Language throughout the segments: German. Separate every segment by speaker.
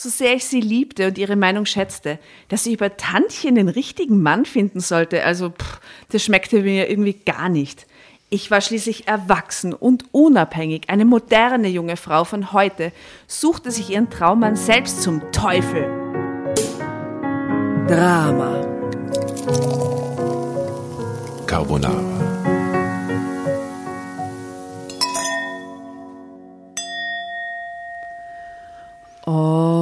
Speaker 1: so sehr ich sie liebte und ihre Meinung schätzte, dass sie über Tantchen den richtigen Mann finden sollte, also pff, das schmeckte mir irgendwie gar nicht. Ich war schließlich erwachsen und unabhängig. Eine moderne junge Frau von heute suchte sich ihren Traummann selbst zum Teufel. Drama.
Speaker 2: Carbonara.
Speaker 1: Wie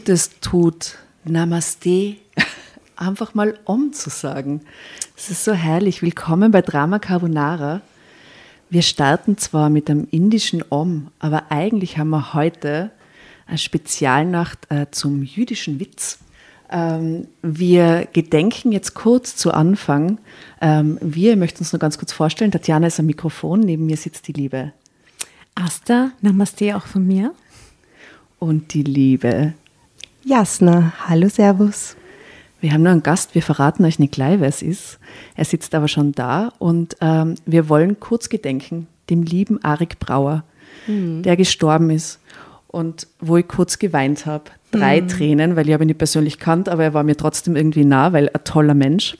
Speaker 1: gut es tut, Namaste einfach mal Om zu sagen. Es ist so herrlich. Willkommen bei Drama Carbonara. Wir starten zwar mit einem indischen Om, aber eigentlich haben wir heute eine Spezialnacht äh, zum jüdischen Witz. Ähm, wir gedenken jetzt kurz zu Anfang. Ähm, wir möchten uns nur ganz kurz vorstellen. Tatjana ist am Mikrofon, neben mir sitzt die Liebe.
Speaker 3: Asta, Namaste auch von mir.
Speaker 1: Und die Liebe.
Speaker 4: Jasna, hallo, Servus.
Speaker 1: Wir haben noch einen Gast, wir verraten euch nicht gleich, wer es ist. Er sitzt aber schon da und ähm, wir wollen kurz gedenken dem lieben Arik Brauer, der gestorben ist und wo ich kurz geweint habe. Drei Tränen, weil ich habe ihn nicht persönlich kannt, aber er war mir trotzdem irgendwie nah, weil ein toller Mensch.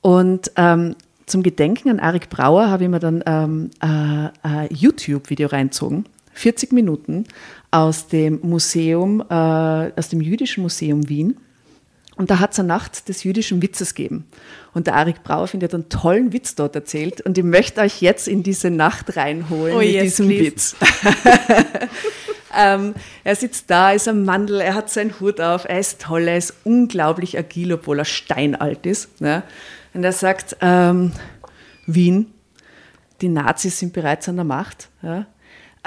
Speaker 1: Und ähm, zum Gedenken an Arik Brauer habe ich mir dann ähm, äh, ein YouTube-Video reinzogen. 40 Minuten aus dem Museum, äh, aus dem Jüdischen Museum Wien. Und da hat es eine Nacht des jüdischen Witzes gegeben. Und der Arik Brauer findet einen tollen Witz dort erzählt. Und ich möchte euch jetzt in diese Nacht reinholen
Speaker 3: Oh
Speaker 1: mit
Speaker 3: yes,
Speaker 1: diesem
Speaker 3: please.
Speaker 1: Witz. ähm, er sitzt da, ist ein Mandel, er hat seinen Hut auf, er ist toll, er ist unglaublich agil, obwohl er steinalt ist. Ne? Und er sagt, ähm, Wien, die Nazis sind bereits an der Macht. Ja?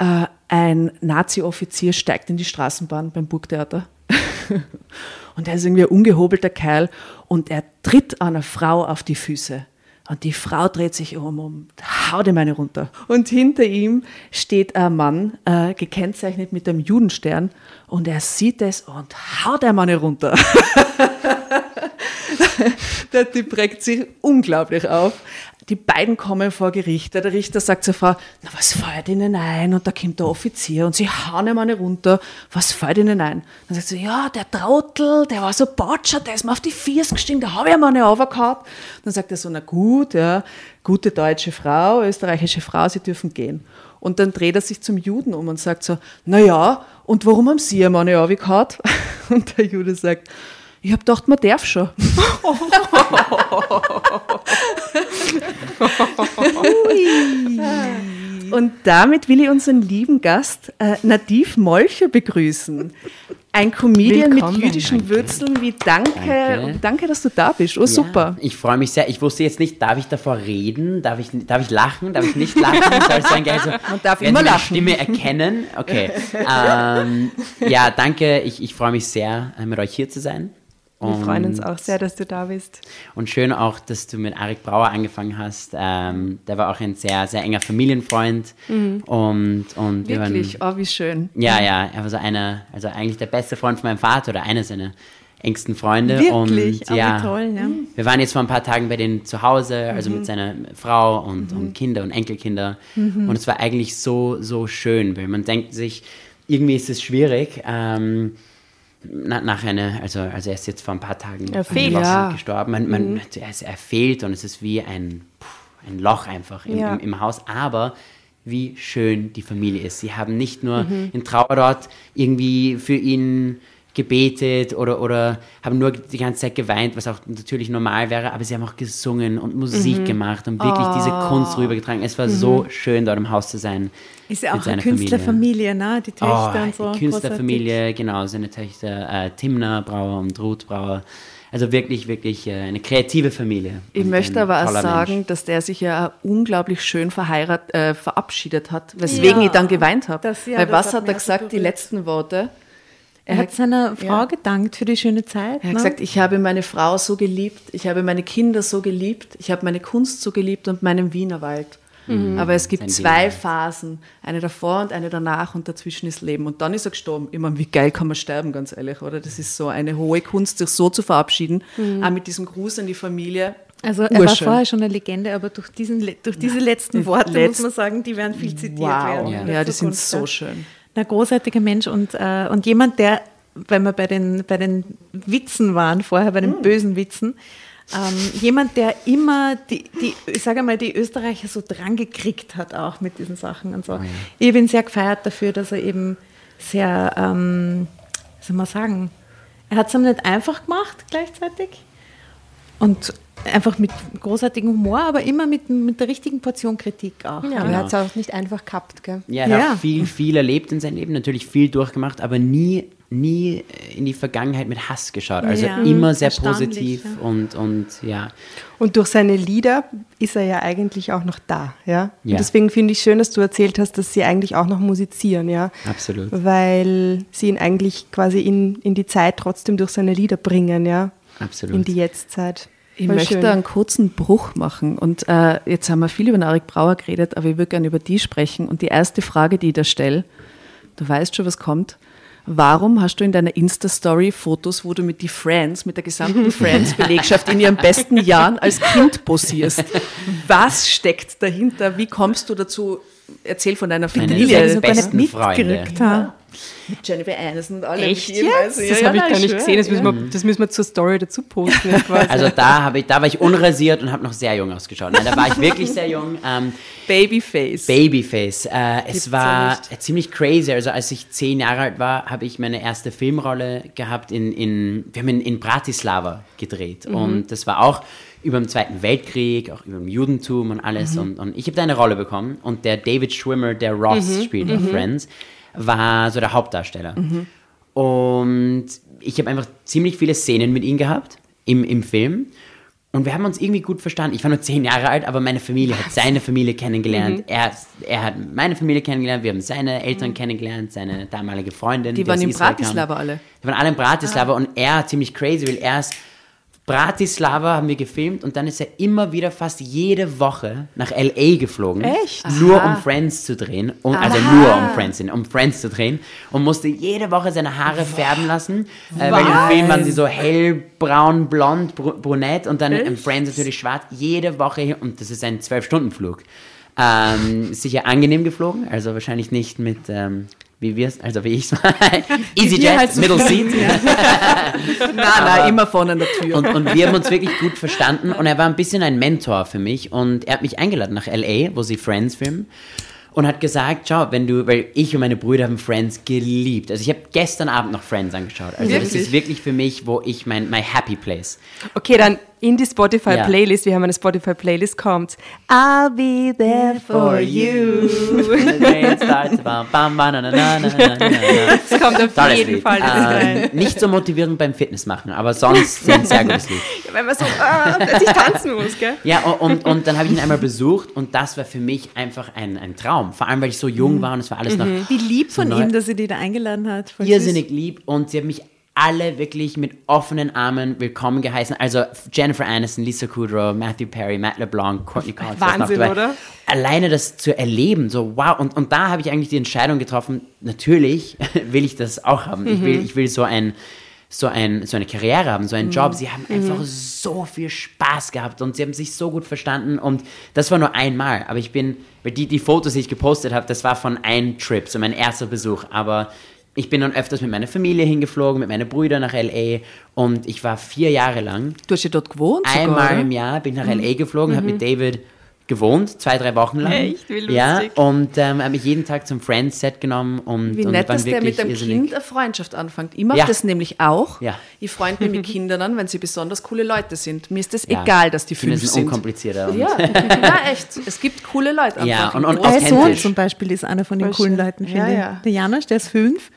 Speaker 1: Äh, ein Nazi-Offizier steigt in die Straßenbahn beim Burgtheater. und er ist irgendwie ein ungehobelter Kerl und er tritt einer Frau auf die Füße. Und die Frau dreht sich um und haut ihm eine runter. Und hinter ihm steht ein Mann, äh, gekennzeichnet mit einem Judenstern, und er sieht es und haut ihm eine runter. Der Typ regt sich unglaublich auf. Die beiden kommen vor Gericht. Der Richter sagt zur Frau, na, was fällt Ihnen ein? Und da kommt der Offizier und sie hauen ihm eine runter. Was fällt Ihnen ein? Dann sagt sie, ja, der Trottel, der war so batschert, der ist mir auf die Fiers gestiegen, da habe ich ihm eine aufgehauen. Dann sagt er so, na gut, ja, gute deutsche Frau, österreichische Frau, Sie dürfen gehen. Und dann dreht er sich zum Juden um und sagt so, na ja, und warum haben Sie ihm eine aufgehauen? Und der Jude sagt, ich hab gedacht, man darf schon. Und damit will ich unseren lieben Gast äh, Nadiv Molcher begrüßen. Ein Comedian
Speaker 3: Willkommen.
Speaker 1: mit jüdischen
Speaker 5: Danke.
Speaker 1: Wurzeln. Wie danke,
Speaker 5: Danke.
Speaker 1: danke, dass du da bist. Oh, super.
Speaker 5: Ja, ich freue mich sehr. Ich wusste jetzt nicht, darf ich davor reden? Darf ich, darf ich lachen? Darf ich nicht lachen? Soll es sein, gell? So,
Speaker 1: Man darf immer lachen.
Speaker 5: Stimme erkennen? Okay. ähm, ja, danke. Ich, ich freue mich sehr, äh, mit euch hier zu sein.
Speaker 4: Wir freuen uns auch sehr, dass du da bist.
Speaker 5: Und schön auch, dass du mit Arik Brauer angefangen hast. Ähm, der war auch ein sehr, sehr enger Familienfreund. Und, und wir waren,
Speaker 1: Wirklich, oh, wie schön.
Speaker 5: ja, ja, er war so einer, also eigentlich der beste Freund von meinem Vater oder einer seiner engsten Freunde.
Speaker 3: Wirklich,
Speaker 5: und
Speaker 3: oh,
Speaker 5: ja,
Speaker 3: toll, ja.
Speaker 5: wir waren jetzt vor ein paar Tagen bei denen zu Hause, also
Speaker 3: Mhm.
Speaker 5: mit seiner Frau und, und Kinder und Enkelkinder.
Speaker 3: Mhm.
Speaker 5: Und es war eigentlich so, so schön, weil man denkt sich, irgendwie ist es schwierig. Ähm, na, nach einer, also, also er ist jetzt vor ein paar Tagen
Speaker 4: Er fehlt.
Speaker 1: Ja.
Speaker 5: gestorben. Man, man, er, ist, er fehlt und es ist wie ein, ein Loch einfach im,
Speaker 4: Ja.
Speaker 5: im, im Haus. Aber wie schön die Familie ist. Sie haben nicht nur in Trauer dort irgendwie für ihn gebetet oder, oder haben nur die ganze Zeit geweint, was auch natürlich normal wäre, aber sie haben auch gesungen und Musik gemacht und wirklich diese Kunst rübergetragen. Es war so schön, dort im Haus zu sein.
Speaker 3: Ist ja auch eine Künstlerfamilie, ne? Die Töchter
Speaker 5: Oh,
Speaker 3: und so.
Speaker 5: Künstlerfamilie, genau, seine Töchter äh, Timna Brauer und Ruth Brauer. Also wirklich, wirklich äh, eine kreative Familie.
Speaker 1: Ich möchte aber auch sagen,
Speaker 5: Mensch.
Speaker 1: dass der sich ja unglaublich schön verheirat, äh, verabschiedet hat, weswegen
Speaker 3: Ja.
Speaker 1: ich dann geweint habe.
Speaker 3: Ja,
Speaker 1: Weil was
Speaker 3: hat
Speaker 1: hat er gesagt, die letzten Worte?
Speaker 3: Er hat seiner Frau
Speaker 1: Ja.
Speaker 3: gedankt für die schöne Zeit.
Speaker 1: Er hat
Speaker 3: ne?
Speaker 1: gesagt, ich habe meine Frau so geliebt, ich habe meine Kinder so geliebt, ich habe meine Kunst so geliebt und meinen Wienerwald. Aber es gibt
Speaker 5: Mhm. Sein
Speaker 1: zwei
Speaker 5: Wienerwald.
Speaker 1: Phasen, eine davor und eine danach und dazwischen ist Leben. Und dann ist er gestorben. Ich meine, wie geil kann man sterben, ganz ehrlich, oder? Das ist so eine hohe Kunst, sich so zu verabschieden,
Speaker 5: Mhm.
Speaker 1: auch mit diesem Gruß an die Familie.
Speaker 3: Also er war
Speaker 1: Urschön.
Speaker 3: vorher schon eine Legende, aber durch, diesen, durch diese letzten Worte
Speaker 1: letzt-
Speaker 3: muss man sagen, die werden viel zitiert
Speaker 1: Wow.
Speaker 3: werden.
Speaker 1: Ja, die sind so schön.
Speaker 3: Ein großartiger Mensch und, äh, und jemand, der, wenn wir bei den, bei den Witzen waren, vorher bei den
Speaker 1: Hm.
Speaker 3: bösen Witzen, ähm, jemand, der immer die, die, ich sage mal, die Österreicher so dran gekriegt hat, auch mit diesen Sachen und so. Ich habe ihn sehr gefeiert dafür, dass er eben sehr, ähm, wie soll man sagen, er hat es ihm nicht einfach gemacht gleichzeitig und einfach mit großartigem Humor, aber immer mit, mit der richtigen Portion Kritik auch.
Speaker 4: Ja, aber er hat es auch nicht einfach gehabt, gell?
Speaker 5: Ja, er hat
Speaker 3: Ja.
Speaker 5: auch viel, viel erlebt in seinem Leben, natürlich viel durchgemacht, aber nie, nie in die Vergangenheit mit Hass geschaut. Also
Speaker 3: Ja,
Speaker 5: immer sehr
Speaker 3: erstaunlich,
Speaker 5: positiv
Speaker 3: ja.
Speaker 5: und, und ja.
Speaker 4: Und durch seine Lieder ist er ja eigentlich auch noch da, ja.
Speaker 5: Ja.
Speaker 4: Und deswegen finde ich schön, dass du erzählt hast, dass sie eigentlich auch noch musizieren, ja.
Speaker 5: Absolut.
Speaker 4: Weil sie ihn eigentlich quasi in, in die Zeit trotzdem durch seine Lieder bringen, ja.
Speaker 5: Absolut.
Speaker 4: In die Jetztzeit.
Speaker 1: Ich
Speaker 4: Voll
Speaker 1: möchte
Speaker 4: schön.
Speaker 1: einen kurzen Bruch machen. Und äh, jetzt haben wir viel über den Arik Brauer geredet, aber ich würde gerne über die sprechen. Und die erste Frage, die ich da stelle, du weißt schon, was kommt. Warum hast du in deiner Insta-Story Fotos, wo du mit die Friends, mit der gesamten Friends-Belegschaft in ihren besten Jahren als Kind posierst? Was steckt dahinter? Wie kommst du dazu? Erzähl von deiner Familie.
Speaker 5: sechs
Speaker 3: sogar
Speaker 5: besten
Speaker 3: nicht
Speaker 5: Freunde.
Speaker 3: mitgerückt haben.
Speaker 1: Mit Jennifer Aniston und alle.
Speaker 4: Echt.
Speaker 1: Also,
Speaker 4: jetzt? Das
Speaker 1: ja,
Speaker 4: habe
Speaker 1: ja,
Speaker 4: ich gar nicht
Speaker 1: schwör,
Speaker 4: gesehen. Das müssen,
Speaker 1: ja.
Speaker 4: wir, das müssen wir zur Story dazu posten. Quasi.
Speaker 5: Also da, habe ich, da war ich unrasiert und habe noch sehr jung ausgeschaut. Nein, da war ich wirklich sehr jung. Ähm,
Speaker 1: Babyface.
Speaker 5: Babyface. Äh, es
Speaker 1: ja
Speaker 5: war
Speaker 1: nicht.
Speaker 5: ziemlich crazy. Also als ich zehn Jahre alt war, habe ich meine erste Filmrolle gehabt in, in wir haben in, in Bratislava gedreht.
Speaker 1: Mhm.
Speaker 5: Und das war auch über den Zweiten Weltkrieg, auch über dem Judentum und alles.
Speaker 1: Mhm.
Speaker 5: Und, und ich habe da eine Rolle bekommen. Und der David Schwimmer, der Ross
Speaker 1: Mhm.
Speaker 5: spielt auf Friends, war so der Hauptdarsteller. Und ich habe einfach ziemlich viele Szenen mit ihm gehabt im, im Film. Und wir haben uns irgendwie gut verstanden. Ich war nur zehn Jahre alt, aber meine Familie hat seine Familie kennengelernt.
Speaker 1: Mhm.
Speaker 5: Er, er hat meine Familie kennengelernt. Wir haben seine Eltern kennengelernt, seine damalige Freundin.
Speaker 1: Die waren
Speaker 5: aus
Speaker 1: in. Bratislava alle.
Speaker 5: Die waren alle in Bratislava und er ziemlich crazy, weil er ist Bratislava haben wir gefilmt und dann ist er immer wieder fast jede Woche nach L.A. geflogen.
Speaker 4: Echt?
Speaker 5: Nur um Friends zu drehen. Und, also nur um Friends, um Friends zu drehen. Und musste jede Woche seine Haare färben lassen. Äh, weil im Film waren sie so hellbraun, blond, br brunett und dann im Friends natürlich schwarz. Jede Woche hin und das ist ein Zwölf-Stunden-Flug. Ähm, sicher angenehm geflogen, also wahrscheinlich nicht mit, ähm, wie wir es, also wie ich es. EasyJet,
Speaker 1: halt
Speaker 5: Middle Seat.
Speaker 1: Nein, nein, immer vorne an der Tür.
Speaker 5: Und, und wir haben uns wirklich gut verstanden und er war ein bisschen ein Mentor für mich und er hat mich eingeladen nach L.A., wo sie Friends filmen und hat gesagt, schau, wenn du, weil ich und meine Brüder haben Friends geliebt. Also ich habe gestern Abend noch Friends angeschaut. Also das
Speaker 1: Wirklich?
Speaker 5: ist wirklich für mich, wo ich mein, my happy place.
Speaker 4: Okay, dann in die Spotify-Playlist.
Speaker 5: Ja.
Speaker 4: Wir haben eine Spotify-Playlist, kommt I'll be there for you. Das kommt auf
Speaker 5: Tolles
Speaker 4: jeden
Speaker 5: Lied.
Speaker 4: Fall das rein.
Speaker 5: Nicht so motivierend beim Fitness machen, aber sonst ein sehr gutes Lied.
Speaker 4: Wenn man so ah, plötzlich tanzen muss, gell?
Speaker 5: Ja, und, und, dann habe ich ihn einmal besucht und das war für mich einfach ein, ein Traum. Vor allem, weil ich so jung war und es war alles noch
Speaker 3: Wie lieb von
Speaker 5: neu.
Speaker 3: ihm, dass sie die da eingeladen hat. Voll süß.
Speaker 5: irrsinnig lieb und sie haben mich alle wirklich mit offenen Armen willkommen geheißen. Also Jennifer Aniston, Lisa Kudrow, Matthew Perry, Matt LeBlanc, Courtney Cox.
Speaker 4: Wahnsinn, oder?
Speaker 5: Alleine das zu erleben, so wow. Und, und da habe ich eigentlich die Entscheidung getroffen, natürlich will ich das auch haben. Ich, will, ich will so ein so, ein, so eine Karriere haben, so einen Job. Sie haben einfach so viel Spaß gehabt und sie haben sich so gut verstanden und das war nur einmal. Aber ich bin, weil die, die Fotos, die ich gepostet habe, das war von einem Trip, so mein erster Besuch. Aber ich bin dann öfters mit meiner Familie hingeflogen, mit meinen Brüdern nach L.A. und ich war vier Jahre lang,
Speaker 1: Du hast ja dort gewohnt sogar,
Speaker 5: einmal
Speaker 1: oder?
Speaker 5: im Jahr bin ich nach L.A. geflogen, habe mit David gewohnt, zwei, drei Wochen lang.
Speaker 4: Echt? Wie lustig.
Speaker 5: Ja, und ähm, habe mich jeden Tag zum Friends-Set genommen und,
Speaker 1: Wie
Speaker 5: und
Speaker 1: nett, dass der mit dem
Speaker 5: irrsinnig-
Speaker 1: Kind eine Freundschaft anfängt. Ich mache
Speaker 5: Ja.
Speaker 1: das nämlich auch.
Speaker 5: Ja.
Speaker 1: Ich freue mich mit Kindern an, wenn sie besonders coole Leute sind. Mir ist es
Speaker 5: Ja.
Speaker 1: egal, dass die fünf
Speaker 5: das ist
Speaker 1: sind.
Speaker 5: unkomplizierter.
Speaker 1: Ja, ja, echt. Es gibt coole Leute.
Speaker 5: Ja, und- und
Speaker 3: Mein Sohn zum Beispiel ist einer von den
Speaker 4: Voll
Speaker 3: coolen
Speaker 4: schön.
Speaker 3: Leuten,
Speaker 4: Ja,
Speaker 3: finde ich.
Speaker 4: ja.
Speaker 3: Der Janosch, der ist fünf,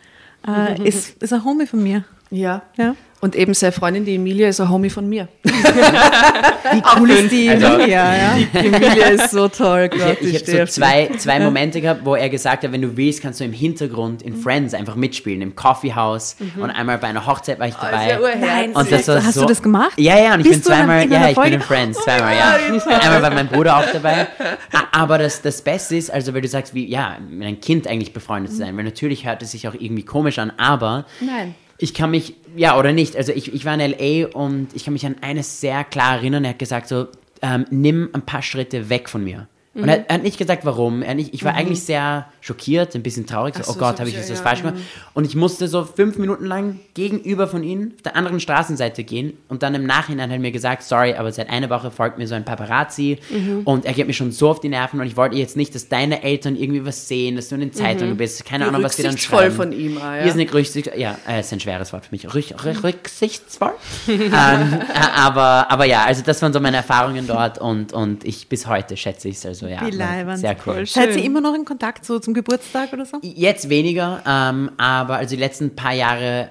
Speaker 3: äh, ist, ist ein Homie von mir.
Speaker 1: ja.
Speaker 3: Ja.
Speaker 1: Und eben seine Freundin, die Emilia, ist ein Homie von mir.
Speaker 3: Wie cool ist die
Speaker 5: Also-
Speaker 3: Emilia, ja?
Speaker 1: Die Emilia ist so toll, Gott,
Speaker 5: Ich, ich habe so zwei, zwei Momente gehabt, wo er gesagt hat, wenn du willst, kannst du im Hintergrund in Friends einfach mitspielen, im Coffeehouse und einmal bei einer Hochzeit war ich dabei.
Speaker 1: ja urherzig.
Speaker 5: und das war
Speaker 3: Hast
Speaker 5: so,
Speaker 3: du das gemacht?
Speaker 5: Ja, ja, und ich
Speaker 3: Bist
Speaker 5: bin zweimal,
Speaker 3: in
Speaker 5: ja, ich bin in Friends, zweimal, ja. Einmal war mein Bruder auch dabei. A- Aber das, das Beste ist, also weil du sagst, wie, ja, mit einem Kind eigentlich befreundet zu sein, weil natürlich hört es sich auch irgendwie komisch an, aber
Speaker 1: Nein.
Speaker 5: Ich kann mich, ja oder nicht, also ich, ich war in L.A. und ich kann mich an eines sehr klar erinnern. Er hat gesagt so, ähm, nimm ein paar Schritte weg von mir. Und er, er hat nicht gesagt, warum. Er nicht, ich war eigentlich sehr schockiert, ein bisschen traurig. So,
Speaker 1: Ach so,
Speaker 5: oh Gott,
Speaker 1: so
Speaker 5: habe ich
Speaker 1: ja,
Speaker 5: jetzt was
Speaker 1: ja,
Speaker 5: falsch gemacht? Und ich musste so fünf Minuten lang gegenüber von ihm auf der anderen Straßenseite gehen. Und dann im Nachhinein hat er mir gesagt, sorry, aber seit einer Woche folgt mir so ein Paparazzi. Und er geht mir schon so auf die Nerven. Und ich wollte jetzt nicht, dass deine Eltern irgendwie was sehen, dass du in den Zeitungen bist. Keine Ahnung, was die dann
Speaker 1: rücksichtsvoll
Speaker 5: schreiben.
Speaker 1: von ihm, ah, ja.
Speaker 5: Hier ist eine Rücksicht, ja, äh, ist ein schweres Wort für mich. Rück, rück, rücksichtsvoll. ähm, äh, aber, aber ja, also das waren so meine Erfahrungen dort und, und ich bis heute schätze ich es. Also ja,
Speaker 3: Wie leibend.
Speaker 5: sehr cool.
Speaker 3: Seid ihr immer noch in Kontakt, so zum Geburtstag oder so?
Speaker 5: Jetzt weniger, ähm, aber also die letzten paar Jahre,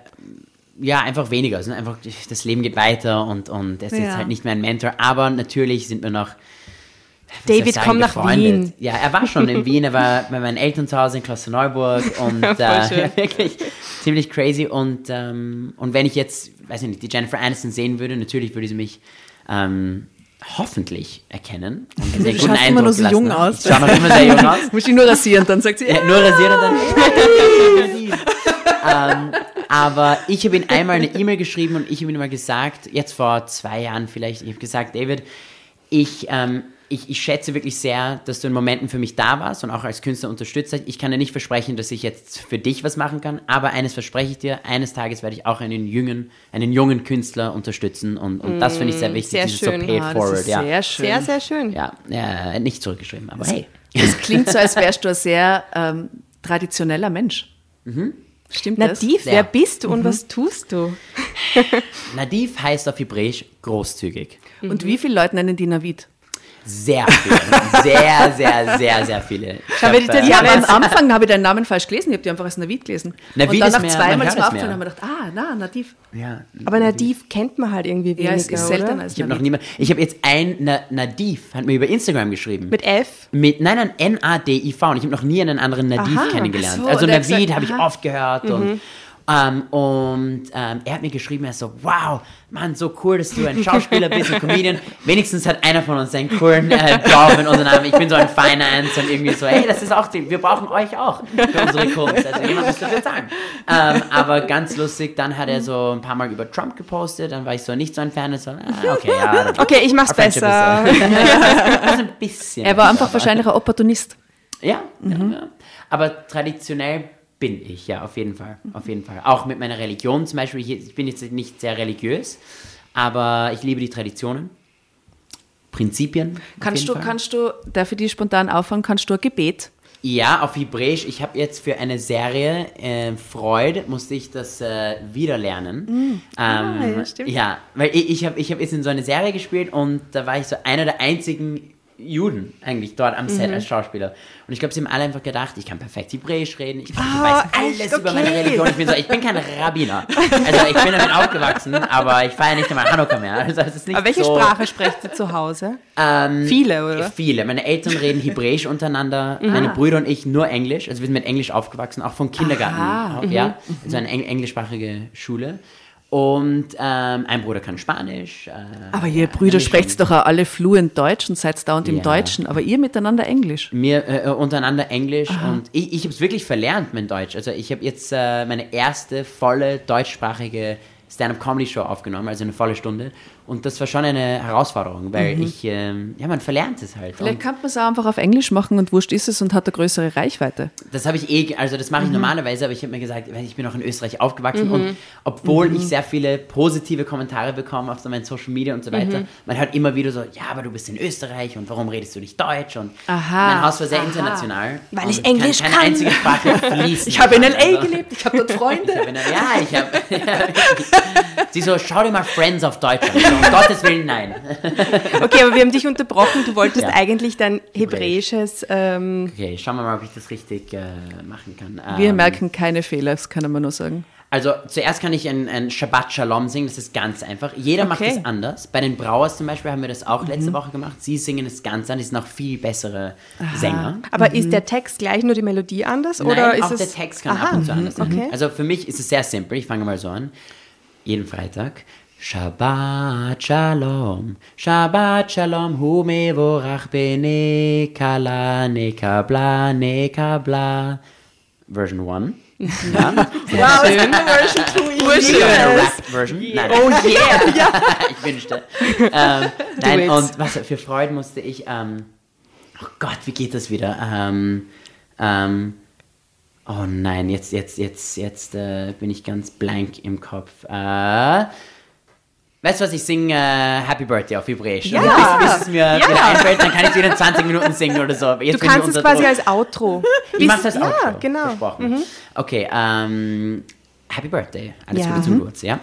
Speaker 5: ja, einfach weniger. Also einfach, das Leben geht weiter und, und er ist
Speaker 3: Ja.
Speaker 5: jetzt halt nicht mehr ein Mentor, aber natürlich sind wir noch.
Speaker 4: David,
Speaker 5: sagen,
Speaker 4: komm nach. Wien.
Speaker 5: Ja, er war schon in Wien, er war bei meinen Eltern zu Hause in Klosterneuburg und äh, ja, wirklich ziemlich crazy. Und, ähm, und wenn ich jetzt, weiß ich nicht, die Jennifer Aniston sehen würde, natürlich würde sie mich ähm, hoffentlich erkennen. Und einen sehr guten
Speaker 3: schaust immer noch so
Speaker 5: Eindruck
Speaker 3: jung aus.
Speaker 5: Ich schaue noch immer sehr jung aus.
Speaker 1: Muss ich nur rasieren, dann sagt sie,
Speaker 5: Ja, nur rasieren dann. ähm, aber ich habe ihm einmal eine E-Mail geschrieben und ich habe ihm mal gesagt, jetzt vor zwei Jahren vielleicht, ich habe gesagt, David, ich, ähm, ich, ich schätze wirklich sehr, dass du in Momenten für mich da warst und auch als Künstler unterstützt hast. Ich kann dir nicht versprechen, dass ich jetzt für dich was machen kann, aber eines verspreche ich dir, eines Tages werde ich auch einen jungen, einen jungen Künstler unterstützen und, und das finde ich sehr wichtig,
Speaker 4: sehr
Speaker 5: dieses
Speaker 4: schön.
Speaker 5: so paid
Speaker 1: ah, das
Speaker 5: forward.
Speaker 1: ist
Speaker 5: ja.
Speaker 1: sehr schön.
Speaker 4: Sehr, sehr schön.
Speaker 5: ja, ja, nicht zurückgeschrieben, aber hey.
Speaker 1: Das klingt so, als wärst du ein sehr ähm, traditioneller Mensch. Stimmt das?
Speaker 4: Nadiv,
Speaker 5: Ja.
Speaker 4: wer bist du und was tust du?
Speaker 5: Nadiv heißt auf Hebräisch großzügig.
Speaker 1: Und wie viele Leute nennen die Navid?
Speaker 5: Sehr viele. Sehr, sehr, sehr, sehr viele. Ich
Speaker 1: Schau,
Speaker 5: hab,
Speaker 1: wenn ich das,
Speaker 5: äh,
Speaker 1: ja, am Anfang habe ich deinen Namen falsch gelesen, ich habe die einfach als Navid gelesen.
Speaker 5: Navid
Speaker 1: und dann
Speaker 5: ist
Speaker 1: nach
Speaker 5: mehr-
Speaker 1: zweimal
Speaker 5: man
Speaker 1: ist
Speaker 5: hört
Speaker 1: mir
Speaker 5: es
Speaker 1: aufgefallen,
Speaker 5: mehr.
Speaker 1: habe ich gedacht, ah, na, Nativ.
Speaker 5: ja,
Speaker 4: Aber Nadiv kennt man halt irgendwie weniger,
Speaker 1: Ja, es ist selten als
Speaker 5: ich habe noch niemand. Ich habe jetzt ein Na, Nadiv, hat mir über Instagram geschrieben.
Speaker 4: Mit F?
Speaker 5: Mit, nein, nein, N-A-D-I-V. Und ich habe noch nie einen anderen Nadiv
Speaker 4: Aha,
Speaker 5: kennengelernt.
Speaker 1: so,
Speaker 5: also Navid habe ich oft gehört. Und, ähm, und ähm, er hat mir geschrieben, er ist so, wow, Mann, so cool, dass du ein Schauspieler bist, ein Comedian. Wenigstens hat einer von uns einen coolen äh, Job in unserem Namen. Ich bin so ein Finance und irgendwie so, hey, das ist auch, die, wir brauchen euch auch für unsere Kunst. Also jemand muss dafür zahlen. Ähm, aber ganz lustig, dann hat er so ein paar Mal über Trump gepostet, dann war ich so nicht so ein Fan. So, ah, okay, ja. dann-
Speaker 4: Okay, ich mach's
Speaker 5: friendship
Speaker 4: besser.
Speaker 5: Äh, also ein bisschen.
Speaker 1: Er war einfach
Speaker 5: aber-
Speaker 1: wahrscheinlich ein Opportunist.
Speaker 5: ja, ja, ja. Aber traditionell bin ich, ja, auf jeden Fall. Auf jeden Fall. Auch mit meiner Religion zum Beispiel. Ich, bin jetzt nicht sehr religiös, aber ich liebe die Traditionen, Prinzipien.
Speaker 1: Kannst du,
Speaker 5: Fall.
Speaker 1: kannst du, darf ich die spontan auffangen, kannst du ein Gebet?
Speaker 5: Ja, auf Hebräisch. Ich habe jetzt für eine Serie, äh, Freud, musste ich das äh, wieder lernen. Ähm,
Speaker 3: ja, stimmt.
Speaker 5: ja, weil ich, ich habe ich hab jetzt in so eine Serie gespielt und da war ich so einer der einzigen Juden eigentlich dort am Set als Schauspieler. Und ich glaube, sie haben alle einfach gedacht, ich kann perfekt Hebräisch reden, ich, ich weiß alles
Speaker 4: echt?
Speaker 5: über meine
Speaker 4: Okay.
Speaker 5: Religion. Ich bin so, ich bin kein Rabbiner. Also ich bin damit aufgewachsen, aber ich feiere nicht einmal Hanukkah mehr. Also es ist nicht
Speaker 4: Aber welche
Speaker 5: so,
Speaker 4: Sprache sprecht ihr zu Hause?
Speaker 5: ähm,
Speaker 4: Viele, oder?
Speaker 5: Viele. Meine Eltern reden Hebräisch untereinander, meine Brüder und ich nur Englisch. Also wir sind mit Englisch aufgewachsen, auch vom Kindergarten.
Speaker 1: Aha.
Speaker 5: Ja, also eine eng englischsprachige Schule. Und ähm, ein Bruder kann Spanisch. Äh,
Speaker 1: Aber ihr Brüder sprecht doch auch alle fluent Deutsch und seid dauernd im
Speaker 5: Ja.
Speaker 1: Deutschen, aber ihr miteinander Englisch.
Speaker 5: Mir äh, untereinander Englisch und ich, ich habe es wirklich verlernt, mein Deutsch. Also ich habe jetzt äh, meine erste volle deutschsprachige Stand-up-Comedy-Show aufgenommen, also eine volle Stunde. Und das war schon eine Herausforderung, weil ich, ähm, ja, man verlernt es halt.
Speaker 1: Vielleicht
Speaker 5: Und
Speaker 1: kann man es auch einfach auf Englisch machen und wurscht ist es und hat eine größere Reichweite.
Speaker 5: Das habe ich eh, also das mache ich normalerweise, aber ich habe mir gesagt, weil ich bin auch in Österreich aufgewachsen und obwohl ich sehr viele positive Kommentare bekomme auf so meinen Social Media und so weiter, man hört immer wieder so, ja, aber du bist in Österreich und warum redest du nicht Deutsch? Und
Speaker 1: Aha.
Speaker 5: mein Haus war sehr
Speaker 1: Aha.
Speaker 5: international.
Speaker 4: Weil ich Englisch kann.
Speaker 5: Keine einzige Sprache fließt.
Speaker 1: Ich habe in L.A.
Speaker 5: Also-
Speaker 1: gelebt, ich habe dort
Speaker 5: Ich
Speaker 1: Freunde.
Speaker 5: hab in, ja, ich habe. Sie so, schau dir mal Friends auf Deutsch an. Um Gottes Willen, nein.
Speaker 4: Okay, aber wir haben dich unterbrochen. Du wolltest
Speaker 5: Ja.
Speaker 4: eigentlich dein hebräisches. Ähm,
Speaker 5: Okay, schauen wir mal, ob ich das richtig äh, machen kann.
Speaker 1: Wir
Speaker 5: Ähm,
Speaker 1: merken keine Fehler, das kann man nur sagen.
Speaker 5: Also zuerst kann ich ein, ein Shabbat Shalom singen, das ist ganz einfach. Jeder macht
Speaker 4: Okay.
Speaker 5: es anders. Bei den Brauers zum Beispiel haben wir das auch letzte Woche gemacht. Sie singen es ganz anders, die sind auch viel bessere Sänger.
Speaker 4: aber ist der Text gleich nur die Melodie anders?
Speaker 5: Nein,
Speaker 4: oder ist
Speaker 5: auch
Speaker 4: es,
Speaker 5: der Text kann
Speaker 4: Aha,
Speaker 5: ab und zu anders sein.
Speaker 4: Okay.
Speaker 5: Also für mich ist es sehr simpel. Ich fange mal so an. Jeden Freitag. Shabbat Shalom, Shabbat Shalom, hu mevorach bene kala nekabla nekabla. Version 1. Ja.
Speaker 3: Wow, ist eine Version 2
Speaker 5: Sogar eine Rap-Version. Nein. Oh yeah! ich wünschte. Ähm, nein, und was für Freuden musste ich, ähm, oh Gott, wie geht das wieder? Ähm, ähm, oh nein, jetzt, jetzt, jetzt, jetzt äh, bin ich ganz blank im Kopf. Äh, weißt du was, ich singe äh, Happy Birthday auf Hebräisch.
Speaker 4: Ja.
Speaker 5: Bis, bis es mir wieder einfällt, dann kann ich es wieder in 20 Minuten singen oder so. Aber Jetzt,
Speaker 4: Du kannst es quasi
Speaker 5: Druck-
Speaker 4: als Outro.
Speaker 5: ich mach das
Speaker 4: ja,
Speaker 5: auch schon.
Speaker 4: genau.
Speaker 5: Versprochen. Okay, ähm, Happy Birthday. Alles
Speaker 4: Ja.
Speaker 5: Gute zum Geburtstag,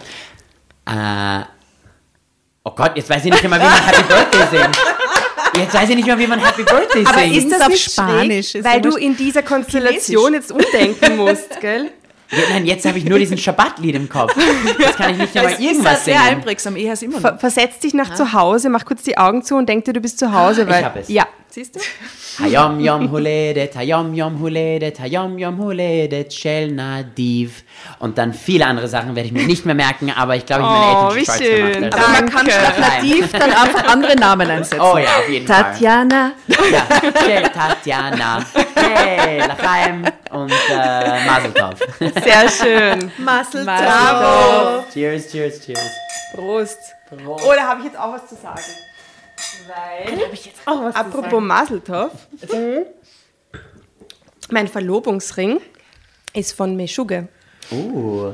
Speaker 5: ja? Äh, oh Gott, jetzt weiß ich nicht mehr, wie man Happy Birthday singt. Jetzt weiß ich nicht mehr, wie man Happy Birthday
Speaker 4: Aber
Speaker 5: singt.
Speaker 4: ist das
Speaker 3: auf
Speaker 4: nicht
Speaker 3: Spanisch,
Speaker 4: schräg,
Speaker 3: ist
Speaker 4: weil
Speaker 3: aber
Speaker 4: du in dieser Konstellation jetzt umdenken musst, gell?
Speaker 5: Ja, nein, jetzt habe ich nur diesen Schabbat-Lied im Kopf. Jetzt kann ich nicht einmal irgendwas
Speaker 1: sehr
Speaker 5: singen.
Speaker 1: einprägsam. Ich immer noch.
Speaker 4: Ver versetz dich nach zu Hause, mach kurz die Augen zu und denk dir, du bist zu Hause.
Speaker 5: Ich
Speaker 4: Weil,
Speaker 5: hab es.
Speaker 4: Ja, siehst du?
Speaker 5: Hayom yom huledet, hayom yom huledet, hayom yom huledet, shel nadiv. Und dann viele andere Sachen werde ich mir nicht mehr merken, aber ich glaube, ich habe meine
Speaker 4: Oh,
Speaker 5: Eltern stolz
Speaker 4: schön.
Speaker 5: gemacht.
Speaker 1: Aber
Speaker 5: Also,
Speaker 1: man kann statt Nativ dann einfach andere Namen einsetzen.
Speaker 5: oh ja, auf jeden Fall.
Speaker 1: Tatjana.
Speaker 5: Ja, shel Tatjana, hey, Lachaim und äh, Mazel Tov.
Speaker 4: Sehr schön. Bravo.
Speaker 5: Cheers, cheers, cheers.
Speaker 4: Prost. Oh, da habe ich jetzt auch was zu sagen. Weil,
Speaker 3: Auch was
Speaker 4: apropos Maseltov, mein Verlobungsring ist von Meshuge.
Speaker 5: Oh,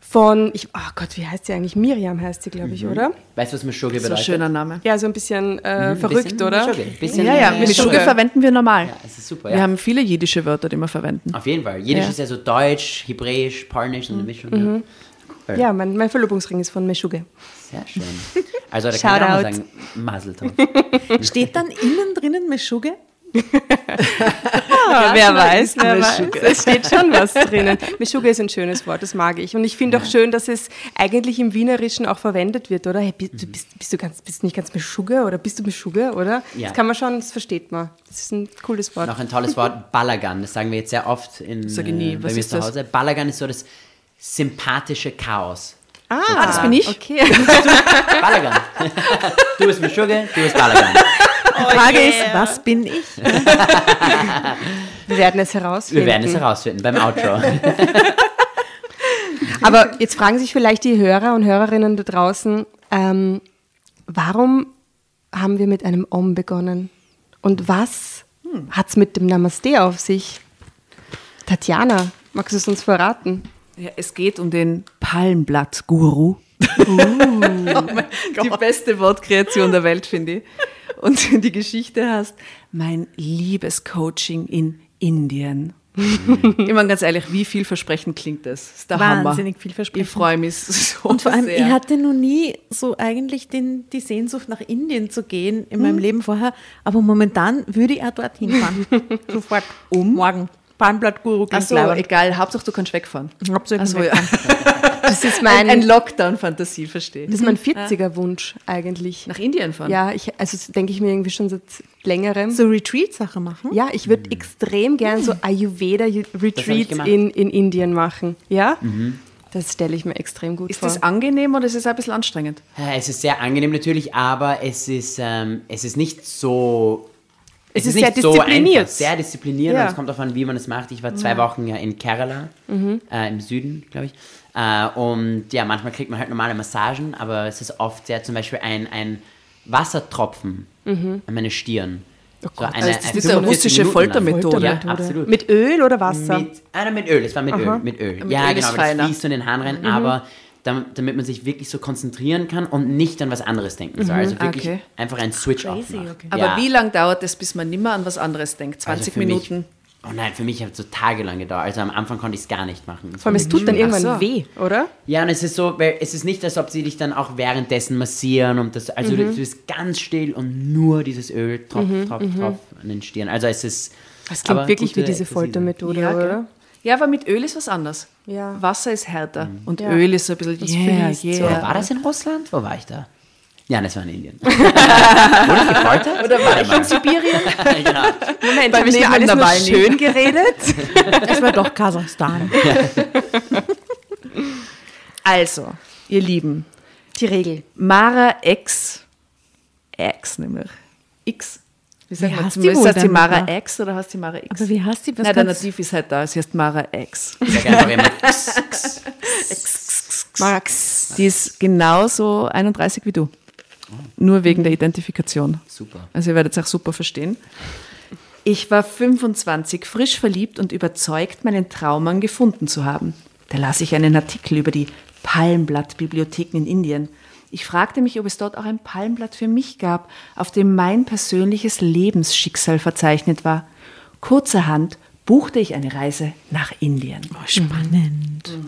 Speaker 4: Von, ich, oh Gott, wie heißt sie eigentlich? Miriam heißt sie, glaube ich, oder?
Speaker 5: weißt du, was Meshuggah
Speaker 1: So ein
Speaker 5: bedeutet?
Speaker 1: schöner Name.
Speaker 4: Ja, so ein bisschen äh, verrückt,
Speaker 5: Bisschen
Speaker 4: oder?
Speaker 5: Meshuggah, Bisschen,
Speaker 1: Ja, ja, Meshuggah. verwenden wir normal.
Speaker 5: Ja, es ist super,
Speaker 1: Wir
Speaker 5: ja.
Speaker 1: haben viele jiddische Wörter, die wir verwenden.
Speaker 5: Auf jeden Fall. Jiddisch
Speaker 1: Ja.
Speaker 5: ist ja so Deutsch, Hebräisch, Polnisch und eine Mischung. Ja.
Speaker 4: Ja, mein, mein Verlobungsring ist von Meshuge.
Speaker 5: Sehr schön. Also da kann auch mal
Speaker 4: Shoutout.
Speaker 5: sagen, Mazel Tov.
Speaker 3: Steht dann innen drinnen Meshuggah?
Speaker 4: Ah, wer weiß, wer weiß. Es steht schon was drinnen. Meshuggah ist ein schönes Wort, das mag ich. Und ich finde auch schön, dass es eigentlich im Wienerischen auch verwendet wird, oder? Hey, bist, du bist, bist du ganz, bist du nicht ganz Meshuggah oder bist du Meshuggah, oder?
Speaker 5: Ja.
Speaker 4: Das kann man schon, das versteht man. Das ist ein cooles Wort.
Speaker 5: Noch ein tolles Wort, Balagan. Das sagen wir jetzt sehr oft in,
Speaker 1: Sag ich nie.
Speaker 5: äh, bei mir zu
Speaker 1: das?
Speaker 5: Hause. Balagan ist so das sympathische Chaos.
Speaker 4: Ah,
Speaker 1: das bin ich?
Speaker 4: Okay.
Speaker 5: Balagan. du bist Meshuggah, du bist Balagan.
Speaker 3: Die Frage ist, was bin ich?
Speaker 4: Wir werden es herausfinden.
Speaker 5: Wir werden es herausfinden beim Outro.
Speaker 4: Aber jetzt fragen sich vielleicht die Hörer und Hörerinnen da draußen, ähm, warum haben wir mit einem Om begonnen? Und was hat es mit dem Namaste auf sich? Tatjana, magst du es uns verraten?
Speaker 1: Ja, es geht um den Palmblatt-Guru. Die beste Wortkreation der Welt, finde ich. Und die Geschichte heißt Mein Liebescoaching in Indien. ich meine, ganz ehrlich, wie vielversprechend klingt das? das ist der
Speaker 3: Wahnsinnig
Speaker 1: Hammer.
Speaker 3: vielversprechend.
Speaker 1: Ich freue mich so
Speaker 3: Und vor allem,
Speaker 1: sehr.
Speaker 3: ich hatte noch nie so eigentlich den, die Sehnsucht nach Indien zu gehen in meinem Leben vorher, aber momentan würde ich auch dorthin fahren. Sofort. Um? Morgen. Palmblatt-Guru
Speaker 1: Ach so, egal, Hauptsache du kannst wegfahren.
Speaker 3: Hauptsache
Speaker 1: Ach so,
Speaker 3: weg.
Speaker 1: ja.
Speaker 4: Das ist
Speaker 1: Ein,
Speaker 4: mein,
Speaker 1: ein Lockdown-Fantasie, verstehe.
Speaker 4: das ist mein 40er-Wunsch eigentlich.
Speaker 1: Nach Indien fahren?
Speaker 4: Ja, ich, also denke ich mir irgendwie schon seit längerem.
Speaker 3: So Retreat-Sache machen?
Speaker 4: Ja, ich würde extrem gern so
Speaker 5: Das hab ich
Speaker 4: Ayurveda-Retreat
Speaker 5: gemacht.
Speaker 4: in, in Indien machen. Ja? Das stelle ich mir extrem gut
Speaker 1: Ist
Speaker 4: vor.
Speaker 1: das angenehm oder ist es ein bisschen anstrengend?
Speaker 5: Es ist sehr angenehm natürlich, aber es ist, ähm, es ist nicht so.
Speaker 4: Es ist
Speaker 5: nicht
Speaker 4: sehr diszipliniert.
Speaker 5: einfach, sehr diszipliniert
Speaker 4: Ja.
Speaker 5: und es kommt darauf an, wie man es macht. Ich war zwei Wochen ja in Kerala,
Speaker 4: Mhm.
Speaker 5: äh, im Süden, glaube ich. Äh, und ja, manchmal kriegt man halt normale Massagen, aber es ist oft sehr zum Beispiel ein, ein Wassertropfen an meine Stirn. so eine,
Speaker 1: Also das ist eine
Speaker 5: 45
Speaker 1: russische. Foltermethode.
Speaker 5: Ja, absolut.
Speaker 4: Mit Öl oder Wasser?
Speaker 5: Mit, ah, mit Öl, es war mit Öl, mit Öl.
Speaker 1: Mit
Speaker 5: ja,
Speaker 1: Öl
Speaker 5: genau,
Speaker 1: ist
Speaker 5: das fließt so in den Hahn rein, aber dam- damit man sich wirklich so konzentrieren kann und nicht an was anderes denken soll. Also wirklich
Speaker 1: okay.
Speaker 5: einfach ein Switch-Off
Speaker 3: Crazy,
Speaker 5: macht.
Speaker 3: okay.
Speaker 1: Aber
Speaker 5: ja.
Speaker 1: wie lange dauert es, bis man nimmer an was anderes denkt? 20
Speaker 5: Also
Speaker 1: Minuten?
Speaker 5: Mich, oh nein, für mich hat es so tagelang gedauert. Also am Anfang konnte ich es gar nicht machen.
Speaker 4: Vor allem, es tut dann irgendwann
Speaker 1: so.
Speaker 4: weh, oder?
Speaker 5: Ja, und es ist so, weil es ist nicht, als ob sie dich dann auch währenddessen massieren und das, also
Speaker 1: Mhm.
Speaker 5: du bist ganz still und nur dieses Öl tropf, tropf, tropf an den Stirn. Also es ist.
Speaker 4: Das klingt
Speaker 5: aber
Speaker 4: wirklich wie diese. Foltermethode,
Speaker 1: Ja,
Speaker 4: oder?
Speaker 1: ja, aber mit Öl ist was anderes.
Speaker 4: Ja.
Speaker 1: Wasser ist härter und
Speaker 4: Ja.
Speaker 1: Öl ist so ein bisschen,
Speaker 4: Das
Speaker 1: yeah,
Speaker 4: fließt so.
Speaker 1: yeah.
Speaker 5: War das in Russland? Wo war ich da? Ja, das war in Indien. Wurde ich gefoltert? Oder war ich in
Speaker 1: Sibirien?
Speaker 5: genau.
Speaker 4: Moment, habe ich mir alles nur schön geredet?
Speaker 3: Es war doch Kasachstan.
Speaker 1: Also, ihr Lieben,
Speaker 4: Die Regel.
Speaker 1: Mara X, X nämlich, X, Wie sagt
Speaker 3: Wie
Speaker 1: man?
Speaker 3: heißt
Speaker 1: zum-
Speaker 3: die
Speaker 1: ist das die Mara? X oder heißt die Mara X?
Speaker 3: Aber wie heißt die? Was
Speaker 1: Nein, der Nativ ist halt da. Sie heißt Mara X.
Speaker 5: Ich sag einfach immer,
Speaker 4: Max.
Speaker 1: Die ist genauso 31 wie du. Nur wegen der Identifikation.
Speaker 5: super.
Speaker 1: Also ihr werdet es auch super verstehen. Ich war 25, frisch verliebt und überzeugt, meinen Traummann gefunden zu haben. Da las ich einen Artikel über die Palmblatt-Bibliotheken in Indien. Ich fragte mich, ob es dort auch ein Palmblatt für mich gab, auf dem mein persönliches Lebensschicksal verzeichnet war. Kurzerhand buchte ich eine Reise nach Indien.
Speaker 3: Spannend.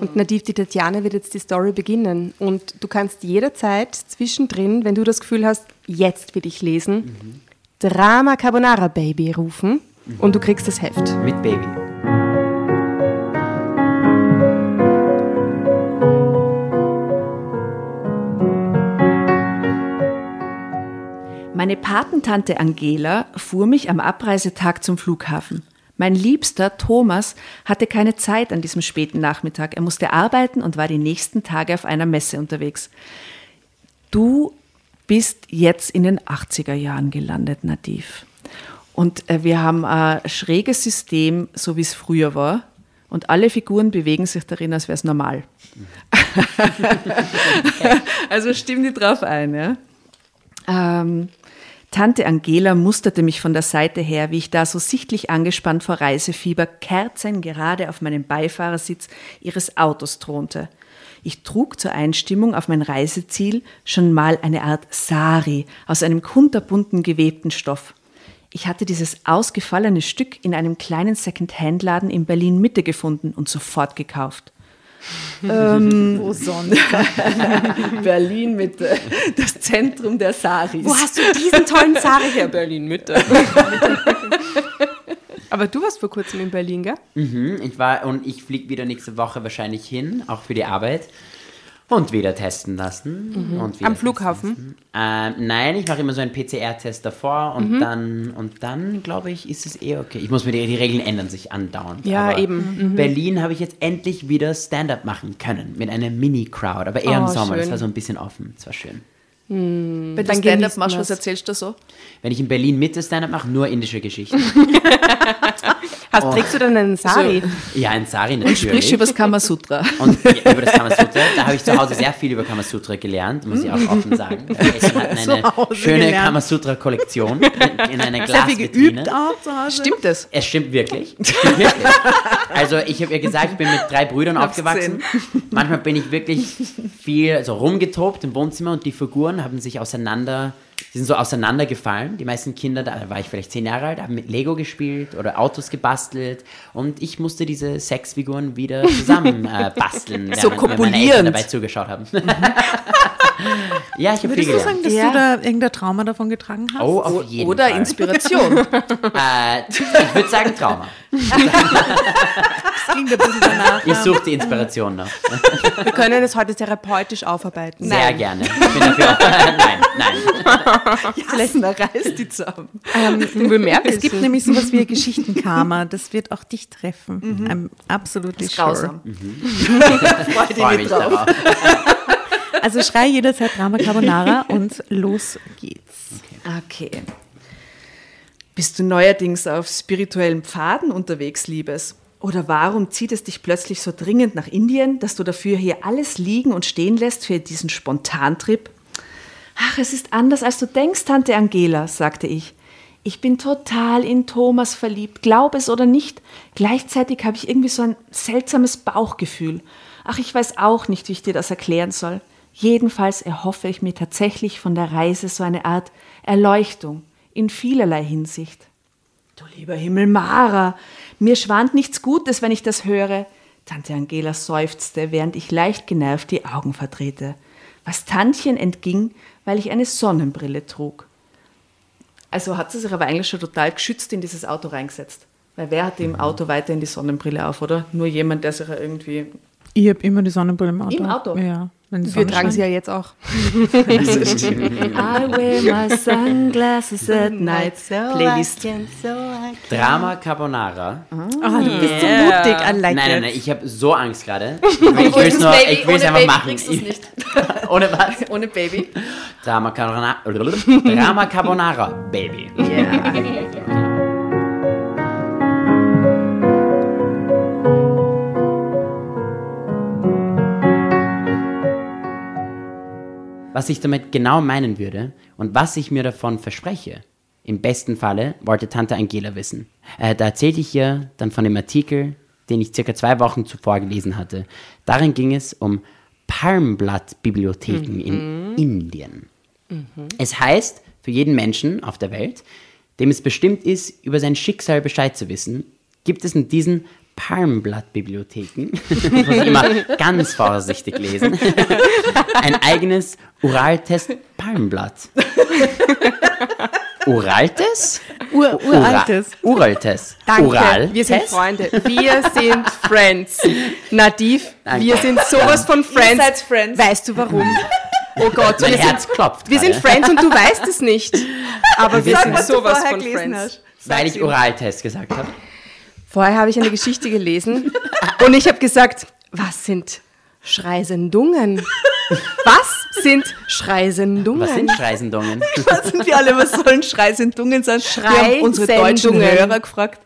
Speaker 4: Und Nadiv, die Tatjana wird jetzt die Story beginnen. Und du kannst jederzeit zwischendrin, wenn du das Gefühl hast, jetzt will ich lesen, Drama Carbonara Baby rufen und du kriegst das Heft.
Speaker 5: Mit Baby.
Speaker 1: Meine Patentante Angela fuhr mich am Abreisetag zum Flughafen. Mein Liebster Thomas hatte keine Zeit an diesem späten Nachmittag. Er musste arbeiten und war die nächsten Tage auf einer Messe unterwegs. Du bist jetzt in den 80er Jahren gelandet, Nativ. Und äh, wir haben ein schräges System, so wie es früher war. Und alle Figuren bewegen sich darin, als wäre es normal. also stimm die drauf ein, ja? Ähm, Tante Angela musterte mich von der Seite her, wie ich da so sichtlich angespannt vor Reisefieber kerzengerade auf meinem Beifahrersitz ihres Autos thronte. Ich trug zur Einstimmung auf mein Reiseziel schon mal eine Art Sari aus einem kunterbunten gewebten Stoff. Ich hatte dieses ausgefallene Stück in einem kleinen Second-Hand-Laden in Berlin Mitte gefunden und sofort gekauft.
Speaker 3: Wo sonst?
Speaker 1: Berlin Mitte, das Zentrum der Saris.
Speaker 4: Wo hast du diesen tollen Sari her? Berlin Mitte. Aber du warst vor kurzem in Berlin, gell?
Speaker 5: Mhm, ich war und ich fliege wieder nächste Woche wahrscheinlich hin, auch für die Arbeit. Und wieder testen lassen. Und wieder
Speaker 4: Am Flughafen?
Speaker 5: Ähm, nein, ich mache immer so einen PCR-Test davor und dann, und dann glaube ich, ist es eh okay. Ich muss mir die, die Regeln ändern sich andauernd.
Speaker 4: Ja,
Speaker 5: Aber
Speaker 4: eben.
Speaker 5: Berlin habe ich jetzt endlich wieder Stand-up machen können mit einer Mini-Crowd, aber eher im
Speaker 4: Oh,
Speaker 5: Sommer. Das war so ein bisschen offen. Das war schön.
Speaker 1: Wenn du Stand-up machst, was
Speaker 4: das.
Speaker 1: erzählst du so?
Speaker 5: Wenn ich in Berlin Mitte Stand-up mache, nur indische Geschichten.
Speaker 4: Hast, Trägst du dann einen Sari?
Speaker 5: ja, in Sari natürlich.
Speaker 1: Sprich über das Kamasutra.
Speaker 5: Und ja, über das Kamasutra, da habe ich zu Hause sehr viel über Kamasutra gelernt, muss ich auch offen sagen. Wir hatten eine schöne. Kamasutra-Kollektion in einer
Speaker 3: Sehr viel
Speaker 5: Glasvitrine.
Speaker 1: Stimmt es?
Speaker 5: Es stimmt wirklich. Stimmt wirklich. Also ich habe ja gesagt, ich bin mit drei Brüdern aufgewachsen. Manchmal bin ich wirklich viel so rumgetobt im Wohnzimmer und die Figuren haben sich auseinander, die sind so auseinandergefallen. Die meisten Kinder, da war ich vielleicht zehn Jahre alt, haben mit Lego gespielt oder Autos gebastelt und ich musste diese Sexfiguren wieder zusammen äh, basteln,
Speaker 1: So
Speaker 5: während meine. Eltern dabei zugeschaut haben. ja, ich habe viel
Speaker 3: Würdest du
Speaker 5: gelernt.
Speaker 3: sagen, dass
Speaker 1: Ja.
Speaker 3: du da irgendein Trauma davon getragen hast?
Speaker 5: Oh, auf jeden
Speaker 1: Oder
Speaker 5: Fall.
Speaker 1: Inspiration.
Speaker 5: Äh, ich würde sagen Trauma.
Speaker 3: Das klingt ein bisschen danach.
Speaker 5: Ich suche die Inspiration noch.
Speaker 4: Wir können es heute therapeutisch aufarbeiten.
Speaker 5: Sehr gerne. Ich bin dafür. nein, nein.
Speaker 1: Vielleicht reißt die zusammen.
Speaker 4: Ähm,
Speaker 3: Es gibt nämlich sowas wie Geschichtenkarma, das wird auch dich treffen. I'm absolutely
Speaker 1: Das ist
Speaker 3: sure.
Speaker 1: grausam.
Speaker 5: Freu
Speaker 1: Freu
Speaker 5: mich
Speaker 1: dich drauf.
Speaker 5: darauf.
Speaker 3: Also schrei jederzeit Drama Carbonara und los geht's.
Speaker 1: Okay. Bist du neuerdings auf spirituellen Pfaden unterwegs, Liebes? Oder warum zieht es dich plötzlich so dringend nach Indien, dass du dafür hier alles liegen und stehen lässt für diesen Spontantrip? Ach, es ist anders, als du denkst, Tante Angela, sagte ich. Ich bin total in Thomas verliebt, glaub es oder nicht. Gleichzeitig habe ich irgendwie so ein seltsames Bauchgefühl. Ach, ich weiß auch nicht, wie ich dir das erklären soll. Jedenfalls erhoffe ich mir tatsächlich von der Reise so eine Art Erleuchtung in vielerlei Hinsicht. Du lieber Himmel, Mara, mir schwant nichts Gutes, wenn ich das höre. Tante Angela seufzte, während ich leicht genervt die Augen verdrehte. Was Tantchen entging, weil ich eine Sonnenbrille trug. Also hat sie sich aber eigentlich schon total geschützt in dieses Auto reingesetzt. Weil wer hat im Auto weiterhin die Sonnenbrille auf, oder? Nur jemand, der sich ja irgendwie.
Speaker 3: Ich habe immer die Sonnenbrille im Auto.
Speaker 1: Im Auto?
Speaker 3: Ja.
Speaker 4: Wir tragen sie ja jetzt auch.
Speaker 1: I wear my sunglasses at night. Playlist.
Speaker 5: Drama Carbonara.
Speaker 3: Oh, du bist so mutig. I like
Speaker 5: Nein, nein, nein, ich habe so Angst gerade. Ich will es nur, ich will es einfach machen.
Speaker 1: kriegst du es nicht.
Speaker 5: Ohne was?
Speaker 1: Ohne Baby.
Speaker 5: Drama Carbonara, Drama Carbonara, Baby. Was ich damit genau meinen würde und was ich mir davon verspreche. Im besten Falle wollte Tante Angela wissen. Äh, da erzählte ich ihr dann von dem Artikel, den ich circa zwei Wochen zuvor gelesen hatte. Darin ging es um Palmblatt-Bibliotheken in Indien. Es heißt, für jeden Menschen auf der Welt, dem es bestimmt ist, über sein Schicksal Bescheid zu wissen, gibt es in diesen Palmblatt-Bibliotheken, muss ich immer ganz vorsichtig lesen, ein eigenes Uraltest-Palmblatt. Uraltes?
Speaker 3: Ur, uraltes.
Speaker 5: Ura Uraltes.
Speaker 4: Danke,
Speaker 5: Ural
Speaker 4: wir sind Freunde. Wir sind Friends. Nadiv,
Speaker 5: Danke.
Speaker 4: wir sind sowas von Friends.
Speaker 3: seid Friends.
Speaker 4: Weißt du warum? Oh Gott,
Speaker 5: Mein
Speaker 4: wir
Speaker 5: Herz
Speaker 4: sind,
Speaker 5: klopft
Speaker 4: wir sind
Speaker 5: gerade.
Speaker 4: Friends und du weißt es nicht. Aber wir
Speaker 5: Sag,
Speaker 4: sind sowas von Friends.
Speaker 3: hast.
Speaker 5: Weil ich Uraltest gesagt habe.
Speaker 4: Vorher habe ich eine Geschichte gelesen und ich habe gesagt, was sind Schreisendungen? Was sind Schreisendungen?
Speaker 5: Was sind Schreisendungen?
Speaker 1: Da sind wir alle, was sollen Schreisendungen sein? Wir haben unsere deutschen
Speaker 4: Schreisendungen.
Speaker 1: Hörer gefragt.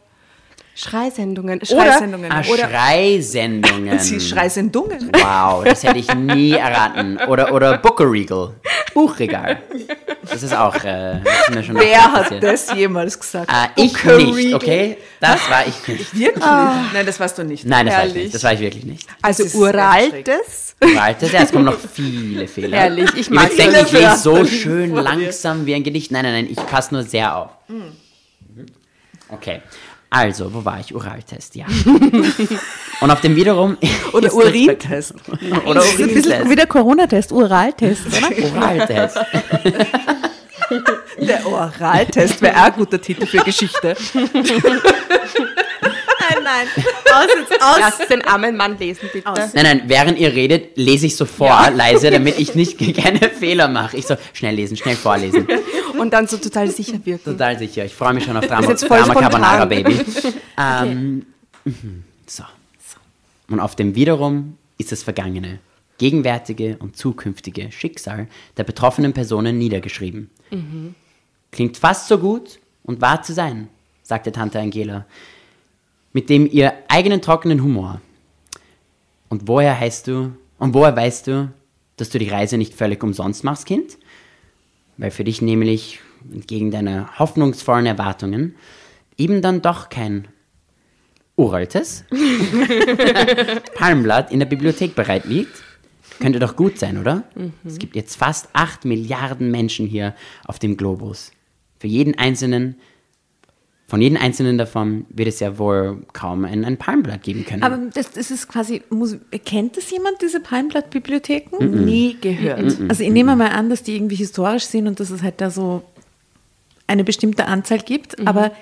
Speaker 4: Schreisendungen.
Speaker 1: Schreisendungen.
Speaker 5: Ah,
Speaker 4: Oder-
Speaker 5: Schreisendungen.
Speaker 1: Sie Schreisendungen.
Speaker 5: Wow, das hätte ich nie erraten. Oder, oder Buchregal. Buchregal. Das ist auch äh, das ist mir schon
Speaker 1: Wer hat das jemals gesagt?
Speaker 5: Äh, ich nicht, okay? Das war ich nicht.
Speaker 1: Wirklich? Nein, das warst du nicht.
Speaker 5: Nein, das war ich nicht. Das war ich wirklich nicht.
Speaker 4: Also uraltes.
Speaker 5: Uraltes, ja, es kommen noch viele Fehler.
Speaker 4: Herrlich, ich mag
Speaker 5: würdet denken, ich lese so schön langsam wie ein Gedicht. Nein, nein, nein, ich passe nur sehr auf. Mhm. Okay. Also, wo war ich? Uraltest, ja. Und auf dem wiederum.
Speaker 1: Oder Urintest.
Speaker 5: Oder
Speaker 3: ist ein bisschen
Speaker 5: Urintest.
Speaker 3: wie der Corona-Test, Uraltest, oder?
Speaker 5: Uraltest.
Speaker 1: Der Oraltest wäre auch ein guter Titel für Geschichte.
Speaker 3: Nein, nein. Aus jetzt, aus.
Speaker 4: Lass den armen Mann lesen, bitte.
Speaker 5: Nein, nein, während ihr redet, lese ich so vor, leise, damit ich nicht keine Fehler mache. Ich so, schnell lesen, schnell vorlesen.
Speaker 4: Und dann so total sicher wirken.
Speaker 5: Total sicher. Ich freue mich schon auf Drama,
Speaker 4: jetzt voll
Speaker 5: Drama. Carbonara, Baby. Ähm, mhm, so. Und auf dem wiederum ist das vergangene, gegenwärtige und zukünftige Schicksal der betroffenen Personen niedergeschrieben. Klingt fast so gut und wahr zu sein, sagte Tante Angela, mit dem ihr eigenen trockenen Humor. Und woher heißt du, und woher weißt du, dass du die Reise nicht völlig umsonst machst, Kind? Weil für dich nämlich, entgegen deiner hoffnungsvollen Erwartungen, eben dann doch kein uraltes Palmblatt in der Bibliothek bereit liegt. Könnte doch gut sein, oder? Es gibt jetzt fast acht Milliarden Menschen hier auf dem Globus. Für jeden einzelnen, von jedem einzelnen davon wird es ja wohl kaum ein, ein Palmblatt geben können.
Speaker 3: Aber das, das ist quasi, muss, kennt das jemand, diese Palmblatt-Bibliotheken?
Speaker 1: Nie gehört.
Speaker 3: Also ich nehme mal an, dass die irgendwie historisch sind und dass es halt da so eine bestimmte Anzahl gibt, aber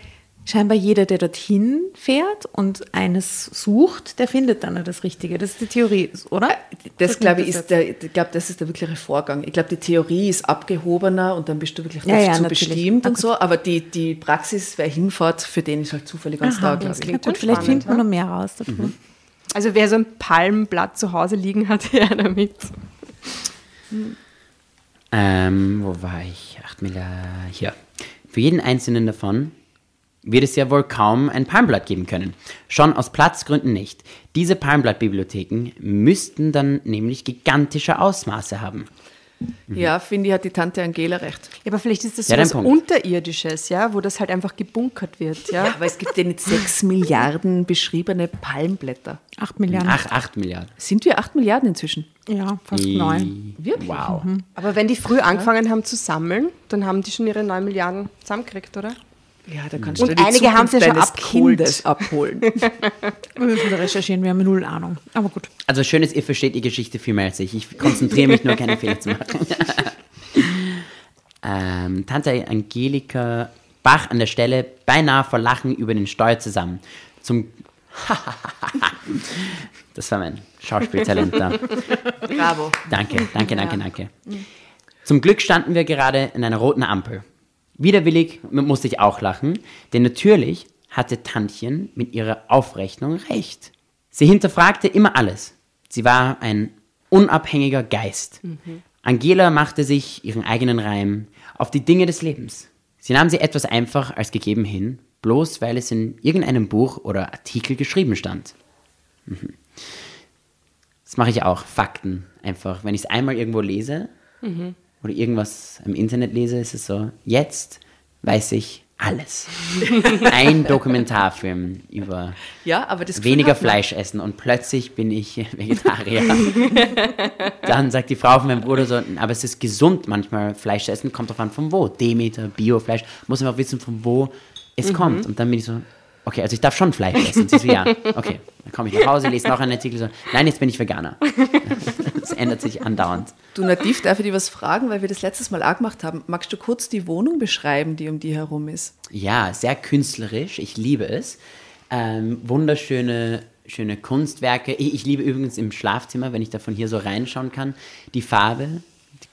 Speaker 3: scheinbar jeder, der dorthin fährt und eines sucht, der findet dann das Richtige. Das ist die Theorie, oder?
Speaker 1: Das
Speaker 3: So
Speaker 1: glaube ich,
Speaker 3: das
Speaker 1: ist der, ich glaube, das ist der wirkliche Vorgang. Ich glaube, die Theorie ist abgehobener und dann bist du wirklich
Speaker 3: Ja,
Speaker 1: dazu
Speaker 3: ja, natürlich.
Speaker 1: bestimmt und so. Aber die, die Praxis, wer hinfährt, für den ist halt zufällig ganz da, glaube ich.
Speaker 3: Gut, vielleicht findet man noch mehr raus davon.
Speaker 4: Also wer so ein Palmblatt zu Hause liegen hat, her damit.
Speaker 5: Ähm, wo war ich? 8 Milliarden. Hier. Für jeden einzelnen davon wird es ja wohl kaum ein Palmblatt geben können. Schon aus Platzgründen nicht. Diese Palmblattbibliotheken müssten dann nämlich gigantische Ausmaße haben.
Speaker 1: Ja, finde ich, hat die Tante Angela recht.
Speaker 4: Ja, aber vielleicht ist das
Speaker 5: Ja,
Speaker 4: was. Unterirdisches, ja, wo das halt einfach gebunkert wird, ja.
Speaker 1: Aber es gibt ja nicht sechs Milliarden beschriebene Palmblätter.
Speaker 3: Acht Milliarden.
Speaker 5: Ach, 8 Milliarden.
Speaker 1: Sind wir acht Milliarden inzwischen?
Speaker 3: Ja, fast neun.
Speaker 1: Wirklich?
Speaker 5: Wow.
Speaker 4: Aber wenn die früh angefangen haben zu sammeln, dann haben die schon ihre 9 Milliarden zusammengekriegt, oder?
Speaker 1: Ja, da kannst
Speaker 4: Und
Speaker 1: du die
Speaker 4: einige haben sie ja schon abgeholt.
Speaker 1: Kindes abholen.
Speaker 3: Wir müssen da recherchieren, wir haben null Ahnung. Aber gut.
Speaker 5: Also schön ist, ihr versteht die Geschichte viel mehr als ich. Ich konzentriere mich nur, keine Fehler zu machen. ähm, Tante Angelika Bach an der Stelle beinahe vor Lachen über den Steuer zusammen. Zum Das war mein Schauspieltalent da.
Speaker 1: Bravo.
Speaker 5: Danke, danke, danke, danke. Zum Glück standen wir gerade in einer roten Ampel. Widerwillig musste ich auch lachen, denn natürlich hatte Tantchen mit ihrer Aufrechnung recht. Sie hinterfragte immer alles. Sie war ein unabhängiger Geist. Angela machte sich ihren eigenen Reim auf die Dinge des Lebens. Sie nahm sie etwas einfach als gegeben hin, bloß weil es in irgendeinem Buch oder Artikel geschrieben stand. Mhm. Das mache ich auch, Fakten einfach. Wenn ich es einmal irgendwo lese oder irgendwas im Internet lese, ist es so, jetzt weiß ich alles. Ein Dokumentarfilm über
Speaker 1: Ja,
Speaker 5: weniger
Speaker 1: man.
Speaker 5: Fleisch essen und plötzlich bin ich Vegetarier. Dann sagt die Frau von meinem Bruder so, aber es ist gesund manchmal Fleisch zu essen, kommt drauf an von wo. Demeter, Biofleisch, muss einfach wissen von wo es
Speaker 1: Mhm.
Speaker 5: kommt. Und dann bin ich so, okay, also ich darf schon Fleisch essen. Sie so, ja, okay. Dann komme ich nach Hause, lese noch einen Artikel so, nein, jetzt bin ich Veganer. Das ändert sich andauernd.
Speaker 1: Du, Nativ, darf ich dir was fragen, weil wir das letztes Mal auch gemacht haben. Magst du kurz die Wohnung beschreiben, die um die herum ist?
Speaker 5: Ja, sehr künstlerisch. Ich liebe es. Ähm, wunderschöne schöne Kunstwerke. Ich, ich liebe übrigens im Schlafzimmer, wenn ich da von hier so reinschauen kann, die Farbe,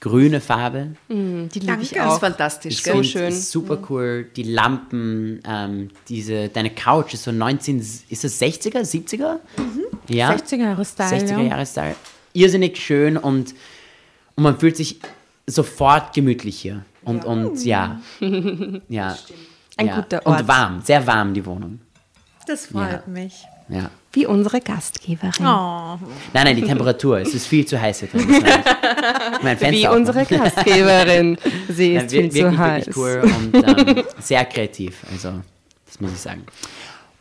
Speaker 5: grüne Farbe.
Speaker 4: Die liebe ich
Speaker 1: Das ist
Speaker 4: auch.
Speaker 1: fantastisch,
Speaker 5: finde,
Speaker 4: schön.
Speaker 5: Ist super cool. Die Lampen, ähm, diese, deine Couch ist so 19, ist es 60er, 70er? Ja.
Speaker 3: 60er Jahre Style.
Speaker 5: 60er
Speaker 3: ja.
Speaker 5: Jahre Style. Irrsinnig schön und, und man fühlt sich sofort gemütlich hier. Und, und ja. ja.
Speaker 4: Ein
Speaker 5: ja.
Speaker 4: guter Ort.
Speaker 5: Und warm, sehr warm die Wohnung.
Speaker 3: Das freut
Speaker 5: Ja.
Speaker 3: mich.
Speaker 5: Ja.
Speaker 4: Wie unsere Gastgeberin.
Speaker 3: Oh.
Speaker 5: Nein, nein, die Temperatur. es ist viel zu heiß hier drin. Mein Fenster
Speaker 4: Wie unsere Gastgeberin. Sie
Speaker 5: Nein,
Speaker 4: ist
Speaker 5: wir-
Speaker 4: viel zu
Speaker 5: wirklich,
Speaker 4: heiß.
Speaker 5: wirklich cool und ähm, sehr kreativ. Also, das muss ich sagen.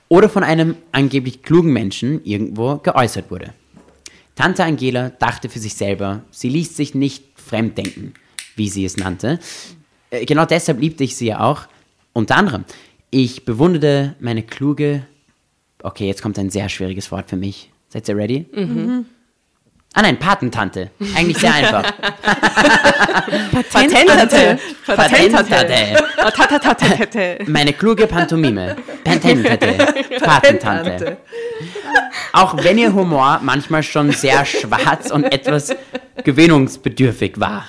Speaker 5: Oder von einem angeblich klugen Menschen irgendwo geäußert wurde. Tante Angela dachte für sich selber, sie ließ sich nicht fremddenken, wie sie es nannte. Äh, Genau deshalb liebte ich sie ja auch. Unter anderem, ich bewunderte meine kluge. Okay, jetzt kommt ein sehr schwieriges Wort für mich. Seid ihr ready? Mhm. Ah nein, Patentante. Eigentlich sehr einfach.
Speaker 4: Patentante.
Speaker 5: Patentante.
Speaker 4: Tatatatete.
Speaker 5: Meine kluge Pantomime. Patentante. Patentante. Auch wenn ihr Humor manchmal schon sehr schwarz und etwas gewöhnungsbedürftig war.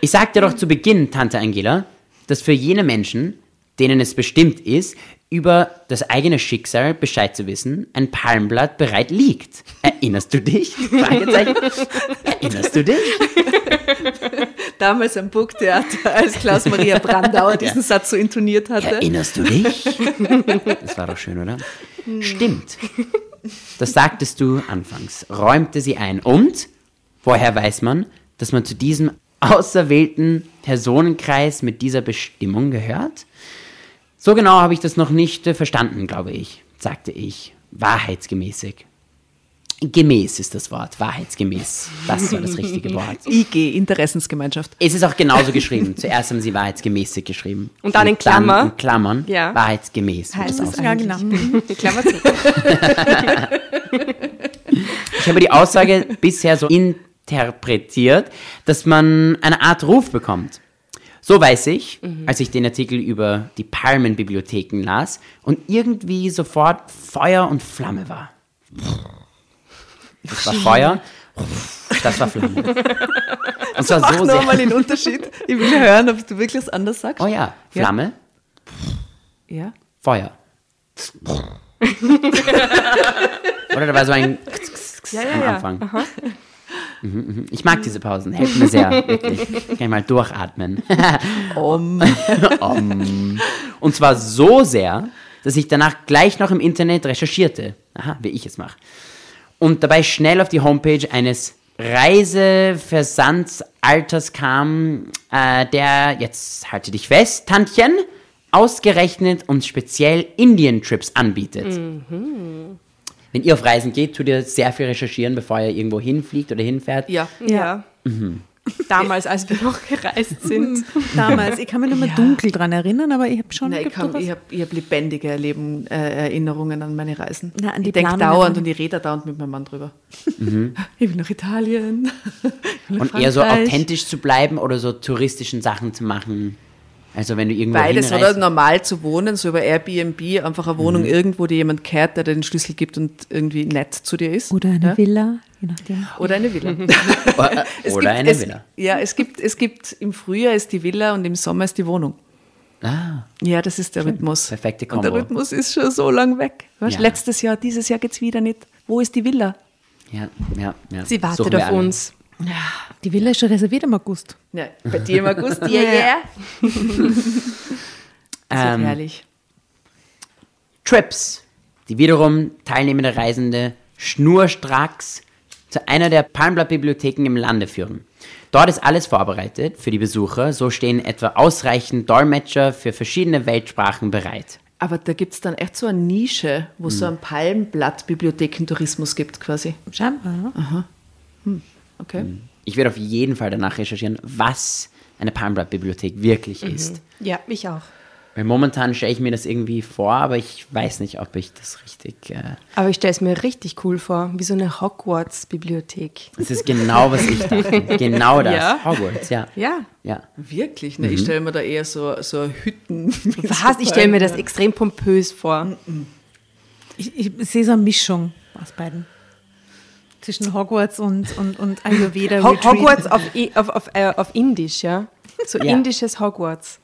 Speaker 5: Ich sagte doch zu Beginn, Tante Angela, dass für jene Menschen, denen es bestimmt ist, über das eigene Schicksal Bescheid zu wissen, ein Palmblatt bereit liegt. Erinnerst du dich? Erinnerst du dich?
Speaker 1: Damals am Burgtheater, als Klaus-Maria Brandauer diesen Satz so intoniert hatte.
Speaker 5: Erinnerst du dich? Das war doch schön, oder? Stimmt. Das sagtest du anfangs. Räumte sie ein. Und woher weiß man, dass man zu diesem auserwählten Personenkreis mit dieser Bestimmung gehört? So genau habe ich das noch nicht äh, verstanden, glaube ich, sagte ich. Wahrheitsgemäßig. Gemäß ist das Wort. Wahrheitsgemäß. Das war das richtige Wort.
Speaker 1: IG, Interessensgemeinschaft.
Speaker 5: Es ist auch genauso geschrieben. Zuerst haben sie wahrheitsgemäßig geschrieben.
Speaker 4: Und dann in Klammer.
Speaker 5: in Klammern.
Speaker 4: Ja.
Speaker 5: Wahrheitsgemäß. wird
Speaker 4: Heißt
Speaker 5: das
Speaker 4: es.
Speaker 3: Ja, genau.
Speaker 4: Die Klammer zu.
Speaker 5: Ich habe die Aussage bisher so interpretiert, dass man eine Art Ruf bekommt. So weiß ich, als ich den Artikel über die Palmenbibliotheken las und irgendwie sofort Feuer und Flamme war. Das war Feuer, das war Flamme. Und zwar
Speaker 1: Mach
Speaker 5: so sehr.
Speaker 1: den Unterschied. Ich will hören, ob du wirklich was anderes sagst.
Speaker 5: Oh ja, Flamme,
Speaker 1: Ja.
Speaker 5: Feuer. Oder da war so ein
Speaker 4: Ja, ja,
Speaker 5: am
Speaker 4: ja.
Speaker 5: Anfang. Mhm, mhm. Ich mag diese Pausen, helfen mir sehr, wirklich. Kann ich mal durchatmen.
Speaker 1: Um,
Speaker 5: Om. Und zwar so sehr, dass ich danach gleich noch im Internet recherchierte. Aha, wie ich es mache. Und dabei schnell auf die Homepage eines Reiseversandsalters kam, äh, der, jetzt halte dich fest, Tantchen, ausgerechnet und speziell Indien-Trips anbietet. Wenn ihr auf Reisen geht, tut ihr sehr viel recherchieren, bevor ihr irgendwo hinfliegt oder hinfährt.
Speaker 1: ja.
Speaker 4: Ja. Damals, als wir noch gereist sind.
Speaker 3: Damals, ich kann mich nur mal dunkel dran erinnern, aber ich habe schon
Speaker 1: Nein, ich kann- ich habe hab lebendige Erleben, äh, Erinnerungen an meine Reisen.
Speaker 3: Na, an die
Speaker 1: ich denke dauernd und ich rede dauernd mit meinem Mann drüber. Ich will nach Italien. Will nach
Speaker 5: Und eher so
Speaker 1: Frankreich.
Speaker 5: authentisch zu bleiben oder so touristischen Sachen zu machen. Also wenn du irgendwo
Speaker 1: Beides, oder
Speaker 5: hinreist.
Speaker 1: normal zu wohnen, so über Airbnb, einfach eine
Speaker 5: Mhm.
Speaker 1: Wohnung irgendwo, die jemand kehrt, der dir den Schlüssel gibt und irgendwie nett zu dir ist.
Speaker 3: Oder eine
Speaker 1: ja?
Speaker 3: Villa, je nachdem.
Speaker 1: Oder eine Villa.
Speaker 5: Oder,
Speaker 1: Es
Speaker 5: oder
Speaker 1: gibt-
Speaker 5: eine
Speaker 1: es,
Speaker 5: Villa.
Speaker 1: Ja, es gibt, es gibt, im Frühjahr ist die Villa und im Sommer ist die Wohnung.
Speaker 5: Ah,
Speaker 1: Ja, das ist der Rhythmus.
Speaker 5: perfekte
Speaker 1: Und der
Speaker 5: Kombo.
Speaker 1: Rhythmus ist schon so lang weg. Weißt,
Speaker 5: Ja.
Speaker 1: Letztes Jahr, dieses Jahr geht's wieder nicht. Wo ist die Villa?
Speaker 5: ja, ja, ja.
Speaker 4: Sie wartet
Speaker 5: Suchen
Speaker 4: auf
Speaker 5: alle.
Speaker 4: Uns.
Speaker 3: Die Villa ist schon reserviert im August.
Speaker 1: Ja, bei dir im August, yeah, yeah. Das
Speaker 5: Ähm,
Speaker 1: herrlich.
Speaker 5: Trips, die wiederum teilnehmende Reisende schnurstracks zu einer der Palmblatt-Bibliotheken im Lande führen. Dort ist alles vorbereitet für die Besucher. So stehen etwa ausreichend Dolmetscher für verschiedene Weltsprachen bereit.
Speaker 1: Aber da gibt es dann echt so eine Nische, wo es so
Speaker 5: Hm.
Speaker 1: einen Palmblatt-Bibliothekentourismus gibt quasi.
Speaker 3: Scheinbar. Ja?
Speaker 1: Okay.
Speaker 5: Hm. Ich werde auf jeden Fall danach recherchieren, was eine Palmblatt-Bibliothek wirklich ist.
Speaker 4: Ja, ich auch.
Speaker 5: Weil momentan stelle ich mir das irgendwie vor, aber ich weiß nicht, ob ich das richtig. Äh,
Speaker 4: Aber ich stelle es mir richtig cool vor, wie so eine Hogwarts-Bibliothek.
Speaker 5: das ist genau, was ich dachte. Genau das.
Speaker 4: Ja.
Speaker 5: Hogwarts, ja.
Speaker 4: Ja.
Speaker 5: Ja.
Speaker 1: Wirklich? Ne?
Speaker 5: Mhm.
Speaker 1: Ich stelle mir da eher so, so Hütten.
Speaker 4: Was?
Speaker 1: so
Speaker 4: Ich stelle mir das extrem pompös vor.
Speaker 3: Ich, ich sehe so eine Mischung aus beiden. Zwischen Hogwarts und, und, und Ayurveda.
Speaker 4: Ho. Hogwarts auf, auf, auf, äh, auf Indisch, ja? So
Speaker 5: Ja.
Speaker 4: indisches Hogwarts.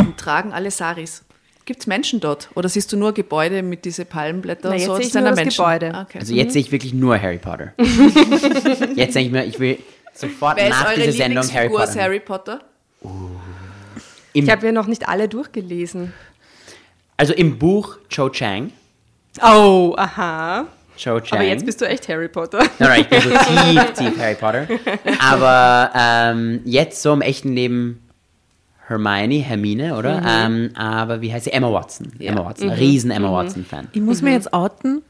Speaker 1: Und tragen alle Saris. Gibt es Menschen dort? Oder siehst du nur Gebäude mit diesen Palmblättern?
Speaker 4: Na, jetzt
Speaker 1: so?
Speaker 4: sehe
Speaker 1: Das
Speaker 4: ich nur
Speaker 1: da
Speaker 4: das
Speaker 1: Menschen.
Speaker 4: Gebäude.
Speaker 1: Ah, Okay.
Speaker 5: Also jetzt sehe ich wirklich nur Harry Potter. jetzt denke ich mir, ich will sofort
Speaker 1: Wer ist
Speaker 5: nach dieser Sendung Harry Potter.
Speaker 1: Harry Potter?
Speaker 5: Im,
Speaker 4: Ich habe ja noch nicht alle durchgelesen.
Speaker 5: also im Buch Cho Chang.
Speaker 4: Oh, aha.
Speaker 5: Cho Chang.
Speaker 4: Aber jetzt bist du echt Harry Potter.
Speaker 5: Nein, nein, ich bin so tief, tief Harry Potter. Aber ähm, jetzt so im echten Leben Hermione, Hermine, oder? Ähm, aber wie heißt sie? Emma Watson. Emma Watson. Riesen Emma Watson-Fan.
Speaker 3: Ich muss mir jetzt outen.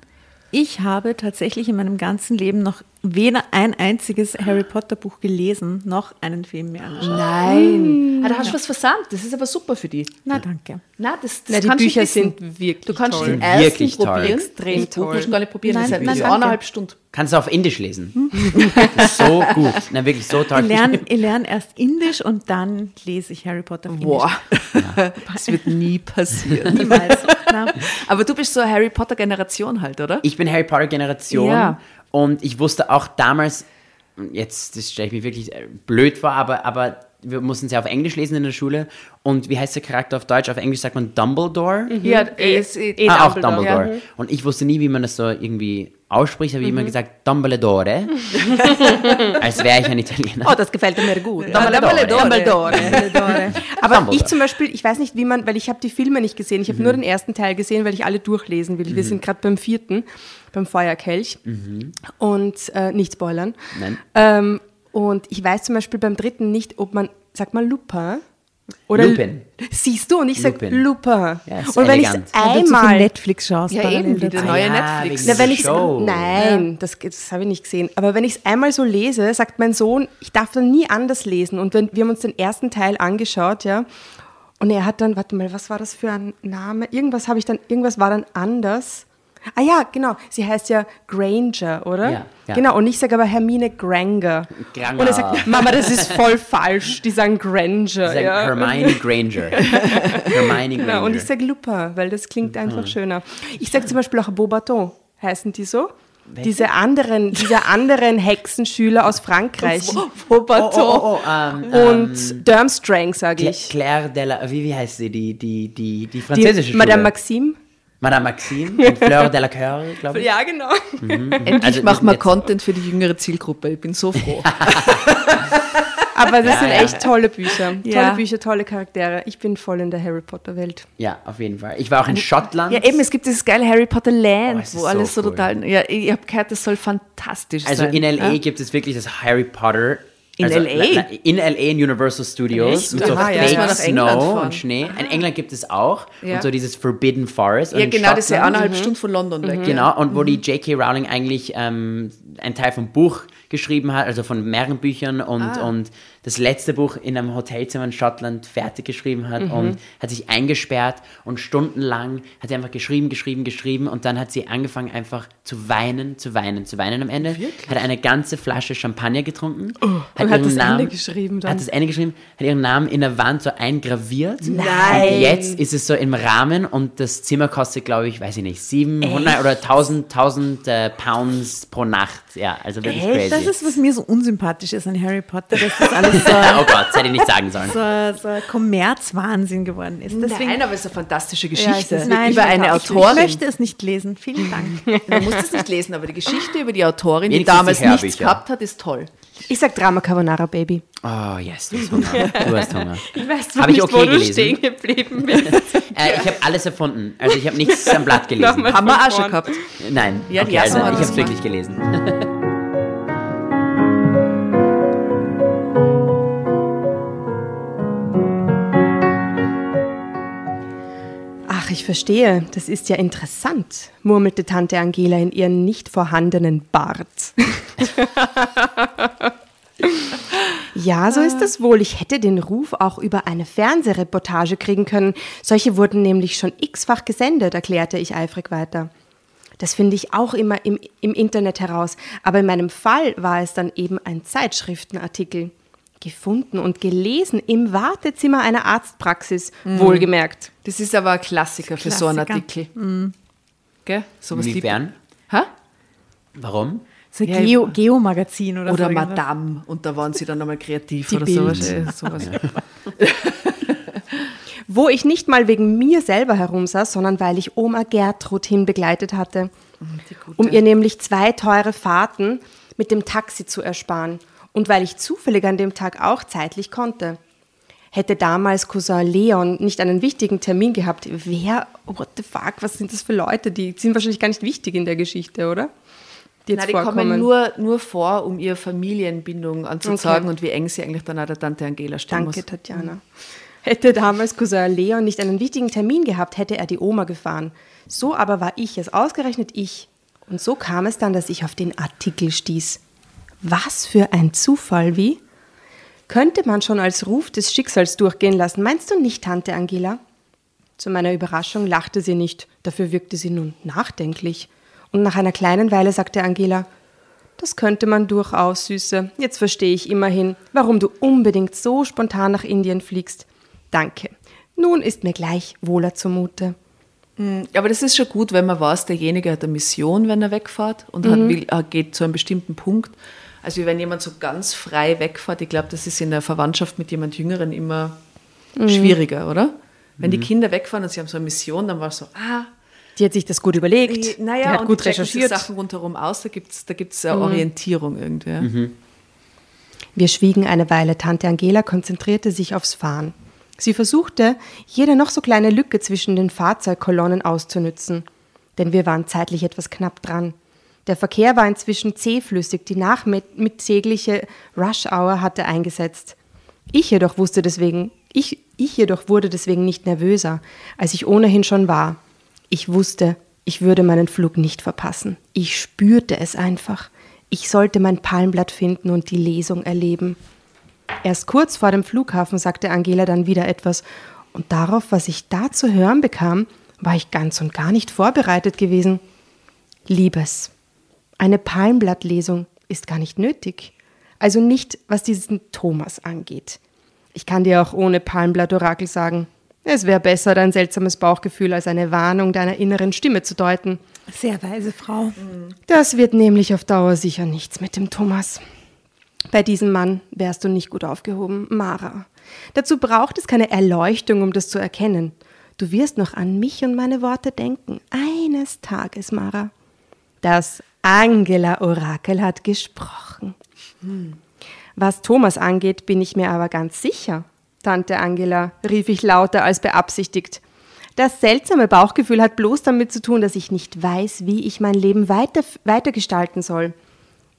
Speaker 3: Ich habe tatsächlich in meinem ganzen Leben noch weder ein einziges Harry Potter Buch gelesen, noch einen Film mir angeschaut.
Speaker 1: Nein. Ah, da hast du was versandt. Das ist aber super für die.
Speaker 3: Na, danke.
Speaker 1: Na, das, das
Speaker 4: Na, die
Speaker 1: kannst du
Speaker 4: Bücher sind wirklich
Speaker 1: Du kannst
Speaker 4: toll.
Speaker 1: den ersten
Speaker 5: Wirklich toll.
Speaker 1: probieren.
Speaker 4: Extrem
Speaker 1: das Buch
Speaker 4: toll.
Speaker 1: du gar nicht probieren.
Speaker 3: Nein,
Speaker 1: das ist
Speaker 3: nein, danke.
Speaker 1: eineinhalb Stunden.
Speaker 5: Kannst du auf Indisch lesen. Das ist so gut. Na, wirklich so toll.
Speaker 3: Ich lerne, ich lerne erst Indisch und dann lese ich Harry Potter auf
Speaker 1: Boah, das wird nie passieren.
Speaker 3: Niemals. Na,
Speaker 1: Aber du bist so eine Harry Potter Generation halt, oder?
Speaker 5: Ich bin Harry Potter Generation
Speaker 1: Ja.
Speaker 5: Und ich wusste auch damals, jetzt stelle ich mich wirklich äh, blöd vor, aber, aber wir mussten sie auf Englisch lesen in der Schule. Und wie heißt der Charakter auf Deutsch? Auf Englisch sagt man Dumbledore.
Speaker 1: Ja, eh, ist eh,
Speaker 4: eh
Speaker 5: ah, auch
Speaker 4: Dumbledore.
Speaker 5: Dumbledore. Und ich wusste nie, wie man das so irgendwie ausspricht, habe ich immer gesagt Dumbledore. als wäre ich ein Italiener.
Speaker 4: Oh, das gefällt mir gut.
Speaker 5: Dumbledore.
Speaker 4: Dumbledore. Aber
Speaker 5: Dumbledore.
Speaker 4: ich zum Beispiel, ich weiß nicht, wie man, weil ich habe die Filme nicht gesehen. Ich habe nur den ersten Teil gesehen, weil ich alle durchlesen will. Wir sind gerade beim vierten, beim Feuerkelch. Und äh, nicht spoilern.
Speaker 5: Nein.
Speaker 4: Ähm, und ich weiß zum Beispiel beim dritten nicht, ob man, sag mal Lupin. Oder
Speaker 5: Lupin.
Speaker 4: Siehst du, und ich sage
Speaker 5: Lupin.
Speaker 4: Lupin.
Speaker 5: Ja,
Speaker 4: und wenn ich es.
Speaker 3: Weil du
Speaker 4: einmal
Speaker 3: Netflix schaust.
Speaker 1: Ja, eben, der
Speaker 3: dazu.
Speaker 1: neue
Speaker 5: ja,
Speaker 1: Netflix.
Speaker 4: Na, wenn
Speaker 5: dieser
Speaker 4: ich
Speaker 5: Show.
Speaker 4: Nein, das, das habe ich nicht gesehen. Aber wenn ich es einmal so lese, sagt mein Sohn, ich darf dann nie anders lesen. Und wenn, wir haben uns den ersten Teil angeschaut, ja. Und er hat dann, warte mal, was war das für ein Name? Irgendwas habe ich dann, irgendwas war dann anders. Ah ja, genau. Sie heißt ja Granger, oder?
Speaker 5: Ja, ja.
Speaker 4: Genau. Und ich sage aber Hermine Granger.
Speaker 5: Granger.
Speaker 4: Und er sagt, Mama, das ist voll falsch. Die sagen Granger.
Speaker 5: Ich sag
Speaker 4: ja.
Speaker 5: Hermione Granger. Hermione Granger.
Speaker 4: Genau, und ich sage Lupin, weil das klingt einfach schöner. Ich sage zum Beispiel auch Beaubaton. Heißen die so? Diese anderen, diese anderen Hexenschüler aus Frankreich.
Speaker 1: Beaubaton.
Speaker 5: oh, oh, oh, ähm, ähm,
Speaker 4: Und Durmstrang, sage ich.
Speaker 5: Claire de la, wie, wie heißt sie, die, die, die, die
Speaker 4: Die
Speaker 5: französische Schule?
Speaker 4: Madame Maxime.
Speaker 5: Madame Maxime und Fleur de la Coeur, glaube ich.
Speaker 4: Ja, genau.
Speaker 1: Endlich
Speaker 5: Also,
Speaker 1: machen wir Content für die jüngere Zielgruppe. Ich bin so froh.
Speaker 4: Aber das
Speaker 5: Ja,
Speaker 4: sind
Speaker 5: ja.
Speaker 4: echt tolle Bücher.
Speaker 1: Ja.
Speaker 4: Tolle Bücher, tolle Charaktere. Ich bin voll in der Harry Potter Welt.
Speaker 5: Ja, auf jeden Fall. Ich war auch in Schottland.
Speaker 1: ja, eben, es gibt dieses geile Harry Potter Land,
Speaker 5: Oh,
Speaker 1: wo alles
Speaker 5: so
Speaker 1: so
Speaker 5: cool.
Speaker 1: total. Ja, ich habe gehört, das soll fantastisch
Speaker 5: Also
Speaker 1: sein.
Speaker 5: in LA
Speaker 1: ja?
Speaker 5: gibt es wirklich das Harry Potter.
Speaker 1: In
Speaker 5: also,
Speaker 1: LA?
Speaker 5: in LA, in Universal Studios.
Speaker 1: Echt?
Speaker 5: Mit so
Speaker 1: ja.
Speaker 5: Fake
Speaker 1: England
Speaker 5: Snow und Schnee. In England gibt es auch.
Speaker 1: Ja.
Speaker 5: Und so dieses Forbidden Forest.
Speaker 1: Ja, genau, das ist ja eineinhalb Stunden von London weg.
Speaker 5: Genau, und wo die J.K. Rowling eigentlich ähm, einen Teil vom Buch geschrieben hat, also von mehreren Büchern und,
Speaker 1: Ah.
Speaker 5: und das letzte Buch in einem Hotelzimmer in Schottland fertig geschrieben hat und hat sich eingesperrt und stundenlang hat sie einfach geschrieben, geschrieben, geschrieben und dann hat sie angefangen einfach zu weinen, zu weinen, zu weinen am Ende. Hat eine ganze Flasche Champagner getrunken.
Speaker 4: und hat
Speaker 5: ihren
Speaker 4: das Ende geschrieben dann?
Speaker 5: Hat das Ende geschrieben, hat ihren Namen in der Wand so eingraviert.
Speaker 4: Nein.
Speaker 5: Und jetzt ist es so im Rahmen und das Zimmer kostet, glaube ich, weiß ich nicht, 700 oder 1000, 1000 äh, Pounds pro Nacht. Ja, also wirklich crazy.
Speaker 3: das ist, was mir so unsympathisch ist an Harry Potter, dass das alles so,
Speaker 5: oh Gott, das hätte ich nicht sagen sollen.
Speaker 3: so, so ein Kommerzwahnsinn geworden ist. Deswegen,
Speaker 1: Nein, aber es ist eine fantastische
Speaker 4: Ja,
Speaker 1: Geschichte
Speaker 4: es ist
Speaker 3: Nein,
Speaker 1: über
Speaker 3: ich-
Speaker 1: eine Autorin.
Speaker 3: Ich möchte es nicht lesen. Vielen Dank.
Speaker 1: Man muss es nicht lesen, aber die Geschichte über die Autorin, die
Speaker 5: Wenigstens die
Speaker 1: damals nichts
Speaker 5: Hörbücher.
Speaker 1: gehabt hat, ist toll.
Speaker 4: Ich sag Drama Carbonara Baby.
Speaker 5: Oh, yes, du hast Hunger. Du hast Hunger.
Speaker 4: Ich weiß
Speaker 5: Hab ich okay gelesen?
Speaker 4: geblieben bist.
Speaker 5: Äh, ich habe alles erfunden. Also ich habe nichts am Blatt gelesen.
Speaker 1: Haben wir auch schon gehabt.
Speaker 5: Nein,
Speaker 1: Ja,
Speaker 5: okay, also ich habe es wirklich gelesen.
Speaker 4: Ach, ich verstehe. Das ist ja interessant, murmelte Tante Angela in ihren nicht vorhandenen Bart. ja, so ist es wohl. Ich hätte den Ruf auch über eine Fernsehreportage kriegen können. Solche wurden nämlich schon x-fach gesendet, erklärte ich eifrig weiter. Das finde ich auch immer im, im Internet heraus. Aber in meinem Fall war es dann eben ein Zeitschriftenartikel. Gefunden und gelesen im Wartezimmer einer Arztpraxis, wohlgemerkt.
Speaker 1: Das ist aber ein Klassiker für so einen
Speaker 3: Klassiker.
Speaker 1: Artikel. Gell? Sowas liebt-
Speaker 5: Inwiefern?
Speaker 1: Hä?
Speaker 5: Warum?
Speaker 3: So ein
Speaker 1: Ja,
Speaker 3: Geo- Geo-Magazin oder,
Speaker 1: Oder
Speaker 3: so.
Speaker 1: Madame. Und da waren sie dann nochmal kreativ
Speaker 4: Die
Speaker 1: oder
Speaker 4: Bild.
Speaker 1: sowas. Sowas.
Speaker 4: Wo ich nicht mal wegen mir selber herumsaß, sondern weil ich Oma Gertrud hinbegleitet hatte, um ihr nämlich zwei teure Fahrten mit dem Taxi zu ersparen und weil ich zufällig an dem Tag auch zeitlich konnte. Hätte damals Cousin Leon nicht einen wichtigen Termin gehabt, wer, what the fuck, was sind das für Leute? Die sind wahrscheinlich gar nicht wichtig in der Geschichte, oder? Die jetzt
Speaker 1: Nein, die
Speaker 4: vorkommen.
Speaker 1: kommen nur, nur vor, um ihre Familienbindung anzuzeigen
Speaker 4: Okay.
Speaker 1: und wie eng sie eigentlich dann auch der Tante Angela stehen
Speaker 4: Danke,
Speaker 1: muss.
Speaker 4: Tatjana. Hätte damals Cousin Leon nicht einen wichtigen Termin gehabt, hätte er die Oma gefahren. So aber war ich es, ausgerechnet ich. Und so kam es dann, dass ich auf den Artikel stieß. Was für ein Zufall, wie? Könnte man schon als Ruf des Schicksals durchgehen lassen, meinst du nicht, Tante Angela? Zu meiner Überraschung lachte sie nicht, dafür wirkte sie nun nachdenklich. Und nach einer kleinen Weile sagte Angela, das könnte man durchaus, Süße. Jetzt verstehe ich immerhin, warum du unbedingt so spontan nach Indien fliegst. Danke. Nun ist mir gleich wohler zumute.
Speaker 1: Aber das ist schon gut, wenn man weiß, derjenige hat eine Mission, wenn er wegfährt und hat, will, er geht zu einem bestimmten Punkt. Also wenn jemand so ganz frei wegfährt, ich glaube, das ist in der Verwandtschaft mit jemand Jüngeren immer schwieriger, oder? Wenn die Kinder wegfahren und sie haben so eine Mission, dann war es so, ah,
Speaker 4: Die hat sich das gut überlegt.
Speaker 1: die,
Speaker 4: die
Speaker 1: naja,
Speaker 4: hat
Speaker 1: und
Speaker 4: gut
Speaker 1: die
Speaker 4: recherchiert.
Speaker 1: Sachen rundherum aus, da gibt es da gibt's eine Orientierung irgendwie. ja.
Speaker 4: Wir schwiegen eine Weile. Tante Angela konzentrierte sich aufs Fahren. Sie versuchte, jede noch so kleine Lücke zwischen den Fahrzeugkolonnen auszunützen. Denn wir waren zeitlich etwas knapp dran. Der Verkehr war inzwischen zähflüssig, die nachmittägliche Rush-Hour hatte eingesetzt. Ich jedoch wusste deswegen, ich, ich jedoch wurde deswegen nicht nervöser, als ich ohnehin schon war. Ich wusste, ich würde meinen Flug nicht verpassen. Ich spürte es einfach. Ich sollte mein Palmblatt finden und die Lesung erleben. Erst kurz vor dem Flughafen sagte Angela dann wieder etwas, und darauf, was ich da zu hören bekam, war ich ganz und gar nicht vorbereitet gewesen. Liebes, eine Palmblattlesung ist gar nicht nötig. Also nicht, was diesen Thomas angeht. Ich kann dir auch ohne Palmblatt-Orakel sagen, es wäre besser, dein seltsames Bauchgefühl als eine Warnung deiner inneren Stimme zu deuten.
Speaker 3: Sehr weise Frau.
Speaker 4: Das wird nämlich auf Dauer sicher nichts mit dem Thomas. Bei diesem Mann wärst du nicht gut aufgehoben, Mara. Dazu braucht es keine Erleuchtung, um das zu erkennen. Du wirst noch an mich und meine Worte denken. Eines Tages, Mara. Das Angela-Orakel hat gesprochen. Was Thomas angeht, bin ich mir aber ganz sicher. Tante Angela, rief ich lauter als beabsichtigt. Das seltsame Bauchgefühl hat bloß damit zu tun, dass ich nicht weiß, wie ich mein Leben weiter, weitergestalten soll.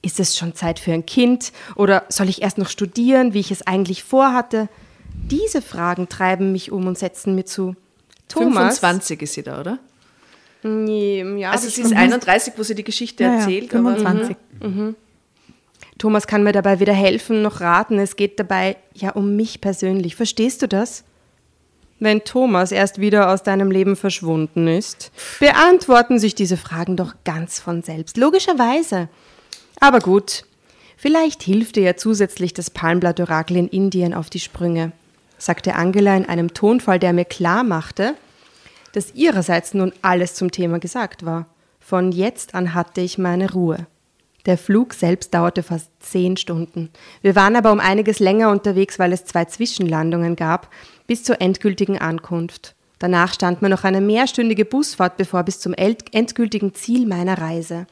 Speaker 4: Ist es schon Zeit für ein Kind oder soll ich erst noch studieren, wie ich es eigentlich vorhatte? Diese Fragen treiben mich um und setzen mir zu. Thomas.
Speaker 1: 25 ist sie da, oder?
Speaker 4: Nee, ja,
Speaker 1: Also sie ist 31, wo sie die Geschichte
Speaker 3: Ja,
Speaker 1: erzählt. aber-
Speaker 3: 25.
Speaker 4: Thomas kann mir dabei weder helfen noch raten. Es geht dabei ja um mich persönlich. Verstehst du das? Wenn Thomas erst wieder aus deinem Leben verschwunden ist, beantworten sich diese Fragen doch ganz von selbst. Logischerweise. Aber gut, vielleicht hilft dir ja zusätzlich das Palmblatt-Orakel in Indien auf die Sprünge, sagte Angela in einem Tonfall, der mir klar machte, dass ihrerseits nun alles zum Thema gesagt war. Von jetzt an hatte ich meine Ruhe. Der Flug selbst dauerte fast zehn Stunden. Wir waren aber um einiges länger unterwegs, weil es zwei Zwischenlandungen gab, bis zur endgültigen Ankunft. Danach stand mir noch eine mehrstündige Busfahrt bevor bis zum endgültigen Ziel meiner Reise.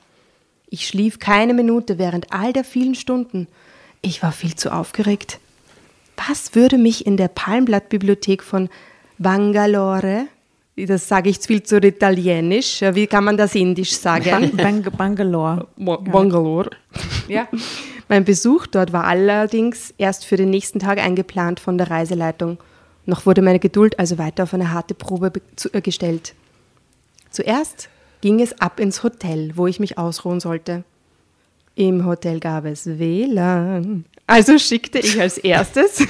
Speaker 4: Ich schlief keine Minute während all der vielen Stunden. Ich war viel zu aufgeregt. Was würde mich in der Palmblattbibliothek von Bangalore, das sage ich viel zu italienisch, wie kann man das indisch sagen?
Speaker 3: Bang, Bangalore.
Speaker 4: Bangalore. Ja. Mein Besuch dort war allerdings erst für den nächsten Tag eingeplant von der Reiseleitung. Noch wurde meine Geduld also weiter auf eine harte Probe äh, gestellt. Zuerst ging es ab ins Hotel, wo ich mich ausruhen sollte. Im Hotel gab es WLAN. Also schickte ich als erstes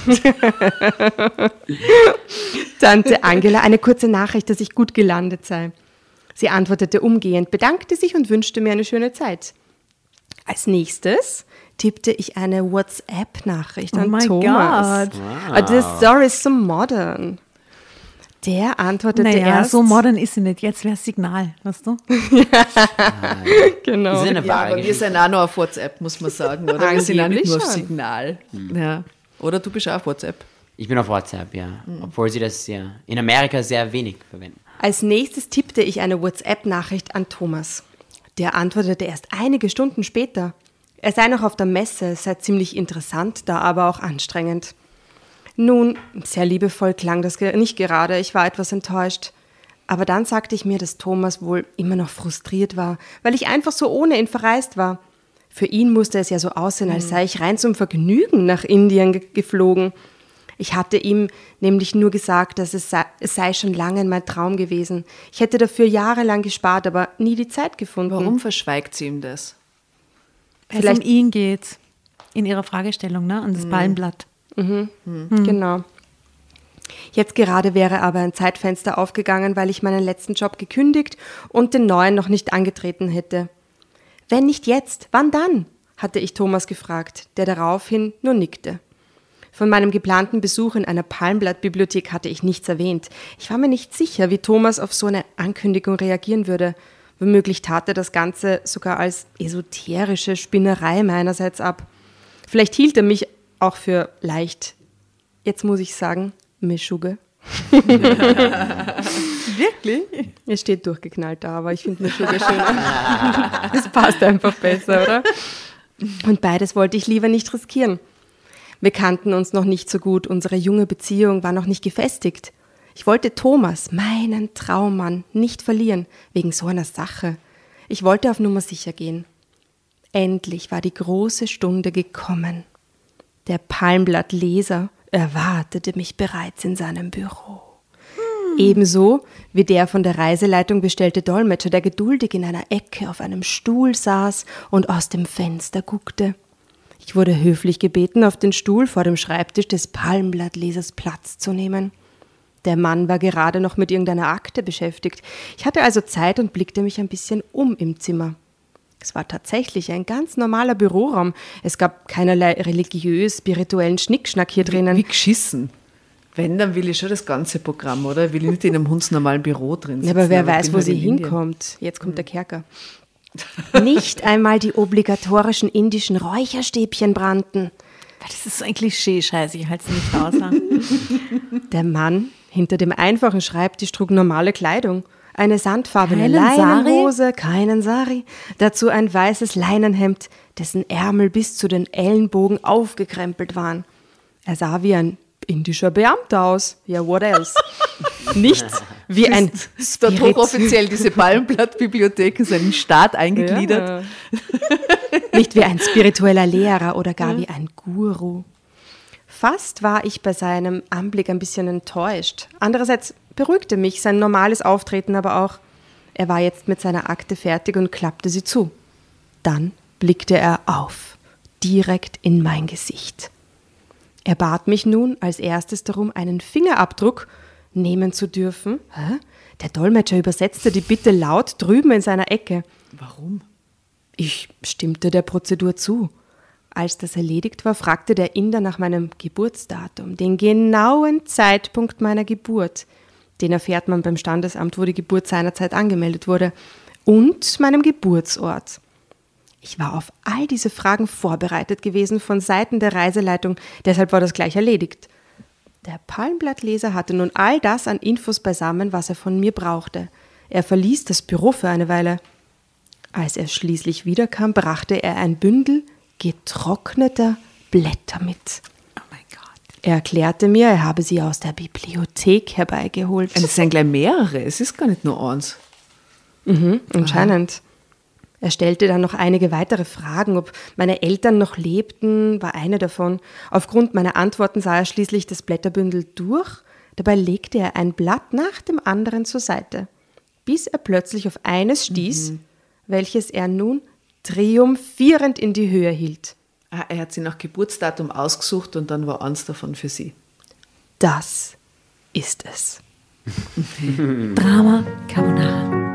Speaker 4: Tante Angela eine kurze Nachricht, dass ich gut gelandet sei. Sie antwortete umgehend, bedankte sich und wünschte mir eine schöne Zeit. Als nächstes tippte ich eine WhatsApp-Nachricht
Speaker 3: Oh
Speaker 4: an Thomas.
Speaker 3: God.
Speaker 4: Oh, the story is so modern. Der antwortete
Speaker 3: Naja,
Speaker 4: erst.
Speaker 3: so modern ist sie nicht. Jetzt wäre Signal, weißt du?
Speaker 4: genau.
Speaker 5: Das ist eine
Speaker 1: Ja, aber wir sind auch noch auf WhatsApp, muss man sagen, oder? Wir sind auch nicht nur auf. Signal. Ja. Oder du bist auch auf WhatsApp.
Speaker 5: Ich bin auf WhatsApp, ja. Obwohl sie das ja in Amerika sehr wenig verwenden.
Speaker 4: Als nächstes tippte ich eine WhatsApp-Nachricht an Thomas. Der antwortete erst einige Stunden später. Er sei noch auf der Messe, es sei ziemlich interessant, da aber auch anstrengend. Nun, sehr liebevoll klang das nicht gerade, ich war etwas enttäuscht. Aber dann sagte ich mir, dass Thomas wohl immer noch frustriert war, weil ich einfach so ohne ihn verreist war. Für ihn musste es ja so aussehen, als sei ich rein zum Vergnügen nach Indien ge geflogen. Ich hatte ihm nämlich nur gesagt, dass es sei, es sei schon lange mein Traum gewesen. Ich hätte dafür jahrelang gespart, aber nie die Zeit gefunden.
Speaker 1: Warum verschweigt sie ihm das?
Speaker 3: Weil es
Speaker 4: Vielleicht-
Speaker 3: um ihn geht. In ihrer Fragestellung, ne? An das Palmblatt.
Speaker 4: Genau. Jetzt gerade wäre aber ein Zeitfenster aufgegangen, weil ich meinen letzten Job gekündigt und den neuen noch nicht angetreten hätte. Wenn nicht jetzt, wann dann? hatte ich Thomas gefragt, der daraufhin nur nickte. Von meinem geplanten Besuch in einer Palmblattbibliothek hatte ich nichts erwähnt. Ich war mir nicht sicher, wie Thomas auf so eine Ankündigung reagieren würde. Womöglich tat er das Ganze sogar als esoterische Spinnerei meinerseits ab. Vielleicht hielt er mich auch für leicht, jetzt muss ich sagen, Mischugge.
Speaker 3: Wirklich?
Speaker 4: Es steht durchgeknallt da, aber ich finde Mischugge schöner. Es passt einfach besser, oder? Und beides wollte ich lieber nicht riskieren. Wir kannten uns noch nicht so gut, unsere junge Beziehung war noch nicht gefestigt. Ich wollte Thomas, meinen Traummann, nicht verlieren, wegen so einer Sache. Ich wollte auf Nummer sicher gehen. Endlich war die große Stunde gekommen. Der Palmblattleser erwartete mich bereits in seinem Büro. Ebenso wie der von der Reiseleitung bestellte Dolmetscher, der geduldig in einer Ecke auf einem Stuhl saß und aus dem Fenster guckte. Ich wurde höflich gebeten, auf den Stuhl vor dem Schreibtisch des Palmblattlesers Platz zu nehmen. Der Mann war gerade noch mit irgendeiner Akte beschäftigt. Ich hatte also Zeit und blickte mich ein bisschen um im Zimmer. Es war tatsächlich ein ganz normaler Büroraum. Es gab keinerlei religiös-spirituellen Schnickschnack hier drinnen.
Speaker 1: Wie geschissen. Wenn, dann will ich schon das ganze Programm, oder? Ich will nicht in einem hundsnormalen Büro drin
Speaker 4: Ja,
Speaker 1: sitzen.
Speaker 4: aber wer
Speaker 1: ich
Speaker 4: weiß, wo
Speaker 1: halt
Speaker 4: sie
Speaker 1: in Indien.
Speaker 4: hinkommt. Jetzt kommt der Kerker. Nicht einmal die obligatorischen indischen Räucherstäbchen brannten.
Speaker 3: Das ist so ein Klischee-Scheiß, ich halte es nicht aus. ha?
Speaker 4: Der Mann hinter dem einfachen Schreibtisch trug normale Kleidung. Eine sandfarbene? Leinenhose, keinen Sari. Dazu ein weißes Leinenhemd, dessen Ärmel bis zu den Ellenbogen aufgekrempelt waren. Er sah wie ein indischer Beamter aus. Ja, what else? Nichts wie ein
Speaker 1: Ist dort
Speaker 4: Spirit-
Speaker 1: hochoffiziell diese Palmblattbibliothek ist in den Staat eingegliedert.
Speaker 4: Nicht wie ein spiritueller Lehrer oder gar wie ein Guru. Fast war ich bei seinem Anblick ein bisschen enttäuscht. Andererseits beruhigte mich sein normales Auftreten aber auch. Er war jetzt mit seiner Akte fertig und klappte sie zu. Dann blickte er auf, direkt in mein Gesicht. Er bat mich nun als erstes darum, einen Fingerabdruck nehmen zu dürfen. Hä? Der Dolmetscher übersetzte die Bitte laut drüben in seiner Ecke.
Speaker 1: Warum?
Speaker 4: Ich stimmte der Prozedur zu. Als das erledigt war, fragte der Inder nach meinem Geburtsdatum, den genauen Zeitpunkt meiner Geburt. Den erfährt man beim Standesamt, wo die Geburt seinerzeit angemeldet wurde. Und meinem Geburtsort. Ich war auf all diese Fragen vorbereitet gewesen von Seiten der Reiseleitung, deshalb war das gleich erledigt. Der Palmblattleser hatte nun all das an Infos beisammen, was er von mir brauchte. Er verließ das Büro für eine Weile. Als er schließlich wiederkam, brachte er ein Bündel getrockneter Blätter mit. Er erklärte mir, er habe sie aus der Bibliothek herbeigeholt.
Speaker 1: Es sind gleich mehrere, es ist gar nicht nur eins.
Speaker 4: Mhm, anscheinend. Er stellte dann noch einige weitere Fragen, ob meine Eltern noch lebten, war eine davon. Aufgrund meiner Antworten sah er schließlich das Blätterbündel durch. Dabei legte er ein Blatt nach dem anderen zur Seite, bis er plötzlich auf eines stieß, welches er nun triumphierend in die Höhe hielt.
Speaker 1: Ah, er hat sie nach Geburtsdatum ausgesucht und dann war eins davon für sie.
Speaker 4: Das ist es.
Speaker 3: Drama Carbonara.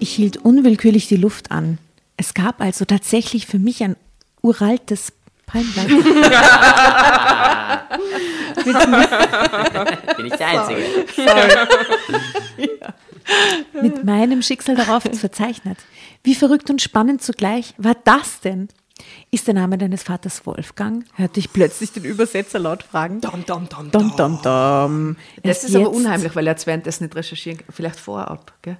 Speaker 3: Ich hielt unwillkürlich die Luft an. Es gab also tatsächlich für mich ein uraltes Palmblatt.
Speaker 5: Bin ich der Einzige.
Speaker 3: mit meinem Schicksal darauf verzeichnet. Wie verrückt und spannend zugleich war das denn? Ist der Name deines Vaters Wolfgang? Hörte ich plötzlich den Übersetzer laut fragen.
Speaker 4: Dom, dom, dom,
Speaker 3: Dom, dom, dom.
Speaker 1: Das ist aber unheimlich, weil er jetzt währenddessen nicht recherchieren kann. Vielleicht vorab. Gell?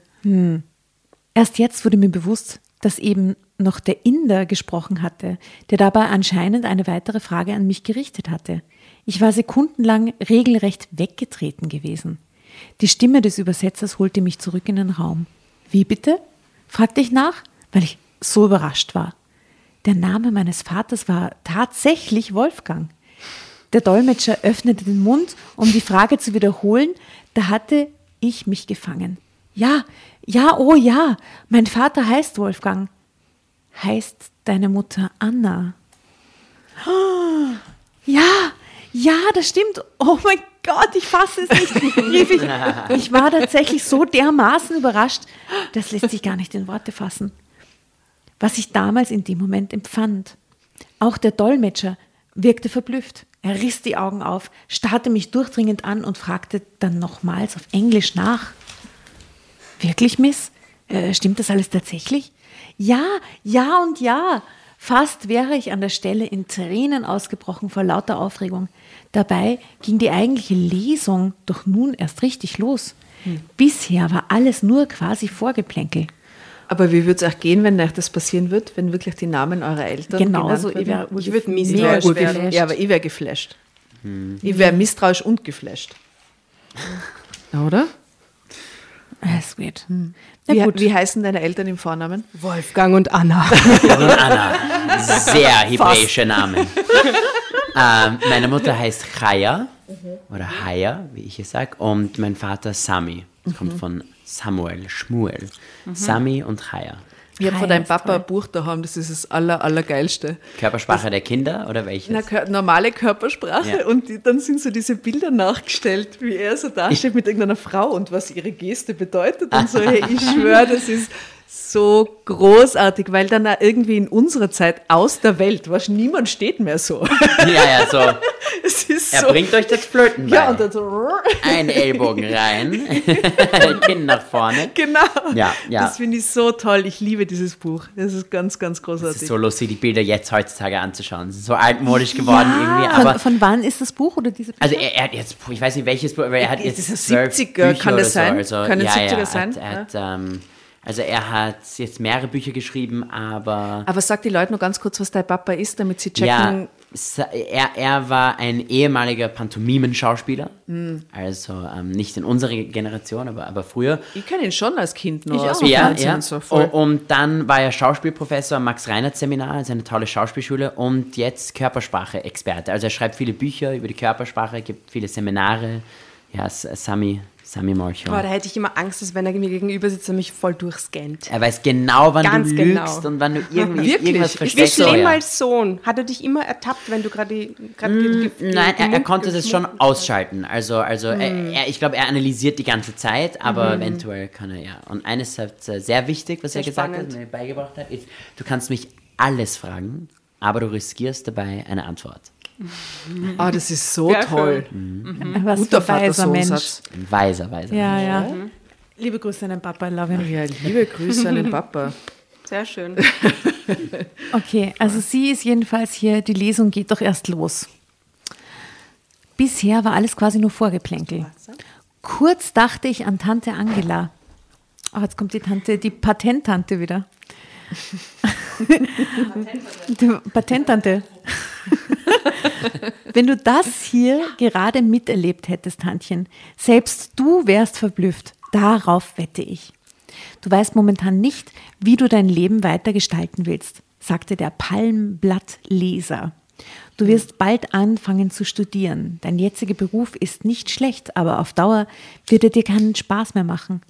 Speaker 3: Erst jetzt wurde mir bewusst, dass eben noch der Inder gesprochen hatte, der dabei anscheinend eine weitere Frage an mich gerichtet hatte. Ich war sekundenlang regelrecht weggetreten gewesen. Die Stimme des Übersetzers holte mich zurück in den Raum. Wie bitte? fragte ich nach, weil ich so überrascht war. Der Name meines Vaters war tatsächlich Wolfgang. Der Dolmetscher öffnete den Mund, um die Frage zu wiederholen. Da hatte ich mich gefangen. Ja, ja, oh ja, mein Vater heißt Wolfgang. Heißt deine Mutter Anna? Ja, ja, das stimmt. Oh mein Gott, ich fasse es nicht, rief ich. Ich war tatsächlich so dermaßen überrascht, das lässt sich gar nicht in Worte fassen. Was ich damals in dem Moment empfand. Auch der Dolmetscher wirkte verblüfft. Er riss die Augen auf, starrte mich durchdringend an und fragte dann nochmals auf Englisch nach. Wirklich, Miss? Äh, stimmt das alles tatsächlich? Ja, ja und ja. Fast wäre ich an der Stelle in Tränen ausgebrochen vor lauter Aufregung. Dabei ging die eigentliche Lesung doch nun erst richtig los. Bisher war alles nur quasi Vorgeplänkel.
Speaker 1: Aber wie würde es auch gehen, wenn euch das passieren wird, wenn wirklich die Namen eurer Eltern
Speaker 3: Genauso,
Speaker 1: genannt
Speaker 3: ich wär
Speaker 1: würden?
Speaker 3: urgef-
Speaker 1: würd misstrauisch werden. Ja, aber ich wäre geflasht. Ich wäre misstrauisch und geflasht. Oder?
Speaker 3: Das ist weird.
Speaker 1: Wie,
Speaker 3: Na gut.
Speaker 1: wie heißen deine Eltern im Vornamen?
Speaker 4: Wolfgang und Anna.
Speaker 5: Und Anna. Sehr hebräische Namen. ähm, meine Mutter heißt Chaya oder Haya, wie ich es sage, und mein Vater Sami. Das kommt von Samuel, Schmuel. Sami und Chaya.
Speaker 1: Ich habe von deinem
Speaker 3: ist
Speaker 1: Papa
Speaker 3: toll.
Speaker 1: ein Buch daheim, das ist das aller, allergeilste.
Speaker 5: Körpersprache der Kinder oder welches?
Speaker 1: Na, kör- normale Körpersprache
Speaker 5: Ja.
Speaker 1: und die, dann sind so diese Bilder nachgestellt, wie er so dasteht mit irgendeiner Frau und was ihre Geste bedeutet und so. Hey, ich schwöre, das ist so großartig, weil dann auch irgendwie in unserer Zeit aus der Welt, was niemand steht mehr so.
Speaker 5: ja, ja, so.
Speaker 1: es ist
Speaker 5: Er
Speaker 1: so.
Speaker 5: bringt euch das Flöten bei.
Speaker 1: ja, und dann so.
Speaker 5: Ein Ellbogen rein, Kinn nach vorne.
Speaker 1: Genau.
Speaker 5: Ja, ja.
Speaker 1: Das finde ich so toll. Ich liebe dieses Buch. Das ist ganz, ganz
Speaker 5: Es
Speaker 1: großartig.
Speaker 5: ist so lustig, die Bilder jetzt heutzutage anzuschauen. Es ist so altmodisch geworden irgendwie,
Speaker 3: von,
Speaker 5: aber
Speaker 3: von wann ist das Buch oder diese
Speaker 5: Also er, er hat jetzt, ich weiß nicht welches Buch, aber er hat jetzt
Speaker 1: das
Speaker 5: zwölf
Speaker 1: 70er?
Speaker 5: Bücher
Speaker 1: Kann
Speaker 5: oder
Speaker 1: das sein?
Speaker 5: So. Also,
Speaker 1: Können
Speaker 5: ja,
Speaker 1: 70er
Speaker 5: ja,
Speaker 1: sein?
Speaker 5: Hat, er hat, ähm, also er hat jetzt mehrere Bücher geschrieben, aber
Speaker 1: Aber sag die Leute nur ganz kurz, was dein Papa ist, damit sie
Speaker 5: ja,
Speaker 1: checken.
Speaker 5: sa- er, er war ein ehemaliger Pantomimenschauspieler,
Speaker 1: Hm.
Speaker 5: also ähm, nicht in unserer Generation, aber, aber früher.
Speaker 1: Ich kenne ihn schon als Kind noch.
Speaker 3: Ich
Speaker 1: aus
Speaker 3: auch.
Speaker 5: Ja, ja.
Speaker 1: und So, voll.
Speaker 5: Und, dann war er Schauspielprofessor am Max-Reinhardt-Seminar, also eine tolle Schauspielschule und jetzt Körpersprache-Experte. Also er schreibt viele Bücher über die Körpersprache, gibt viele Seminare. Ja, S- Sami, Sami Molcho.
Speaker 4: Boah, da hätte ich immer Angst, dass wenn er mir gegenüber sitzt, er mich voll durchscannt.
Speaker 5: Er weiß genau, wann
Speaker 4: Ganz
Speaker 5: du
Speaker 4: genau.
Speaker 5: lügst und wann du irgendwie
Speaker 1: Wirklich?
Speaker 5: irgendwas
Speaker 1: Ist
Speaker 4: Wie
Speaker 5: versteckst.
Speaker 4: schlimm als Sohn. Hat er dich immer ertappt, wenn du gerade gerade ge- ge-
Speaker 5: Mm, Nein, er, er konnte das schon ausschalten. Also, also
Speaker 4: Hm.
Speaker 5: er, ich glaube, er analysiert die ganze Zeit, aber eventuell kann er ja. Und eines ist äh, sehr wichtig, was
Speaker 4: Sehr
Speaker 5: er gesagt
Speaker 4: spannend.
Speaker 5: hat, mir beigebracht hat, ist, du kannst mich alles fragen, aber du riskierst dabei eine Antwort.
Speaker 1: Ah, das ist so toll.
Speaker 3: Was
Speaker 1: Guter
Speaker 3: für ein weiser Mensch.
Speaker 1: Vater-Sohn-Satz.
Speaker 5: Ein weiser, weiser.
Speaker 3: Ja, ja. Liebe Grüße an den Papa, I love him.
Speaker 1: Ja, liebe Grüße an den Papa.
Speaker 4: Sehr schön.
Speaker 3: Okay, also sie ist jedenfalls hier, die Lesung geht doch erst los. Bisher war alles quasi nur Vorgeplänkel. Kurz dachte ich an Tante Angela. Oh, jetzt kommt die Tante, die Patenttante wieder. Die Patenttante. Wenn du das hier gerade miterlebt hättest, Tantchen, selbst du wärst verblüfft. Darauf wette ich. Du weißt momentan nicht, wie du dein Leben weiter gestalten willst, sagte der Palmblattleser. Du wirst bald anfangen zu studieren. Dein jetziger Beruf ist nicht schlecht, aber auf Dauer wird er dir keinen Spaß mehr machen.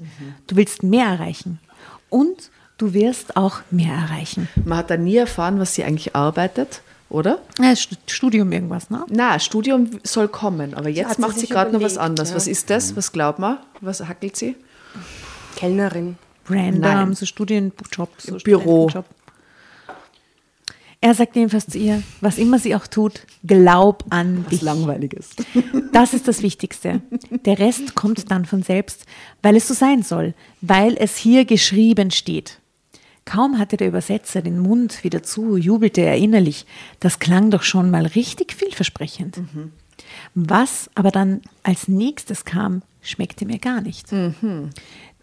Speaker 3: Du willst mehr erreichen. Und du wirst auch mehr erreichen.
Speaker 1: Man hat da nie erfahren, was sie eigentlich arbeitet, oder?
Speaker 3: Ja, Stu- Studium irgendwas, ne?
Speaker 1: Na, Studium soll kommen, aber jetzt
Speaker 4: hat sie
Speaker 1: macht sie gerade noch was anderes.
Speaker 4: ja.
Speaker 1: Was ist das? Was glaubt man? Was hackelt sie?
Speaker 4: Kellnerin.
Speaker 3: Random,
Speaker 1: Nein.
Speaker 3: so Studienjob. So
Speaker 1: Büro.
Speaker 3: Studentenjob. Er sagt jedenfalls zu ihr, was immer sie auch tut, glaub an dich.
Speaker 1: Langweiliges.
Speaker 3: Das ist das Wichtigste. Der Rest kommt dann von selbst, weil es so sein soll, weil es hier geschrieben steht. Kaum hatte der Übersetzer den Mund wieder zu, jubelte er innerlich. Das klang doch schon mal richtig vielversprechend. Was aber dann als nächstes kam, schmeckte mir gar nicht.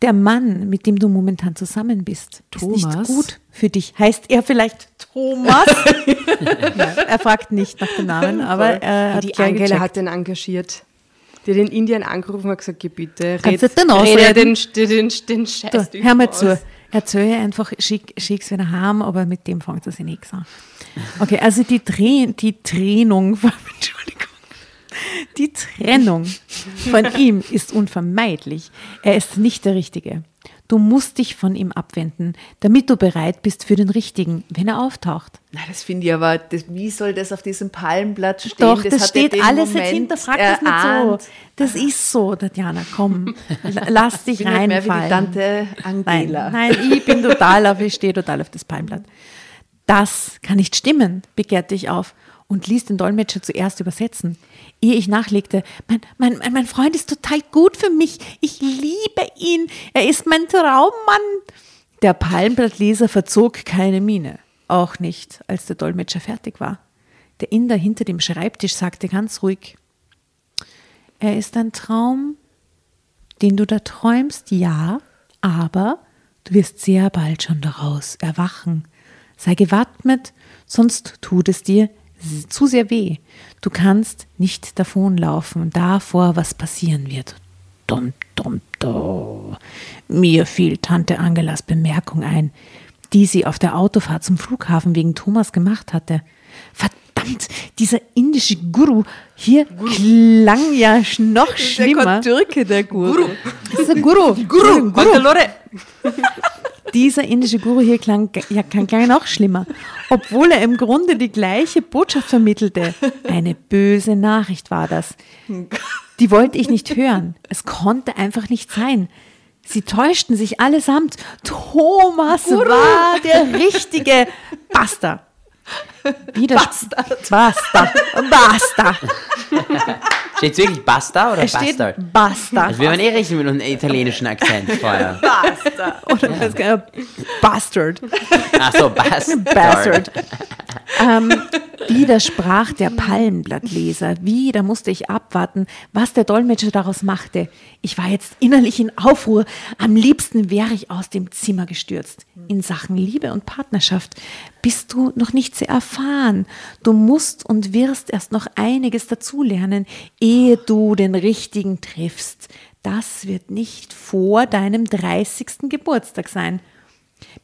Speaker 3: Der Mann, mit dem du momentan zusammen bist, ist
Speaker 1: Thomas?
Speaker 3: nicht gut für dich. Heißt er vielleicht Thomas? Er fragt nicht nach dem Namen, aber er hat
Speaker 4: die Angela
Speaker 3: gecheckt.
Speaker 4: hat den engagiert. Die hat in Indien angerufen und gesagt, bitte,
Speaker 3: Kannst
Speaker 4: red,
Speaker 3: du den
Speaker 4: red den, den, den, den Scheiß
Speaker 3: Du, hör mal
Speaker 4: aus.
Speaker 3: zu. Erzähl einfach, schick, schick's wieder heim, aber mit dem fängt es ja nichts an. Okay, also die, Dreh, die Trennung, Entschuldigung, die Trennung von ihm ist unvermeidlich. Er ist nicht der Richtige. Du musst dich von ihm abwenden, damit du bereit bist für den Richtigen, wenn er auftaucht.
Speaker 1: Na, das finde ich aber, das, wie soll das auf diesem Palmblatt stehen?
Speaker 3: Doch, das,
Speaker 1: er
Speaker 3: steht alles jetzt
Speaker 1: Moment
Speaker 3: hinterfrag das nicht so. Das ist so, Tatjana, komm, la- lass dich
Speaker 1: Ich bin halt mehr wie die
Speaker 3: reinfallen.
Speaker 1: Tante Angela.
Speaker 3: Nein, nein, ich bin total auf, ich stehe total auf das Palmblatt. Das kann nicht stimmen, begehrte ich auf und ließ den Dolmetscher zuerst übersetzen. Ehe ich nachlegte, mein, mein, mein- Freund ist total gut für mich. Ich liebe ihn. Er ist mein Traummann. Der Palmblattleser verzog keine Miene. Auch nicht, als der Dolmetscher fertig war. Der Inder hinter dem Schreibtisch sagte ganz ruhig, er ist ein Traum, den du da träumst, ja, aber du wirst sehr bald schon daraus erwachen. Sei gewappnet, sonst tut es dir zu sehr weh. Du kannst nicht davonlaufen davor, was passieren wird. Dum, dum, dum. Mir fiel Tante Angelas Bemerkung ein, die sie auf der Autofahrt zum Flughafen wegen Thomas gemacht hatte. Verdammt, dieser indische Guru hier klang ja noch schlimmer.
Speaker 1: Türke, der Guru.
Speaker 3: Dieser Guru. Guru. Guru. Dieser indische Guru hier klang ja, klang noch schlimmer, obwohl er im Grunde die gleiche Botschaft vermittelte. Eine böse Nachricht war das. Die wollte ich nicht hören. Es konnte einfach nicht sein. Sie täuschten sich allesamt. Thomas war der richtige Basta. Wieder Basta. Basta. Basta.
Speaker 5: Steht wirklich Basta oder
Speaker 3: Es steht
Speaker 5: Bastard?
Speaker 3: Basta.
Speaker 5: Also wir waren eh richtig mit einem italienischen Akzent vorher.
Speaker 3: Oder was, äh, Bastard.
Speaker 5: Ach so, Bastard.
Speaker 3: Bastard. ähm, widersprach der Palmblattleser. Wieder musste ich abwarten, was der Dolmetscher daraus machte. Ich war jetzt innerlich in Aufruhr. Am liebsten wäre ich aus dem Zimmer gestürzt. In Sachen Liebe und Partnerschaft bist du noch nicht sehr erfahren. Du musst und wirst erst noch einiges dazulernen, ehe du den richtigen triffst. Das wird nicht vor deinem 30. Geburtstag sein.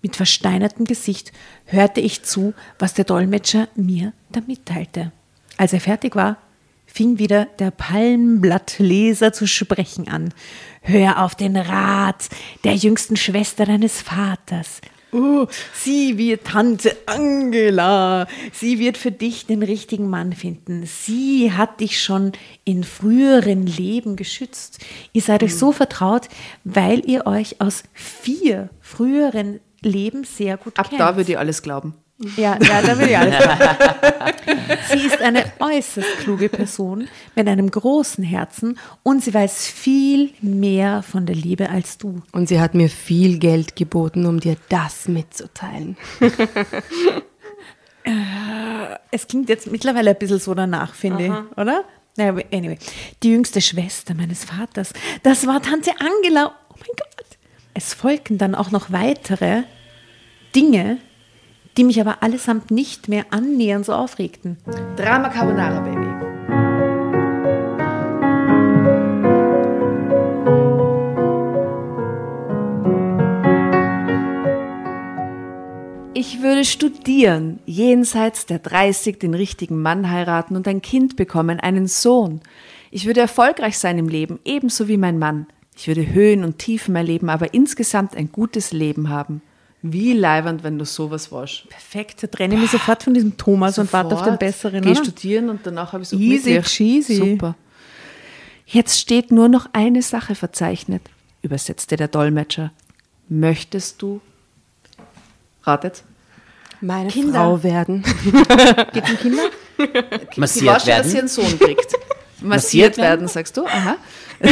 Speaker 3: Mit versteinertem Gesicht hörte ich zu, was der Dolmetscher mir da mitteilte. Als er fertig war, fing wieder der Palmblattleser zu sprechen an. Hör auf den Rat der jüngsten Schwester deines Vaters. Oh, sie wird Tante Angela. Sie wird für dich den richtigen Mann finden. Sie hat dich schon in früheren Leben geschützt. Ihr seid euch so vertraut, weil ihr euch aus vier früheren Leben sehr gut
Speaker 1: Ab
Speaker 3: kennt.
Speaker 1: da würde ich alles glauben.
Speaker 3: Ja, ja, da will ich alles. sie ist eine äußerst kluge Person mit einem großen Herzen und sie weiß viel mehr von der Liebe als du.
Speaker 4: Und sie hat mir viel Geld geboten, um dir das mitzuteilen.
Speaker 3: Es klingt jetzt mittlerweile ein bisschen so danach, finde ich, oder? Naja, anyway. Die jüngste Schwester meines Vaters, das war Tante Angela. Oh mein Gott. Es folgten dann auch noch weitere Dinge, die mich aber allesamt nicht mehr annähernd so aufregten.
Speaker 1: Drama Carbonara, Baby. Ich würde studieren, jenseits der 30 den richtigen Mann heiraten und ein Kind bekommen, einen Sohn. Ich würde erfolgreich sein im Leben, ebenso wie mein Mann. Ich würde Höhen und Tiefen erleben, aber insgesamt ein gutes Leben haben. Wie leibernd, wenn du sowas warst.
Speaker 3: Perfekt, da trenne ich mich sofort von diesem Thomas und warte auf den
Speaker 1: Sofort.
Speaker 3: besseren.
Speaker 1: Geh
Speaker 3: oder?
Speaker 1: studieren und danach habe ich so
Speaker 3: Easy
Speaker 1: glücklich.
Speaker 3: cheesy.
Speaker 1: Super. Jetzt steht nur noch eine Sache verzeichnet, übersetzte der Dolmetscher. Möchtest du, ratet,
Speaker 4: Meine
Speaker 3: Kinder.
Speaker 4: Frau werden.
Speaker 3: Geht um Kinder?
Speaker 1: sie
Speaker 5: Massiert
Speaker 1: war schon, dass sie einen Sohn kriegt. Massiert werden, sagst du? Aha.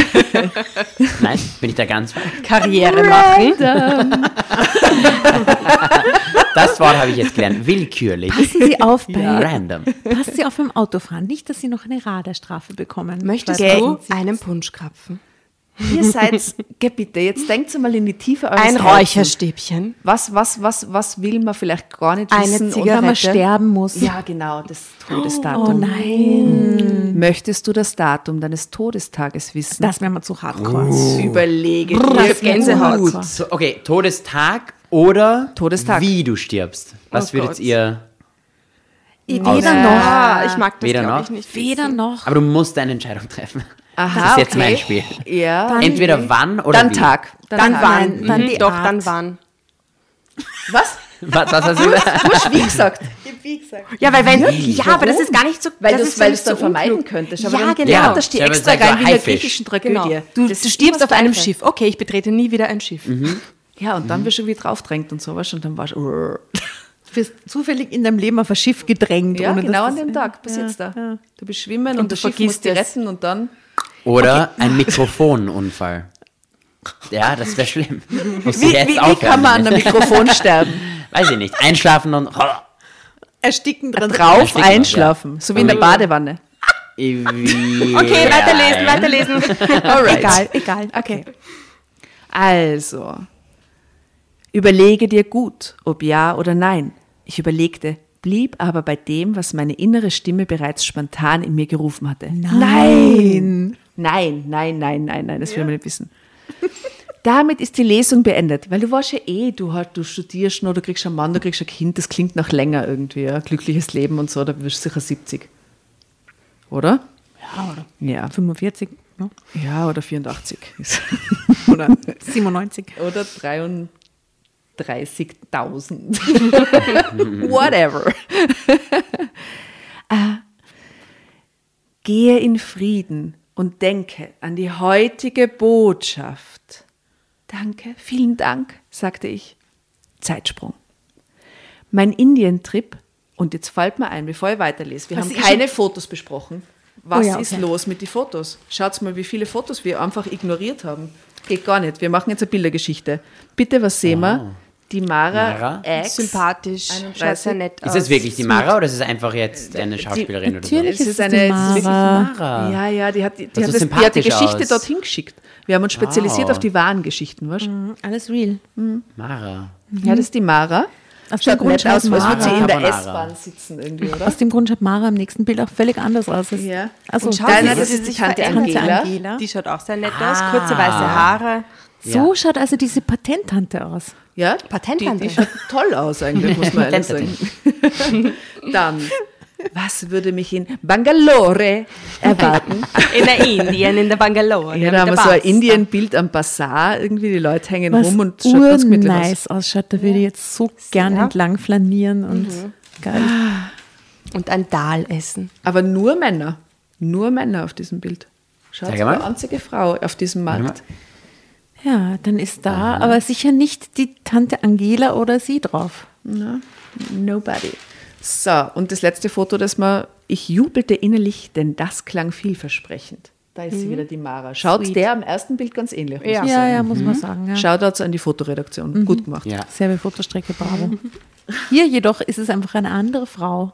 Speaker 5: Nein, bin ich da ganz?
Speaker 4: Karriere machen.
Speaker 5: Das Wort habe ich jetzt gelernt. Willkürlich.
Speaker 3: Passen Sie auf bei,
Speaker 5: Random.
Speaker 3: passen Sie auf beim Autofahren, nicht, dass Sie noch eine Radarstrafe bekommen.
Speaker 4: Möchtest du einen Punschkrapfen?
Speaker 1: Ihr seid, geh bitte, jetzt denkt mal in die Tiefe eures
Speaker 4: Ein
Speaker 1: Herzens.
Speaker 4: Räucherstäbchen.
Speaker 1: Was, was, was, was will man vielleicht gar nicht
Speaker 4: Eine
Speaker 1: wissen?
Speaker 4: Zigarette.
Speaker 3: Wenn man sterben muss.
Speaker 1: Ja, genau, das
Speaker 3: Oh
Speaker 1: Todesdatum.
Speaker 3: nein.
Speaker 1: Möchtest du das Datum deines Todestages wissen?
Speaker 3: Das wäre mal zu hardcore.
Speaker 1: Überlege
Speaker 4: Das Gänsehaut.
Speaker 1: gut.
Speaker 5: Okay, Todestag oder
Speaker 1: Todestag.
Speaker 5: wie du stirbst. Was
Speaker 4: Oh
Speaker 5: würdet
Speaker 4: Gott.
Speaker 5: ihr.
Speaker 3: Weder noch.
Speaker 4: Ah, ich mag das
Speaker 5: Weder
Speaker 4: glaub
Speaker 5: noch?
Speaker 4: ich nicht.
Speaker 3: Weder noch.
Speaker 5: Aber du musst eine Entscheidung treffen.
Speaker 1: Aha,
Speaker 5: das ist jetzt
Speaker 1: okay.
Speaker 5: mein Spiel.
Speaker 1: Ja.
Speaker 5: Entweder wann oder
Speaker 1: dann
Speaker 5: wie.
Speaker 1: Tag. Dann,
Speaker 4: Dann
Speaker 1: Tag.
Speaker 4: wann?
Speaker 3: Dann
Speaker 4: Mhm,
Speaker 3: die
Speaker 4: Doch,
Speaker 3: Art.
Speaker 4: dann wann?
Speaker 1: Was?
Speaker 5: Was, was hast du gesagt?
Speaker 1: Du hast wie gesagt.
Speaker 4: Ja, weil wenn, ja, aber das ist gar nicht so,
Speaker 1: Weil
Speaker 4: das
Speaker 1: du
Speaker 4: ist
Speaker 1: es dann
Speaker 4: so
Speaker 1: vermeiden könntest. Aber
Speaker 4: Ja,
Speaker 1: dann,
Speaker 4: genau.
Speaker 1: Ja, da steht extra rein wie in der griechischen Tragödie.
Speaker 4: Genau. Du,
Speaker 1: Das
Speaker 4: du stirbst auf einem
Speaker 1: das.
Speaker 4: Schiff. Okay, ich betrete nie wieder ein Schiff.
Speaker 1: Ja, und dann wirst du wieder draufdrängt und sowas und dann warst du.
Speaker 3: Du wirst zufällig in deinem Leben auf ein Schiff gedrängt.
Speaker 1: Ja,
Speaker 3: ohne
Speaker 1: genau an
Speaker 3: das-
Speaker 1: dem Tag passiert's
Speaker 3: ja,
Speaker 1: da.
Speaker 3: ja.
Speaker 1: Du bist schwimmen und,
Speaker 4: Und
Speaker 1: das
Speaker 4: du vergisst
Speaker 1: dich
Speaker 4: es.
Speaker 1: retten und dann.
Speaker 5: Oder ein Mikrofonunfall. Ja, das wäre schlimm. Musst
Speaker 1: Wie,
Speaker 5: jetzt
Speaker 1: wie, wie kann man an einem Mikrofon sterben?
Speaker 5: Weiß ich nicht. Einschlafen und.
Speaker 3: Ersticken dran.
Speaker 1: Drauf
Speaker 5: Ersticken,
Speaker 1: einschlafen.
Speaker 5: ja.
Speaker 1: So wie in der Badewanne.
Speaker 5: Okay,
Speaker 4: Okay, weiterlesen, weiterlesen.
Speaker 1: Alright.
Speaker 3: Egal, egal. Okay.
Speaker 1: Also, überlege dir gut, ob ja oder nein. Ich überlegte, blieb aber bei dem, was meine innere Stimme bereits spontan in mir gerufen hatte. Nein! Nein, nein, nein, nein, nein, das will man nicht wissen. Damit ist die Lesung beendet, weil du warst ja eh, du, halt, du studierst noch, du kriegst einen Mann, du kriegst ein Kind, das klingt noch länger irgendwie, ja, glückliches Leben und so, da wirst du sicher 70. Oder?
Speaker 3: Ja, oder
Speaker 1: Ja.
Speaker 3: 45, ne?
Speaker 1: Ja, oder 84.
Speaker 3: oder 97.
Speaker 1: oder 33.000. Whatever. äh, gehe in Frieden und denke an die heutige Botschaft. Danke, vielen Dank, sagte ich. Zeitsprung. Mein Indien-Trip, und jetzt fällt mir ein, bevor ich weiterlese, wir
Speaker 3: Was
Speaker 1: haben
Speaker 3: ist
Speaker 1: keine Fotos besprochen. Was
Speaker 3: Oh ja,
Speaker 1: ist
Speaker 3: okay.
Speaker 1: los mit den Fotos? Schaut mal, wie viele Fotos wir einfach ignoriert haben. Geht gar nicht. Wir machen jetzt eine Bildergeschichte. Bitte, was sehen wir? Die Mara,
Speaker 5: Mara?
Speaker 1: Ex.
Speaker 4: Sympathisch,
Speaker 1: 31.
Speaker 4: schaut sehr nett aus.
Speaker 5: Ist es wirklich die Mara oder ist es einfach jetzt eine Schauspielerin oder so?
Speaker 3: natürlich. Ist es die
Speaker 1: eine, ist
Speaker 3: Mara.
Speaker 5: Mara.
Speaker 1: Ja, ja, die hat die, die,
Speaker 5: Das
Speaker 1: hat das, die hat die Geschichte
Speaker 5: aus.
Speaker 1: dorthin geschickt. Wir haben uns spezialisiert
Speaker 5: Wow.
Speaker 1: auf die wahren Geschichten, weißt du?
Speaker 3: Mhm, Alles real.
Speaker 5: Mara.
Speaker 1: Ja, das ist die Mara.
Speaker 3: Aus dem
Speaker 1: Schaut
Speaker 3: Grund
Speaker 1: nett
Speaker 3: schaut
Speaker 1: aus, als würde sie
Speaker 5: Mara
Speaker 1: in der. S-Bahn sitzen irgendwie, oder?
Speaker 3: Aus dem Grund schaut Mara im nächsten Bild auch völlig anders aus. als-
Speaker 1: Ja.
Speaker 3: Also,
Speaker 1: Und
Speaker 4: Schau,
Speaker 1: Deiner,
Speaker 4: sie
Speaker 1: das
Speaker 4: ist
Speaker 1: die
Speaker 4: sich
Speaker 1: Tante
Speaker 4: verändert.
Speaker 1: Angela.
Speaker 3: Angela.
Speaker 4: Die schaut auch sehr nett aus. Kurze weiße Haare.
Speaker 3: So schaut also diese Patenttante aus.
Speaker 1: Ja,
Speaker 4: Patenttante.
Speaker 1: Die, die schaut toll aus eigentlich, muss man ehrlich sagen. Dann, was würde mich in Bangalore erwarten?
Speaker 4: In der Indien, in der Bangalore.
Speaker 1: Ja, da haben wir so ein. Indien-Bild am Bazar, irgendwie die Leute hängen
Speaker 3: Was
Speaker 1: rum und schaut ganz gemütlich aus.
Speaker 3: nice ausschaut. Da würde ich jetzt so gern
Speaker 4: Sehr.
Speaker 3: entlang flanieren und
Speaker 1: Mhm.
Speaker 3: geil.
Speaker 4: Und ein Dahl essen.
Speaker 1: Aber nur Männer, nur Männer auf diesem Bild. Schaut, die einzige Frau auf diesem Markt.
Speaker 3: Ja, dann ist da aber sicher nicht die Tante Angela oder sie drauf.
Speaker 1: Nobody. So, und das letzte Foto, das mal, ich jubelte innerlich, denn das klang vielversprechend. Da ist sie wieder, die Mara. Schaut
Speaker 3: Sweet.
Speaker 1: der am ersten Bild ganz ähnlich aus.
Speaker 3: Ja, ja, muss man sagen. Ja.
Speaker 1: Shoutouts an die Fotoredaktion. Gut gemacht.
Speaker 5: Ja.
Speaker 3: Selbe Fotostrecke, bravo. Hier jedoch ist es einfach eine andere Frau.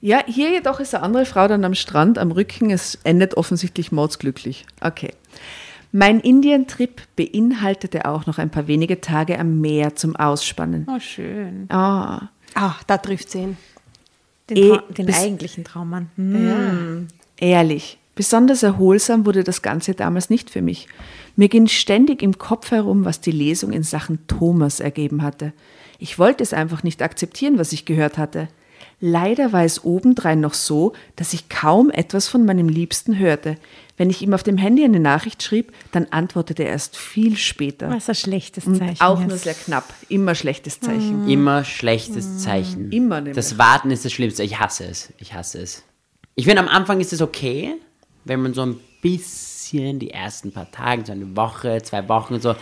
Speaker 1: Ja, hier jedoch ist eine andere Frau dann am Strand, am Rücken. Es endet offensichtlich mordsglücklich. Okay. Mein Indien-Trip beinhaltete auch noch ein paar wenige Tage am Meer zum Ausspannen.
Speaker 3: Oh, schön.
Speaker 1: Ah,
Speaker 4: Ach, da trifft sie ihn.
Speaker 3: Den, Tra den eigentlichen Traummann. Hm.
Speaker 1: ehrlich. Besonders erholsam wurde das Ganze damals nicht für mich. Mir ging ständig im Kopf herum, was die Lesung in Sachen Thomas ergeben hatte. Ich wollte es einfach nicht akzeptieren, was ich gehört hatte. Leider war es obendrein noch so, dass ich kaum etwas von meinem Liebsten hörte. Wenn ich ihm auf dem Handy eine Nachricht schrieb, dann antwortete er erst viel später.
Speaker 3: Was ein schlechtes
Speaker 1: Und
Speaker 3: Zeichen.
Speaker 1: auch
Speaker 3: ist.
Speaker 1: nur sehr knapp. Immer schlechtes Zeichen.
Speaker 5: Immer schlechtes Zeichen.
Speaker 1: Immer nicht
Speaker 5: Das. Warten ist das Schlimmste. Ich hasse es. Ich hasse es. Ich finde, am Anfang ist es okay, wenn man so ein bisschen die ersten paar Tage, so eine Woche, zwei Wochen so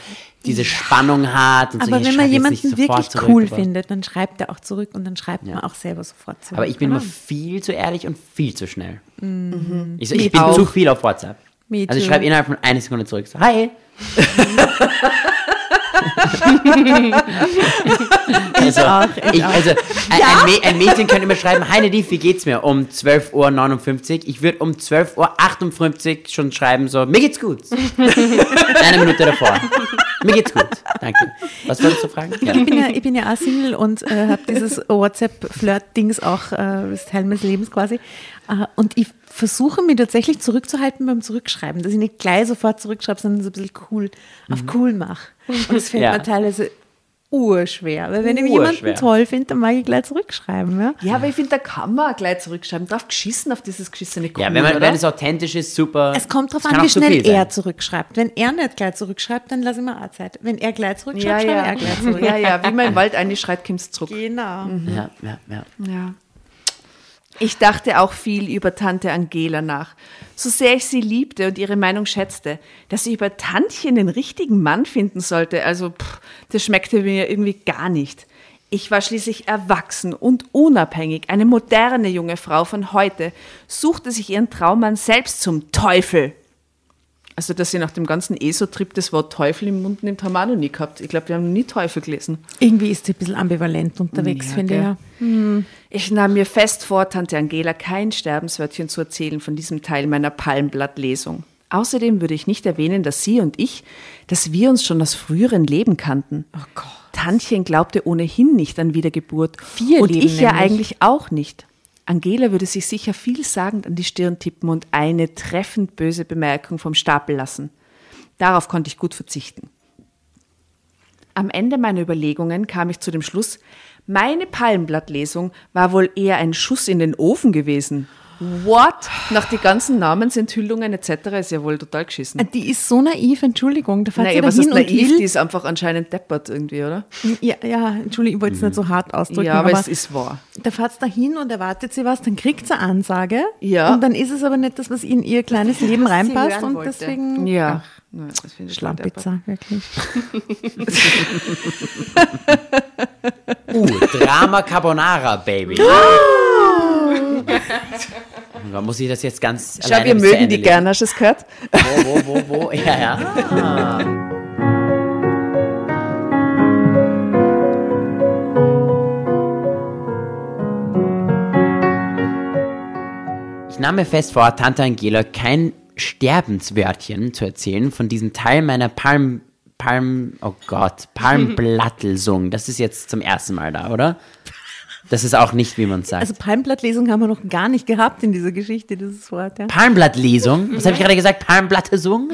Speaker 5: diese Spannung hat. Und so,
Speaker 3: Aber
Speaker 5: ich
Speaker 3: wenn man jemanden wirklich
Speaker 5: zurück,
Speaker 3: cool findet, dann schreibt er auch zurück und dann schreibt man auch selber sofort zurück.
Speaker 5: Aber ich bin immer
Speaker 3: oder?
Speaker 5: viel zu ehrlich und viel zu schnell.
Speaker 3: Mhm.
Speaker 5: Ich, so, ich bin
Speaker 1: auch.
Speaker 5: zu viel auf WhatsApp.
Speaker 3: Me
Speaker 5: also ich schreibe innerhalb von einer Sekunde zurück. So, hi. also,
Speaker 3: auch, ich
Speaker 5: ich, also ein, ein, ein Mädchen kann immer schreiben, hi Nadiv, wie geht's mir? Um 12.59 Uhr. Ich würde um 12.58 Uhr schon schreiben, so, mir geht's gut. Eine Minute davor. Mir geht's gut. Danke. Was wolltest du fragen? Ja.
Speaker 3: Ich bin ja, ich bin ja auch Single und äh, habe dieses WhatsApp-Flirt-Dings auch, äh, ist Teil meines Lebens quasi. Äh, und ich versuche mich tatsächlich zurückzuhalten beim Zurückschreiben, dass ich nicht gleich sofort zurückschreibe, sondern so ein bisschen cool, auf cool mache. Und das fällt
Speaker 5: Ja.
Speaker 3: mir teilweise urschwer, weil wenn ich
Speaker 5: Urschwer.
Speaker 3: jemanden toll finde, dann mag ich gleich zurückschreiben. Ja?
Speaker 1: Ja, aber ich finde, da kann man auch gleich zurückschreiben. Drauf geschissen auf dieses geschissene Cool,
Speaker 5: Ja, wenn, man,
Speaker 1: oder?
Speaker 5: wenn es authentisch ist, super.
Speaker 3: Es kommt darauf an, wie schnell er zurückschreibt. Wenn er nicht gleich zurückschreibt, dann lasse ich mir auch Zeit. Wenn er gleich
Speaker 1: ja,
Speaker 3: zurückschreibt, schreibe
Speaker 1: ja.
Speaker 3: er gleich zurück.
Speaker 1: ja, ja, wie man im Wald einschreit, kommt's zurück.
Speaker 3: Genau.
Speaker 5: Ja, ja, ja.
Speaker 1: Ja. Ich dachte auch viel über Tante Angela nach. So sehr ich sie liebte und ihre Meinung schätzte, dass ich über Tantchen den richtigen Mann finden sollte, also pff, das schmeckte mir irgendwie gar nicht. Ich war schließlich erwachsen und unabhängig, eine moderne junge Frau von heute, suchte sich ihren Traummann selbst zum Teufel. Also, dass sie nach dem ganzen ESO-Trip das Wort Teufel im Mund nimmt, haben wir auch noch nie gehabt. Ich glaube, wir haben nie Teufel gelesen.
Speaker 3: Irgendwie ist sie ein bisschen ambivalent unterwegs,
Speaker 1: Ja,
Speaker 3: finde ich. Ja.
Speaker 1: Ich nahm mir fest vor, Tante Angela kein Sterbenswörtchen zu erzählen von diesem Teil meiner Palmblattlesung. Außerdem würde ich nicht erwähnen, dass sie und ich, dass wir uns schon aus früheren Leben kannten. Oh Gott. Tantchen glaubte ohnehin nicht an Wiedergeburt.
Speaker 3: Vier
Speaker 1: und
Speaker 3: Leben
Speaker 1: ich ja
Speaker 3: nämlich.
Speaker 1: eigentlich auch nicht. Angela würde sich sicher vielsagend an die Stirn tippen und eine treffend böse Bemerkung vom Stapel lassen. Darauf konnte ich gut verzichten. Am Ende meiner Überlegungen kam ich zu dem Schluss, meine Palmblattlesung war wohl eher ein Schuss in den Ofen gewesen. What? Nach die ganzen Namensenthüllungen etc. ist ja wohl total geschissen.
Speaker 3: Die ist so naiv, Entschuldigung. Da fährt
Speaker 1: Nein,
Speaker 3: sie
Speaker 1: aber was
Speaker 3: dahin
Speaker 1: ist
Speaker 3: und
Speaker 1: naiv,
Speaker 3: will.
Speaker 1: die ist einfach anscheinend deppert irgendwie, oder?
Speaker 3: ja, ja, Entschuldigung, ich wollte es nicht so hart ausdrücken.
Speaker 1: ja, aber,
Speaker 3: aber
Speaker 1: es ist wahr.
Speaker 3: da fährt sie dahin und erwartet sie was, dann kriegt sie eine Ansage.
Speaker 1: Ja.
Speaker 3: Und dann ist es aber nicht das, was in ihr kleines Leben reinpasst. Und
Speaker 1: wollte.
Speaker 3: deswegen.
Speaker 1: Ja.
Speaker 3: Ach. Schlammpizza, wirklich.
Speaker 5: Uh, Drama Carbonara, Baby. Da muss ich das jetzt ganz
Speaker 1: Schau,
Speaker 5: alleine
Speaker 1: wir mögen
Speaker 5: Ende
Speaker 1: die gern, hast du es gehört?
Speaker 5: Wo, wo, wo, wo? Ja, ja. Ah. Ich nahm mir fest vor, Tante Angela kein Sterbenswörtchen zu erzählen von diesem Teil meiner Palm, Palm, oh Gott, Palmblattlesung. Das ist jetzt zum ersten Mal da, oder? Das ist auch nicht, wie man es sagt.
Speaker 3: Also Palmblattlesung haben wir noch gar nicht gehabt in dieser Geschichte, dieses Wort. Ja.
Speaker 5: Palmblattlesung? Was habe ich gerade gesagt? Palmblattlesung?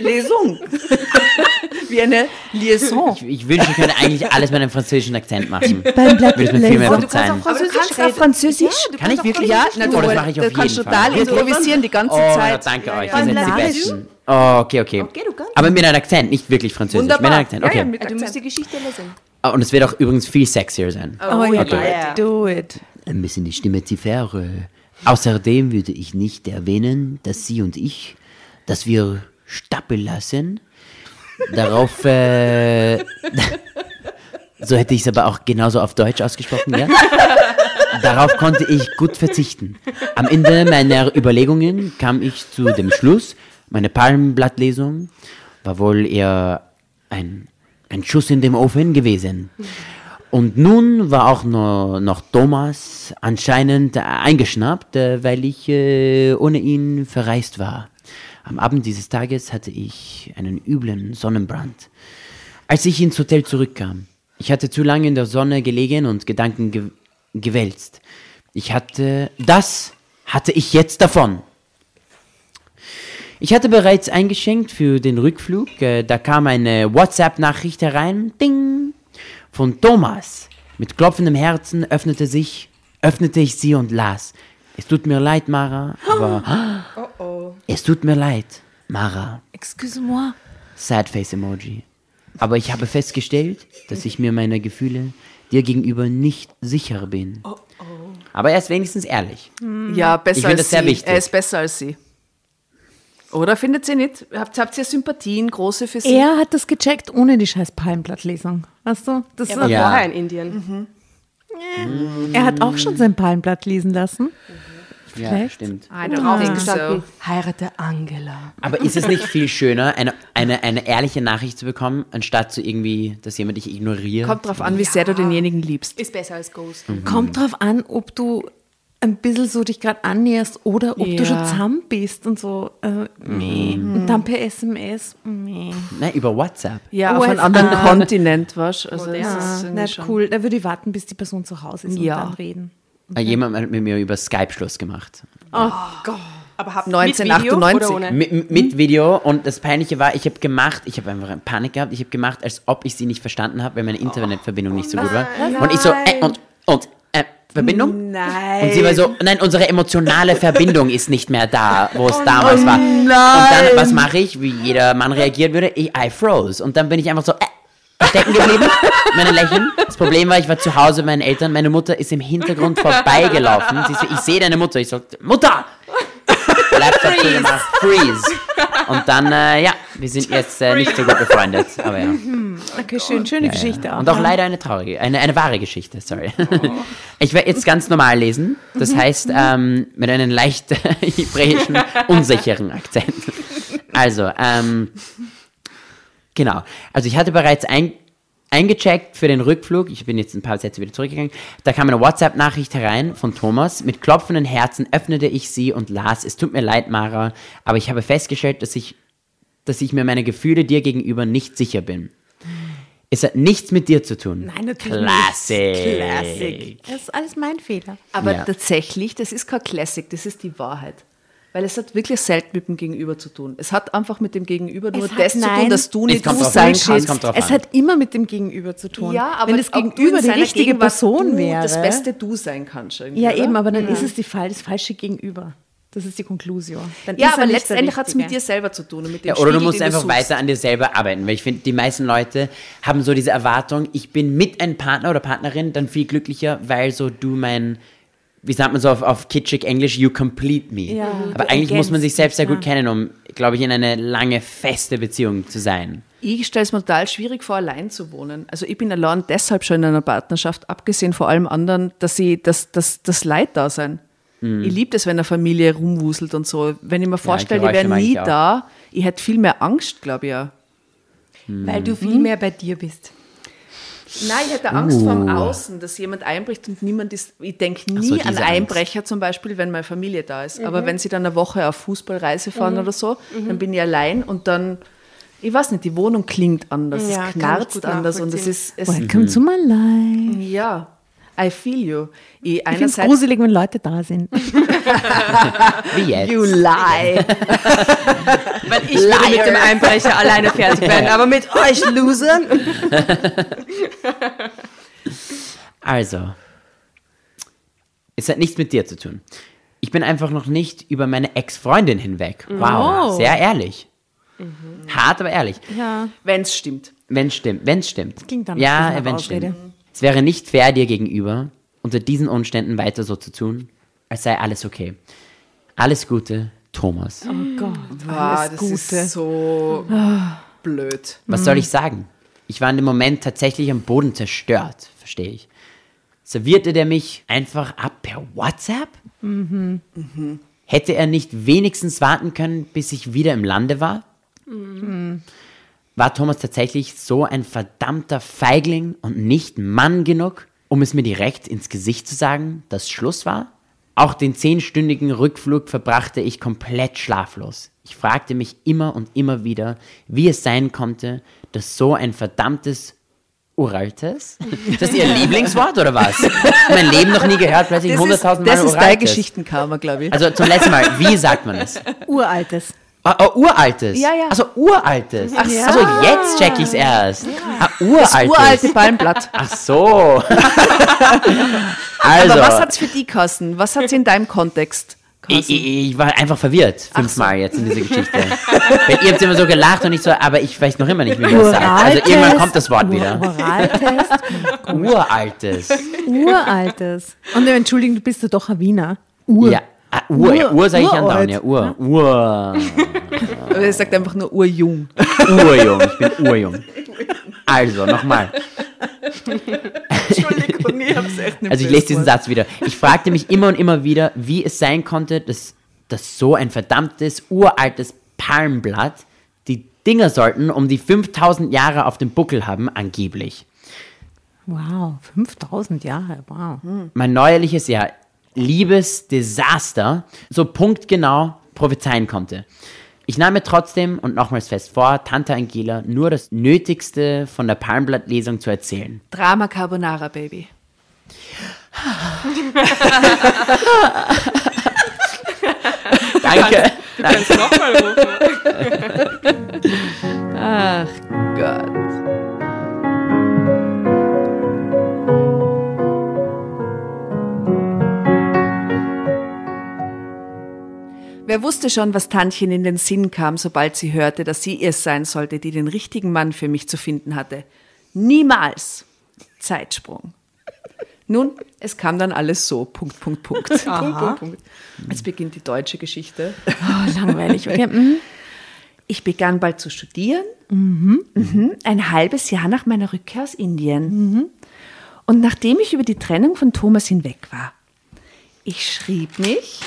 Speaker 1: Lesung. Wie eine Liaison.
Speaker 5: Ich, ich wünsche, ich könnte eigentlich alles mit einem französischen Akzent machen.
Speaker 3: Palmblattlesung.
Speaker 5: Mehr
Speaker 3: Du
Speaker 5: verzeihen.
Speaker 1: Aber du kannst auch Französisch?
Speaker 5: Kann ich wirklich?
Speaker 1: Ja, na, du,
Speaker 5: Oh, das mache ich auf
Speaker 1: du kannst
Speaker 5: jeden
Speaker 1: total
Speaker 5: Fall.
Speaker 1: improvisieren die ganze
Speaker 5: Oh, ja,
Speaker 1: Zeit.
Speaker 5: danke euch.
Speaker 1: ja.
Speaker 5: Ihr seid die Besten. Oh, okay, okay.
Speaker 1: Okay, du kannst.
Speaker 5: Aber mit einem Akzent, nicht wirklich französisch. Mit einem
Speaker 1: Wunderbar.
Speaker 5: Akzent,
Speaker 1: Ja,
Speaker 5: okay.
Speaker 1: ja, mit
Speaker 4: Du
Speaker 1: Akzent.
Speaker 4: musst die Geschichte lesen.
Speaker 5: Ah, Und es wird auch übrigens viel sexier sein.
Speaker 3: Oh, ja,
Speaker 1: Okay.
Speaker 3: do it.
Speaker 5: Ein bisschen die Stimme tiefer. Außerdem würde ich nicht erwähnen, dass Sie und ich, dass wir Stapel lassen. Darauf, äh, So hätte ich es aber auch genauso auf Deutsch ausgesprochen, ja? Darauf konnte ich gut verzichten. Am Ende meiner Überlegungen kam ich zu dem Schluss, meine Palmblattlesung war wohl eher ein, ein Schuss in dem Ofen gewesen. Und nun war auch noch, noch Thomas anscheinend eingeschnappt, äh, weil ich äh, ohne ihn verreist war. Am Abend dieses Tages hatte ich einen üblen Sonnenbrand. Als ich ins Hotel zurückkam, ich hatte zu lange in der Sonne gelegen und Gedanken ge gewälzt. Ich hatte, das hatte ich jetzt davon. Ich hatte bereits eingeschenkt für den Rückflug. Äh, da kam eine WhatsApp-Nachricht herein. Ding! Von Thomas. Mit klopfendem Herzen öffnete sich, öffnete ich sie und las. Es tut mir leid, Mara, aber es tut mir leid, Mara.
Speaker 3: Excuse-moi.
Speaker 5: Sadface-Emoji. Aber ich habe festgestellt, dass ich mir meiner Gefühle dir gegenüber nicht sicher bin. Aber er ist wenigstens ehrlich.
Speaker 1: Ja, besser
Speaker 5: Ich finde
Speaker 1: als
Speaker 5: das sehr
Speaker 1: sie.
Speaker 5: wichtig.
Speaker 1: Er ist besser als sie. Oder findet sie nicht? Habt, habt ihr Sympathien, große für sie?
Speaker 3: Er hat das gecheckt ohne die scheiß Palmblattlesung. Weißt du? Das
Speaker 4: Er war
Speaker 5: Ja.
Speaker 4: vorher in Indien.
Speaker 3: Er hat auch schon sein Palmblatt lesen lassen.
Speaker 5: Ja,
Speaker 3: Vielleicht?
Speaker 5: stimmt.
Speaker 1: I don't think
Speaker 4: Gestanden,
Speaker 1: so.
Speaker 4: heirate Angela.
Speaker 5: Aber ist es nicht viel schöner, eine, eine, eine ehrliche Nachricht zu bekommen, anstatt so irgendwie, dass jemand dich ignoriert?
Speaker 1: Kommt drauf an, wie sehr du denjenigen liebst.
Speaker 4: Ist besser als Ghost.
Speaker 3: Kommt drauf an, ob du ein bisschen so dich gerade annäherst oder ob
Speaker 1: Ja.
Speaker 3: du schon zusammen bist und so. Äh, nee. Und dann per SMS. Nee.
Speaker 5: Nein, über WhatsApp.
Speaker 1: Ja, auf einem anderen Kontinent, was? Also das
Speaker 3: Ja,
Speaker 1: ist irgendwie
Speaker 3: nicht
Speaker 1: schon-
Speaker 3: cool. Da würde ich warten, bis die Person zu Hause ist
Speaker 1: Ja.
Speaker 3: und dann reden.
Speaker 5: Äh, Jemand hat mit mir über Skype Schluss gemacht.
Speaker 4: Aber habt
Speaker 1: 1998.
Speaker 4: Oder ohne?
Speaker 5: Mit, mit Video und das Peinliche war, ich habe gemacht, ich habe einfach eine Panik gehabt, ich habe gemacht, als ob ich sie nicht verstanden habe, weil meine Internetverbindung nicht so gut war. Und ich so, äh, und, und, Verbindung?
Speaker 1: Nein.
Speaker 5: Und sie war so, nein, unsere emotionale Verbindung ist nicht mehr da, wo es damals war. Und dann, was mache ich, wie jeder Mann reagieren würde? Ich, I froze. Und dann bin ich einfach so, äh, stecken geblieben, meine Lächeln. Das Problem war, ich war zu Hause bei meinen Eltern, meine Mutter ist im Hintergrund vorbeigelaufen. Sie so, ich sehe deine Mutter. Ich so, Mutter! Laptop zugemacht, freeze. Und dann, äh, ja, wir sind jetzt äh, nicht so gut befreundet. Aber ja.
Speaker 3: Okay, schön, schöne
Speaker 5: Ja,
Speaker 3: Geschichte
Speaker 5: ja.
Speaker 3: auch.
Speaker 5: Und auch leider eine traurige, eine, eine wahre Geschichte, sorry. Ich werde jetzt ganz normal lesen. Das heißt, ähm, mit einem leicht hebräischen, unsicheren Akzent. Also, ähm, genau. Also ich hatte bereits ein, eingecheckt für den Rückflug. Ich bin jetzt ein paar Sätze wieder zurückgegangen. Da kam eine WhatsApp-Nachricht herein von Thomas. Mit klopfenden Herzen öffnete ich sie und las, es tut mir leid, Mara, aber ich habe festgestellt, dass ich, dass ich mir meine Gefühle dir gegenüber nicht sicher bin. Es hat nichts mit dir zu tun.
Speaker 3: Nein, natürlich
Speaker 5: Classic.
Speaker 3: nicht. Classic. Das ist alles mein Fehler.
Speaker 1: Aber
Speaker 5: Ja.
Speaker 1: tatsächlich, das ist kein Classic, das ist die Wahrheit. Weil es hat wirklich selten mit dem Gegenüber zu tun. Es hat einfach mit dem Gegenüber nur
Speaker 3: hat-
Speaker 1: das zu tun,
Speaker 3: nein.
Speaker 1: dass du nicht du
Speaker 5: drauf
Speaker 1: sein.
Speaker 5: Es
Speaker 1: kannst.
Speaker 3: Es hat immer mit dem Gegenüber zu tun.
Speaker 1: Ja, aber
Speaker 3: wenn das
Speaker 1: du
Speaker 3: Gegenüber die richtige
Speaker 1: Gegenwart
Speaker 3: Person
Speaker 1: du
Speaker 3: wäre.
Speaker 1: das beste Du sein kannst.
Speaker 3: ja,
Speaker 1: oder?
Speaker 3: eben, aber dann ist es die, das falsche Gegenüber. Das ist die Konklusion. Dann
Speaker 1: Ja,
Speaker 3: ist er
Speaker 1: aber letztendlich hat es mit dir selber zu tun. Und mit dem
Speaker 5: Ja, oder du
Speaker 1: Spiegel,
Speaker 5: musst
Speaker 1: den
Speaker 5: einfach
Speaker 1: suchst.
Speaker 5: weiter an dir selber arbeiten, weil ich finde, die meisten Leute haben so diese Erwartung, ich bin mit einem Partner oder Partnerin dann viel glücklicher, weil so du mein, wie sagt man so auf, auf kitschig Englisch, you complete me.
Speaker 3: Ja,
Speaker 5: Aber
Speaker 3: du
Speaker 5: eigentlich muss man sich
Speaker 3: ergänzt
Speaker 5: selbst sehr gut
Speaker 3: ja.
Speaker 5: kennen, um, glaube ich, in eine lange, feste Beziehung zu sein.
Speaker 1: Ich stelle es mir total schwierig vor, allein zu wohnen. Also ich bin allein deshalb schon in einer Partnerschaft, abgesehen vor allem anderen, dass ich das, das, das Leid da sein. Ich liebe das, wenn eine Familie rumwuselt und so. Wenn ich mir vorstelle, die
Speaker 5: Geräusche
Speaker 1: wären
Speaker 5: mag
Speaker 1: nie
Speaker 5: ich
Speaker 1: da, ich hätte viel mehr Angst, glaube ich. Ja.
Speaker 4: Weil du viel mehr bei dir bist.
Speaker 1: Nein, ich hätte Angst vor dem Außen, dass jemand einbricht und niemand ist. Ich denke nie
Speaker 5: so,
Speaker 1: an
Speaker 5: diese Angst.
Speaker 1: Einbrecher zum Beispiel, wenn meine Familie da ist. Aber wenn sie dann eine Woche auf Fußballreise fahren oder so, dann bin ich allein und dann, ich weiß nicht, die Wohnung klingt anders,
Speaker 4: Ja,
Speaker 1: es knarzt anders und es ist, es,
Speaker 3: Welcome to my life.
Speaker 1: ja, I feel you. Ich,
Speaker 3: Ich finde es gruselig, wenn Leute da sind.
Speaker 5: Wie jetzt?
Speaker 1: you lie.
Speaker 4: Weil ich würde mit dem Einbrecher alleine fertig werden, aber mit euch Losern.
Speaker 5: Also, es hat nichts mit dir zu tun. Ich bin einfach noch nicht über meine Ex-Freundin hinweg. Wow,
Speaker 3: Oh.
Speaker 5: sehr ehrlich. Hart, aber ehrlich.
Speaker 3: Ja.
Speaker 1: Wenn es stimmt.
Speaker 5: Wenn es stimmt, wenn es stimmt.
Speaker 3: Klingt dann
Speaker 5: ja, wenn es stimmt. Es wäre nicht fair dir gegenüber, unter diesen Umständen weiter so zu tun, als sei alles okay. Alles Gute, Thomas.
Speaker 3: Oh Gott,
Speaker 1: Ah,
Speaker 3: alles
Speaker 1: das
Speaker 3: Gute.
Speaker 1: ist so blöd.
Speaker 5: Was soll ich sagen? Ich war in dem Moment tatsächlich am Boden zerstört, verstehe ich. Servierte der mich einfach ab per WhatsApp? Hätte er nicht wenigstens warten können, bis ich wieder im Lande war? War Thomas tatsächlich so ein verdammter Feigling und nicht Mann genug, um es mir direkt ins Gesicht zu sagen, dass Schluss war? Auch den zehnstündigen Rückflug verbrachte ich komplett schlaflos. Ich fragte mich immer und immer wieder, wie es sein konnte, dass so ein verdammtes uraltes, ist das Ihr Lieblingswort oder was? Mein Leben noch nie gehört, plötzlich
Speaker 1: Das ist,
Speaker 5: 100.000 Mal
Speaker 1: das ist dein
Speaker 5: uraltes.
Speaker 1: Geschichenkarma, glaube ich.
Speaker 5: Also zum letzten Mal, wie sagt man es?
Speaker 3: Uraltes.
Speaker 5: Ah, ah, uraltes.
Speaker 1: Ja, ja.
Speaker 5: Also uraltes. Ach
Speaker 1: Ja.
Speaker 5: Also jetzt check ich's erst. Ah,
Speaker 1: das
Speaker 5: uraltes.
Speaker 1: uralte Palmblatt.
Speaker 5: Ach so. also,
Speaker 1: Aber was hat's für die kosten? Was hat's in deinem Kontext
Speaker 5: ich, ich, ich war einfach verwirrt fünfmal jetzt in dieser Geschichte. Weil ihr habt immer so gelacht und ich so, aber ich weiß noch immer nicht, wie man das sagt. Also irgendwann kommt das Wort wieder.
Speaker 3: Uraltest.
Speaker 5: Uraltes.
Speaker 3: Uraltes. Und entschuldigen, du bist ja doch ein Wiener. Ur.
Speaker 5: Ja. Ah, Ur, ja,
Speaker 3: Ur-
Speaker 5: Ur sage ich andauernd, ja, Ur. Ur.
Speaker 1: Er sagt einfach nur urjung.
Speaker 5: Urjung, ich bin urjung. Also, nochmal.
Speaker 1: Entschuldigung, ich hab's echt nicht
Speaker 5: Also ich lese diesen Satz wieder. Ich fragte mich immer und immer wieder, wie es sein konnte, dass, dass so ein verdammtes, uraltes Palmblatt, die Dinger sollten um die 5000 Jahre auf dem Buckel haben, angeblich.
Speaker 3: Wow, 5000 Jahre, wow.
Speaker 5: Mein neuerliches, ja, Liebesdesaster so punktgenau prophezeien konnte. Ich nahm mir trotzdem und nochmals fest vor, Tante Angela nur das Nötigste von der Palmblattlesung zu erzählen.
Speaker 1: Drama Carbonara, Baby.
Speaker 5: Danke.
Speaker 1: Ach Gott. Wer wusste schon, was Tantchen in den Sinn kam, sobald sie hörte, dass sie es sein sollte, die den richtigen Mann für mich zu finden hatte? Niemals. Zeitsprung. Nun, es kam dann alles so. Punkt, Punkt, Punkt. Punkt, Punkt, Punkt. Jetzt beginnt die deutsche Geschichte.
Speaker 3: Oh, langweilig. Okay. mhm.
Speaker 1: Ich begann bald zu studieren. Mhm. Ein halbes Jahr nach meiner Rückkehr aus Indien. Und nachdem ich über die Trennung von Thomas hinweg war, ich schrieb mich.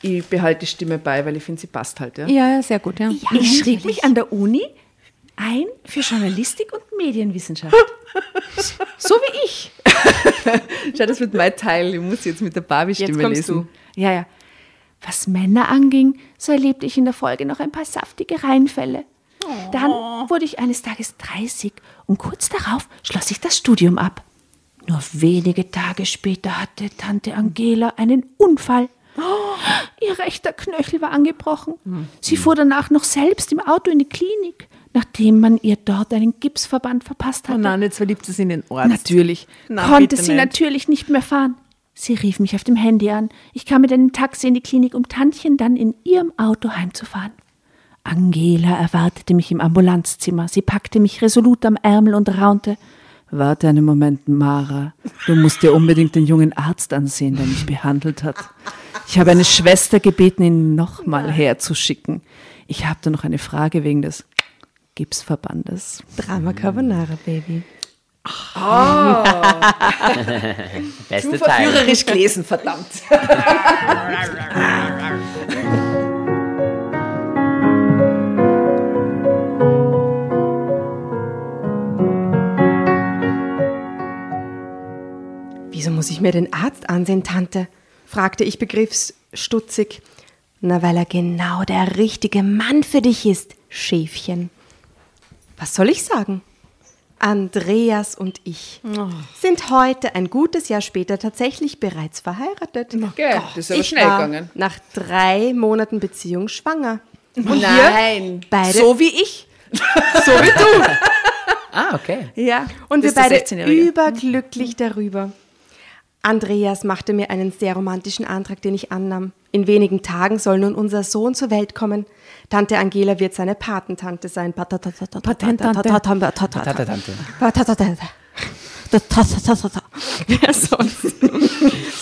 Speaker 1: Ich behalte die Stimme bei, weil ich finde, sie passt halt. Ja?
Speaker 3: Ja, ja, sehr gut, ja.
Speaker 1: ich schrieb mich an der Uni ein für Journalistik und Medienwissenschaft. so wie ich. Schau, das wird mein Teil. Ich muss jetzt mit der Barbie-Stimme lesen. Ja, ja. Was Männer anging, so erlebte ich in der Folge noch ein paar saftige Reinfälle. Dann wurde ich eines Tages 30 und kurz darauf schloss ich das Studium ab. Nur wenige Tage später hatte Tante Angela einen Unfall. Ihr rechter Knöchel war angebrochen. Sie fuhr danach noch selbst im Auto in die Klinik, nachdem man ihr dort einen Gipsverband verpasst
Speaker 3: Oh
Speaker 1: hatte.
Speaker 3: nein, jetzt verliebt sie sich in den Ort.
Speaker 1: Natürlich.
Speaker 3: Na,
Speaker 1: Konnte sie
Speaker 3: nicht.
Speaker 1: natürlich nicht mehr fahren. Sie rief mich auf dem Handy an. Ich kam mit einem Taxi in die Klinik, um Tantchen dann in ihrem Auto heimzufahren. Angela erwartete mich im Ambulanzzimmer. Sie packte mich resolut am Ärmel und raunte. Warte einen Moment, Mara. Du musst dir unbedingt den jungen Arzt ansehen, der mich behandelt hat. Ich habe eine Schwester gebeten, ihn nochmal herzuschicken. Ich habe da noch eine Frage wegen des Gipsverbandes.
Speaker 4: Drama Carbonara, Baby.
Speaker 5: Beste Teil.
Speaker 1: gelesen, verdammt.
Speaker 4: Wieso muss ich mir den Arzt ansehen, Tante? fragte ich begriffsstutzig. Na, weil er genau der richtige Mann für dich ist, Schäfchen. Was soll ich sagen? Andreas und ich sind heute, ein gutes Jahr später, tatsächlich bereits verheiratet.
Speaker 1: Okay, das ist aber
Speaker 4: ich
Speaker 1: schnell
Speaker 4: war
Speaker 1: gegangen.
Speaker 4: nach drei Monaten Beziehung schwanger. Und
Speaker 1: Nein,
Speaker 4: beide-
Speaker 1: so wie ich.
Speaker 5: Ah, okay.
Speaker 1: Ja,
Speaker 4: Und wir
Speaker 1: ist der
Speaker 4: beide
Speaker 1: 16-Jährige.
Speaker 4: überglücklich darüber. Andreas machte mir einen sehr romantischen Antrag, den ich annahm. In wenigen Tagen soll nun unser Sohn zur Welt kommen. Tante Angela wird seine Patentante sein.
Speaker 3: Patentante.
Speaker 5: Tante.
Speaker 4: Wer sonst?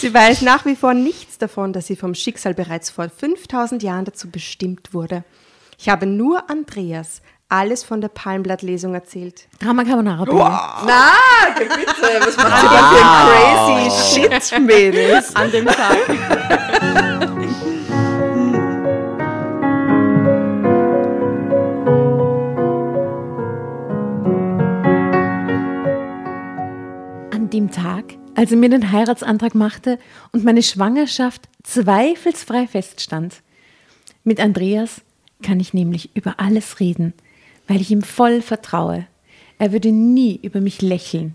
Speaker 4: Sie weiß nach wie vor nichts davon, dass sie vom Schicksal bereits vor 5000 Jahren dazu bestimmt wurde. Ich habe nur Andreas alles von der Palmblattlesung erzählt.
Speaker 3: Drama Carbonara. Baby.
Speaker 1: Na, bitte, was macht ihr da für ein crazy Shit, Mädels?
Speaker 4: An dem Tag.
Speaker 3: An dem Tag, als er mir den Heiratsantrag machte und meine Schwangerschaft zweifelsfrei feststand. Mit Andreas kann ich nämlich über alles reden, weil ich ihm voll vertraue. Er würde nie über mich lächeln.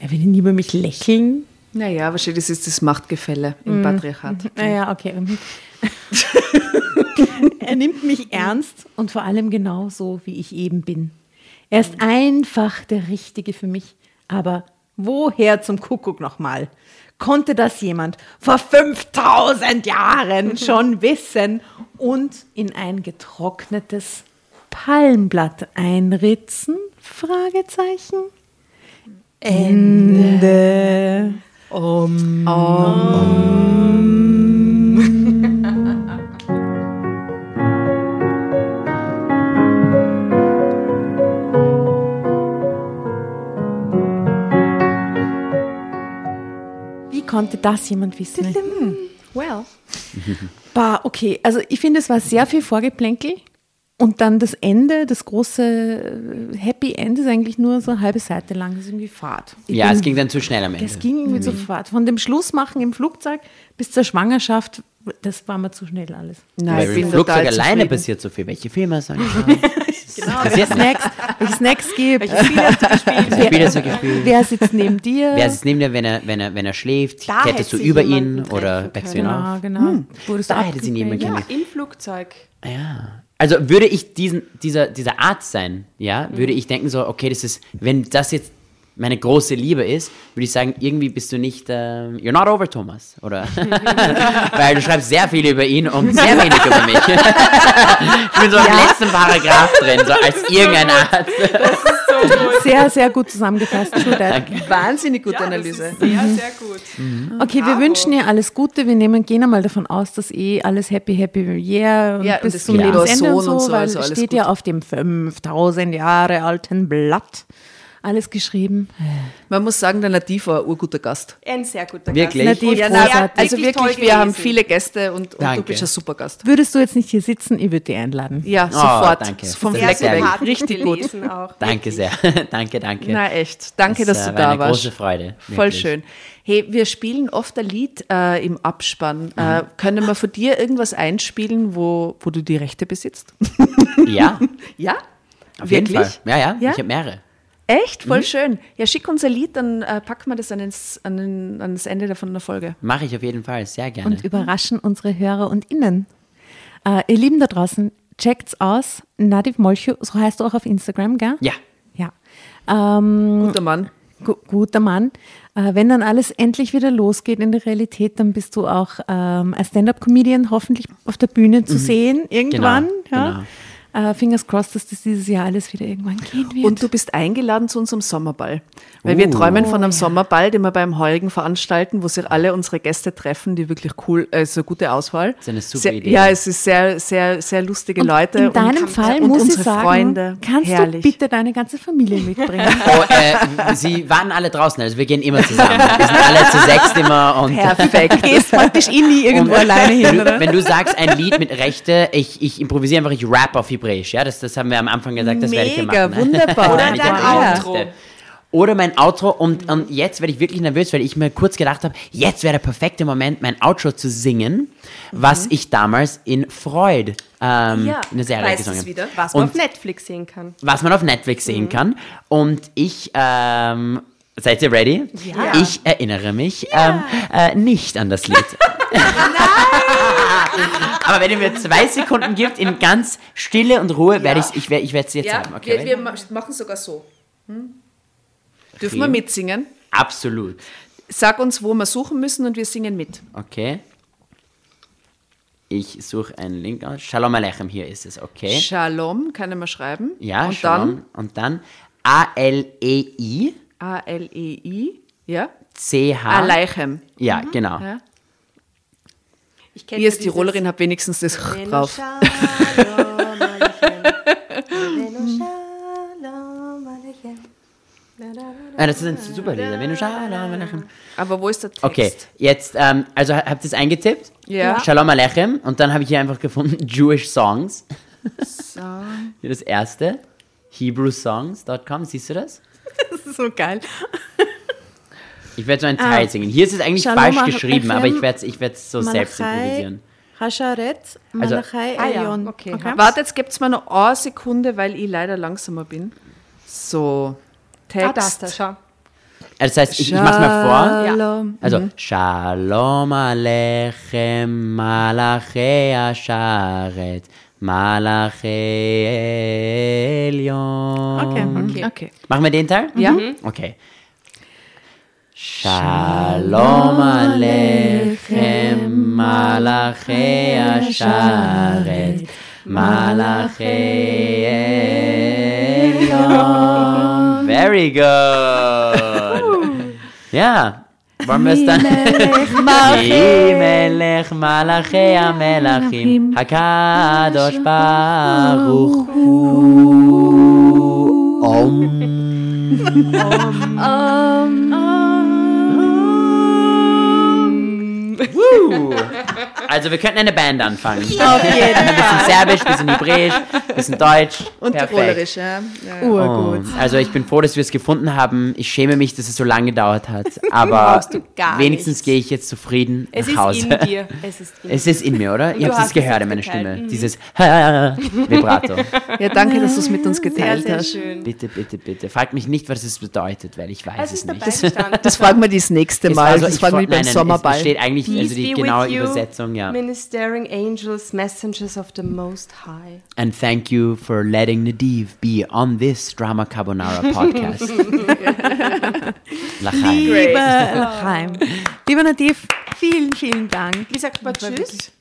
Speaker 3: Er würde nie über mich lächeln?
Speaker 1: Naja, wahrscheinlich das ist das Machtgefälle im Patriarchat.
Speaker 3: Naja, okay. mhm. er nimmt mich ernst und vor allem genau so, wie ich eben bin. Er ist einfach der Richtige für mich. Aber woher zum Kuckuck nochmal? Konnte das jemand vor 5000 Jahren schon wissen und in ein getrocknetes Palmblatt einritzen? Fragezeichen. Ende. Wie konnte das jemand wissen? Hm.
Speaker 4: Well.
Speaker 3: Bah, okay, also ich finde, es war sehr viel Vorgeplänkel und dann das Ende, das große äh, Happy End ist eigentlich nur so eine halbe Seite lang. Das ist irgendwie Fahrt. Ich
Speaker 5: Ja,
Speaker 3: bin-
Speaker 5: es ging dann zu schnell am Ende.
Speaker 3: Das ging irgendwie zu Fahrt. Von dem Schlussmachen im Flugzeug bis zur Schwangerschaft, das war mir zu schnell alles.
Speaker 1: Nein,
Speaker 5: Weil
Speaker 1: ich
Speaker 5: im
Speaker 1: bin
Speaker 5: Flugzeug
Speaker 1: total
Speaker 5: alleine
Speaker 1: zufrieden.
Speaker 5: passiert so viel. Welche Filme sollen ich
Speaker 3: Genau, welche Snacks, welche Snacks gibt.
Speaker 4: Welche Spiele hast du gespielt?
Speaker 5: Welche Spiele hast du gespielt?
Speaker 3: Wer sitzt neben dir?
Speaker 5: Wer sitzt neben dir, wenn er, wenn er, wenn er schläft?
Speaker 4: Da
Speaker 5: Klettest du über ihn oder wächst du ihn auf?
Speaker 3: Genau, genau. Du
Speaker 5: Da hätte sie niemand
Speaker 3: abgebildet?
Speaker 5: kennen.
Speaker 4: Im Flugzeug.
Speaker 5: Ja. Also würde ich diesen, dieser, dieser Arzt sein, ja, würde ich denken so, okay, das ist, wenn das jetzt meine große Liebe ist, würde ich sagen, irgendwie bist du nicht, ähm, you're not over Thomas, oder? Weil du schreibst sehr viel über ihn und sehr wenig über mich. ich bin so im letzten Paragraph drin, so als irgendein Arzt.
Speaker 3: Sehr, sehr gut zusammengefasst.
Speaker 1: Wahnsinnig gute Analyse.
Speaker 4: Sehr, sehr gut.
Speaker 3: Okay, wir wünschen ihr alles Gute. Wir nehmen, gehen einmal davon aus, dass eh alles happy, happy yeah und
Speaker 1: Ja, und
Speaker 3: bis
Speaker 1: es
Speaker 3: zum Lebensende und
Speaker 1: Sohn und
Speaker 3: so,
Speaker 1: so,
Speaker 3: weil
Speaker 1: also
Speaker 3: steht
Speaker 1: gut.
Speaker 3: ja auf dem 5000 Jahre alten Blatt alles geschrieben.
Speaker 1: Man muss sagen, der Nativ war ein urguter Gast.
Speaker 4: Ein sehr guter
Speaker 5: Wirklich?
Speaker 4: Gast.
Speaker 3: Nativ,
Speaker 4: er hat
Speaker 1: Also
Speaker 4: wirklich
Speaker 1: wir haben viele Gäste und, und du bist ein super Gast.
Speaker 3: Würdest du jetzt nicht hier sitzen, ich würde dich einladen.
Speaker 1: Ja, sofort.
Speaker 5: danke.
Speaker 1: Vom Fleck weg. Richtig gut.
Speaker 4: Auch.
Speaker 5: Danke sehr. danke, danke.
Speaker 1: Na echt. Danke,
Speaker 5: Das,
Speaker 1: dass
Speaker 5: äh,
Speaker 1: du
Speaker 5: war
Speaker 1: da
Speaker 5: eine
Speaker 1: warst.
Speaker 5: große Freude.
Speaker 1: Voll
Speaker 5: wirklich.
Speaker 1: schön. Hey, wir spielen oft ein Lied äh, im Abspann.
Speaker 5: Mhm.
Speaker 1: Äh, können wir von dir irgendwas einspielen, wo, wo du die Rechte besitzt?
Speaker 5: Ja,
Speaker 1: ja?
Speaker 5: auf
Speaker 1: Wirklich?
Speaker 5: jeden Fall. Ja, ja,
Speaker 1: Ja?
Speaker 5: ich habe mehrere.
Speaker 1: Echt?
Speaker 5: Mhm.
Speaker 1: Voll schön. Ja, schick uns ein Lied, dann äh, packen wir das an, ins, an, den, an das Ende davon der Folge.
Speaker 5: Mache ich auf jeden Fall, sehr gerne.
Speaker 3: und überraschen unsere Hörer und Innen. Äh, ihr Lieben da draußen, checkt's aus. Nadiv Molcho, so heißt du auch auf Instagram, gell?
Speaker 5: ja,
Speaker 3: Ja. Ähm,
Speaker 1: Guter Mann.
Speaker 3: gu guter Mann. Äh, wenn dann alles endlich wieder losgeht in der Realität, dann bist du auch ähm, als Stand-Up-Comedian hoffentlich auf der Bühne zu sehen, irgendwann.
Speaker 5: Genau,
Speaker 3: ja? Äh, fingers crossed, dass das dieses Jahr alles wieder irgendwann gehen wird.
Speaker 1: Und du bist eingeladen zu unserem Sommerball. Weil wir
Speaker 5: Oh.
Speaker 1: träumen von einem
Speaker 3: ja.
Speaker 1: Sommerball, den wir beim Heurigen veranstalten, wo sich alle unsere Gäste treffen, die wirklich cool, also gute Auswahl.
Speaker 5: ist eine super
Speaker 1: sehr,
Speaker 5: Idee.
Speaker 1: Ja, es ist sehr, sehr, sehr lustige
Speaker 3: Und
Speaker 1: Leute.
Speaker 3: in deinem
Speaker 1: und,
Speaker 3: Fall
Speaker 1: und
Speaker 3: muss
Speaker 1: unsere
Speaker 3: ich sagen,
Speaker 1: Freunde.
Speaker 3: kannst
Speaker 1: Herrlich.
Speaker 3: du bitte deine ganze Familie mitbringen?
Speaker 5: Oh, äh, sie waren alle draußen, also wir gehen immer zusammen. Wir sind alle zu sechst immer und
Speaker 1: Perfekt.
Speaker 3: Gehst praktisch eh nie irgendwo
Speaker 5: Und
Speaker 3: alleine hin,
Speaker 5: wenn du,
Speaker 3: oder?
Speaker 5: wenn du sagst ein Lied mit Rechte, ich, ich improvisiere einfach, ich rap auf Hebräisch, ja, das, das haben wir am Anfang gesagt, das werde ich hier
Speaker 3: Mega,
Speaker 5: machen.
Speaker 3: wunderbar.
Speaker 5: Oder dein
Speaker 3: dein
Speaker 5: Outro. Oder mein Outro und, und jetzt werde ich wirklich nervös, weil ich mir kurz gedacht habe, jetzt wäre der perfekte Moment, mein Outro zu singen, was ich damals in Freud ähm,
Speaker 1: Ja,
Speaker 5: eine Serie gesungen
Speaker 1: es
Speaker 5: habe.
Speaker 4: Was man
Speaker 5: Und
Speaker 4: auf Netflix sehen kann.
Speaker 5: was man auf Netflix sehen kann. Und ich, ähm, seid ihr ready?
Speaker 3: Ja.
Speaker 5: Ich erinnere mich ähm, äh, nicht an das Lied. Aber wenn ihr mir zwei Sekunden gibt, in ganz Stille und Ruhe, werde ich's- ich, ich werde es jetzt
Speaker 1: Ja,
Speaker 5: sagen. Okay,
Speaker 1: wir, wir machen sogar so. Hm? Dürfen
Speaker 5: Okay.
Speaker 1: wir mitsingen?
Speaker 5: Absolut.
Speaker 1: Sag uns, wo wir suchen müssen und wir singen mit.
Speaker 5: Okay. Ich suche einen Link aus. Shalom Aleichem, hier ist es, okay?
Speaker 1: Shalom, kann ich mal schreiben.
Speaker 5: Ja,
Speaker 1: und
Speaker 5: Shalom. Und dann A-L-E-I
Speaker 1: dann A-L-E-I, ja?
Speaker 5: C-H.
Speaker 1: Aleichem.
Speaker 5: Ah, ja, mhm. genau.
Speaker 1: Ja.
Speaker 4: Ich kenne
Speaker 1: Ihr als Tirolerin habt wenigstens das Menno drauf.
Speaker 5: Shalom Menno Shalom ah, das ist ein super Leser. Menno Shalom Aleichem.
Speaker 1: Aber wo ist der Text?
Speaker 5: Okay, jetzt, ähm, also habt ihr es eingetippt?
Speaker 1: Ja.
Speaker 5: Shalom Aleichem. Und dann habe ich hier einfach gefunden, Jewish Songs. Song. Das erste. Hebrewsongs.com, siehst du das?
Speaker 3: Das ist so geil.
Speaker 5: Ich werde so einen Teil
Speaker 3: Ah.
Speaker 5: singen. Hier ist es eigentlich
Speaker 3: Shalom
Speaker 5: falsch geschrieben, aber ich werde es ich werd's so selbst
Speaker 3: Malachai,
Speaker 5: improvisieren.
Speaker 3: Hasharet,
Speaker 5: Also-
Speaker 3: Malachai,
Speaker 4: Ah ja,
Speaker 3: Elion.
Speaker 4: okay.
Speaker 1: Warte, jetzt gibt es mir noch eine Sekunde, weil ich leider langsamer bin. So, Text.
Speaker 4: Ah, da ist er, schau.
Speaker 5: Also das heißt, ich, ich mache mal vor.
Speaker 1: Shalom.
Speaker 5: Also, Shalom Aleichem Malachi Asharet Malachi Elion.
Speaker 3: Okay,
Speaker 1: Okay. okay.
Speaker 5: Machen wir den Teil?
Speaker 1: Ja.
Speaker 5: Okay. Shalom Aleichem Malachi Asharet Malachi Elion. Very good. Ja. Wollen wir es dann? Melech Malachi Amelachim Hakadosh Baruch Hu Woo. Also wir könnten eine Band anfangen.
Speaker 3: Auf jeden
Speaker 5: Ein bisschen Serbisch, bisschen Hebräisch, bisschen Deutsch.
Speaker 1: Und
Speaker 5: Perfekt.
Speaker 1: Tirolerisch, ja. ja.
Speaker 3: Urgut.
Speaker 5: Oh, also ich bin froh, dass wir es gefunden haben. Ich schäme mich, dass es so lange gedauert hat. Aber wenigstens gehe ich jetzt zufrieden
Speaker 4: Es
Speaker 5: nach
Speaker 4: ist
Speaker 5: Hause.
Speaker 4: in dir. Es ist in
Speaker 5: Es ist in mir, oder? Ihr habt es
Speaker 4: es
Speaker 5: gehört in meiner. Stimme.
Speaker 4: Mhm.
Speaker 5: Dieses Vibrato.
Speaker 1: ja, danke, dass du es mit uns
Speaker 4: Sehr,
Speaker 1: geteilt
Speaker 4: sehr
Speaker 1: hast.
Speaker 4: schön.
Speaker 5: Bitte, bitte, bitte. Fragt mich nicht, was es bedeutet, weil ich weiß
Speaker 4: Es
Speaker 5: es,
Speaker 4: ist
Speaker 5: nicht.
Speaker 1: Das fragen wir das nächste
Speaker 5: Es
Speaker 1: Mal.
Speaker 5: war so-
Speaker 1: das
Speaker 5: ich
Speaker 1: fragen wir beim Sommerball.
Speaker 5: Es steht eigentlich
Speaker 4: Peace
Speaker 5: also die
Speaker 4: be
Speaker 5: genaue
Speaker 4: with you,
Speaker 5: Übersetzung, ja.
Speaker 4: Ministering angels, messengers of the Most High.
Speaker 5: And thank you for letting Nadiv be on this Drama Carbonara podcast. Lachaim.
Speaker 3: Liebe Lachaim. Lieber Nativ, vielen, vielen Dank.
Speaker 4: Wie sagt man Tschüss?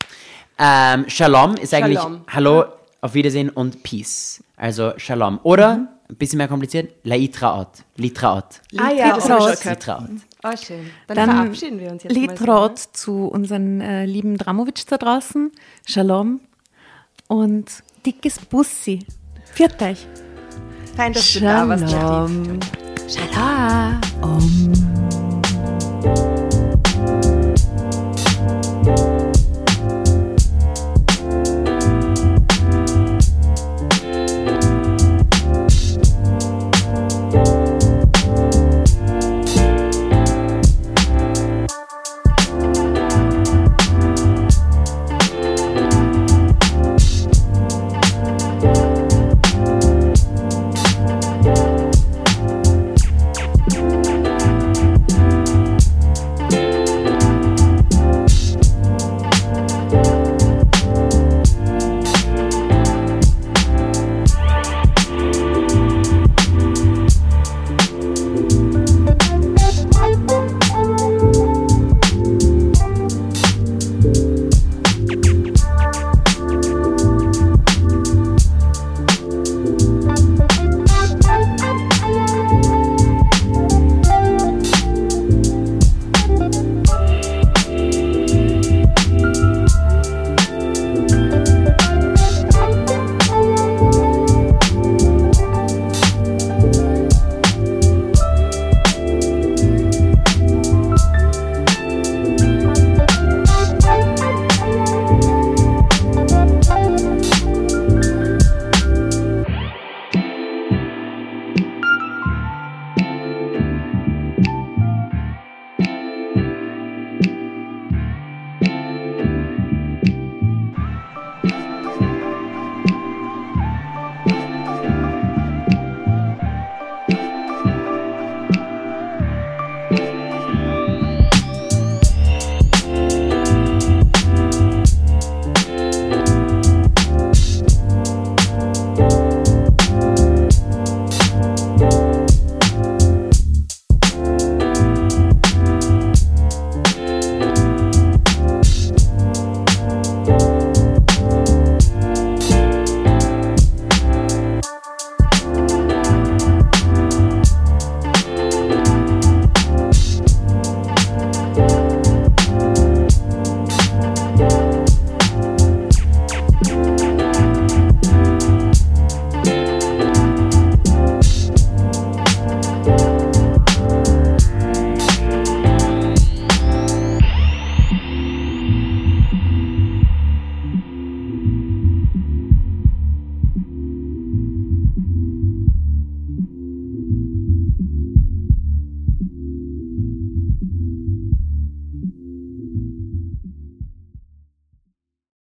Speaker 5: Ähm, Shalom ist eigentlich
Speaker 4: Shalom.
Speaker 5: Hallo, auf Wiedersehen und Peace. Also Shalom. Oder, ein bisschen mehr kompliziert, Laitraot. Litraot.
Speaker 1: Ah ja, das habe ich schon gehört.
Speaker 5: Litraot.
Speaker 4: Oh, schön. Dann,
Speaker 3: Dann
Speaker 4: verabschieden wir uns jetzt mal.
Speaker 3: Liedrot zu unseren äh, lieben Dramovic da draußen. Shalom und dickes Bussi. Viert euch.
Speaker 4: Fein, dass du da warst.
Speaker 1: Shalom. Shalom.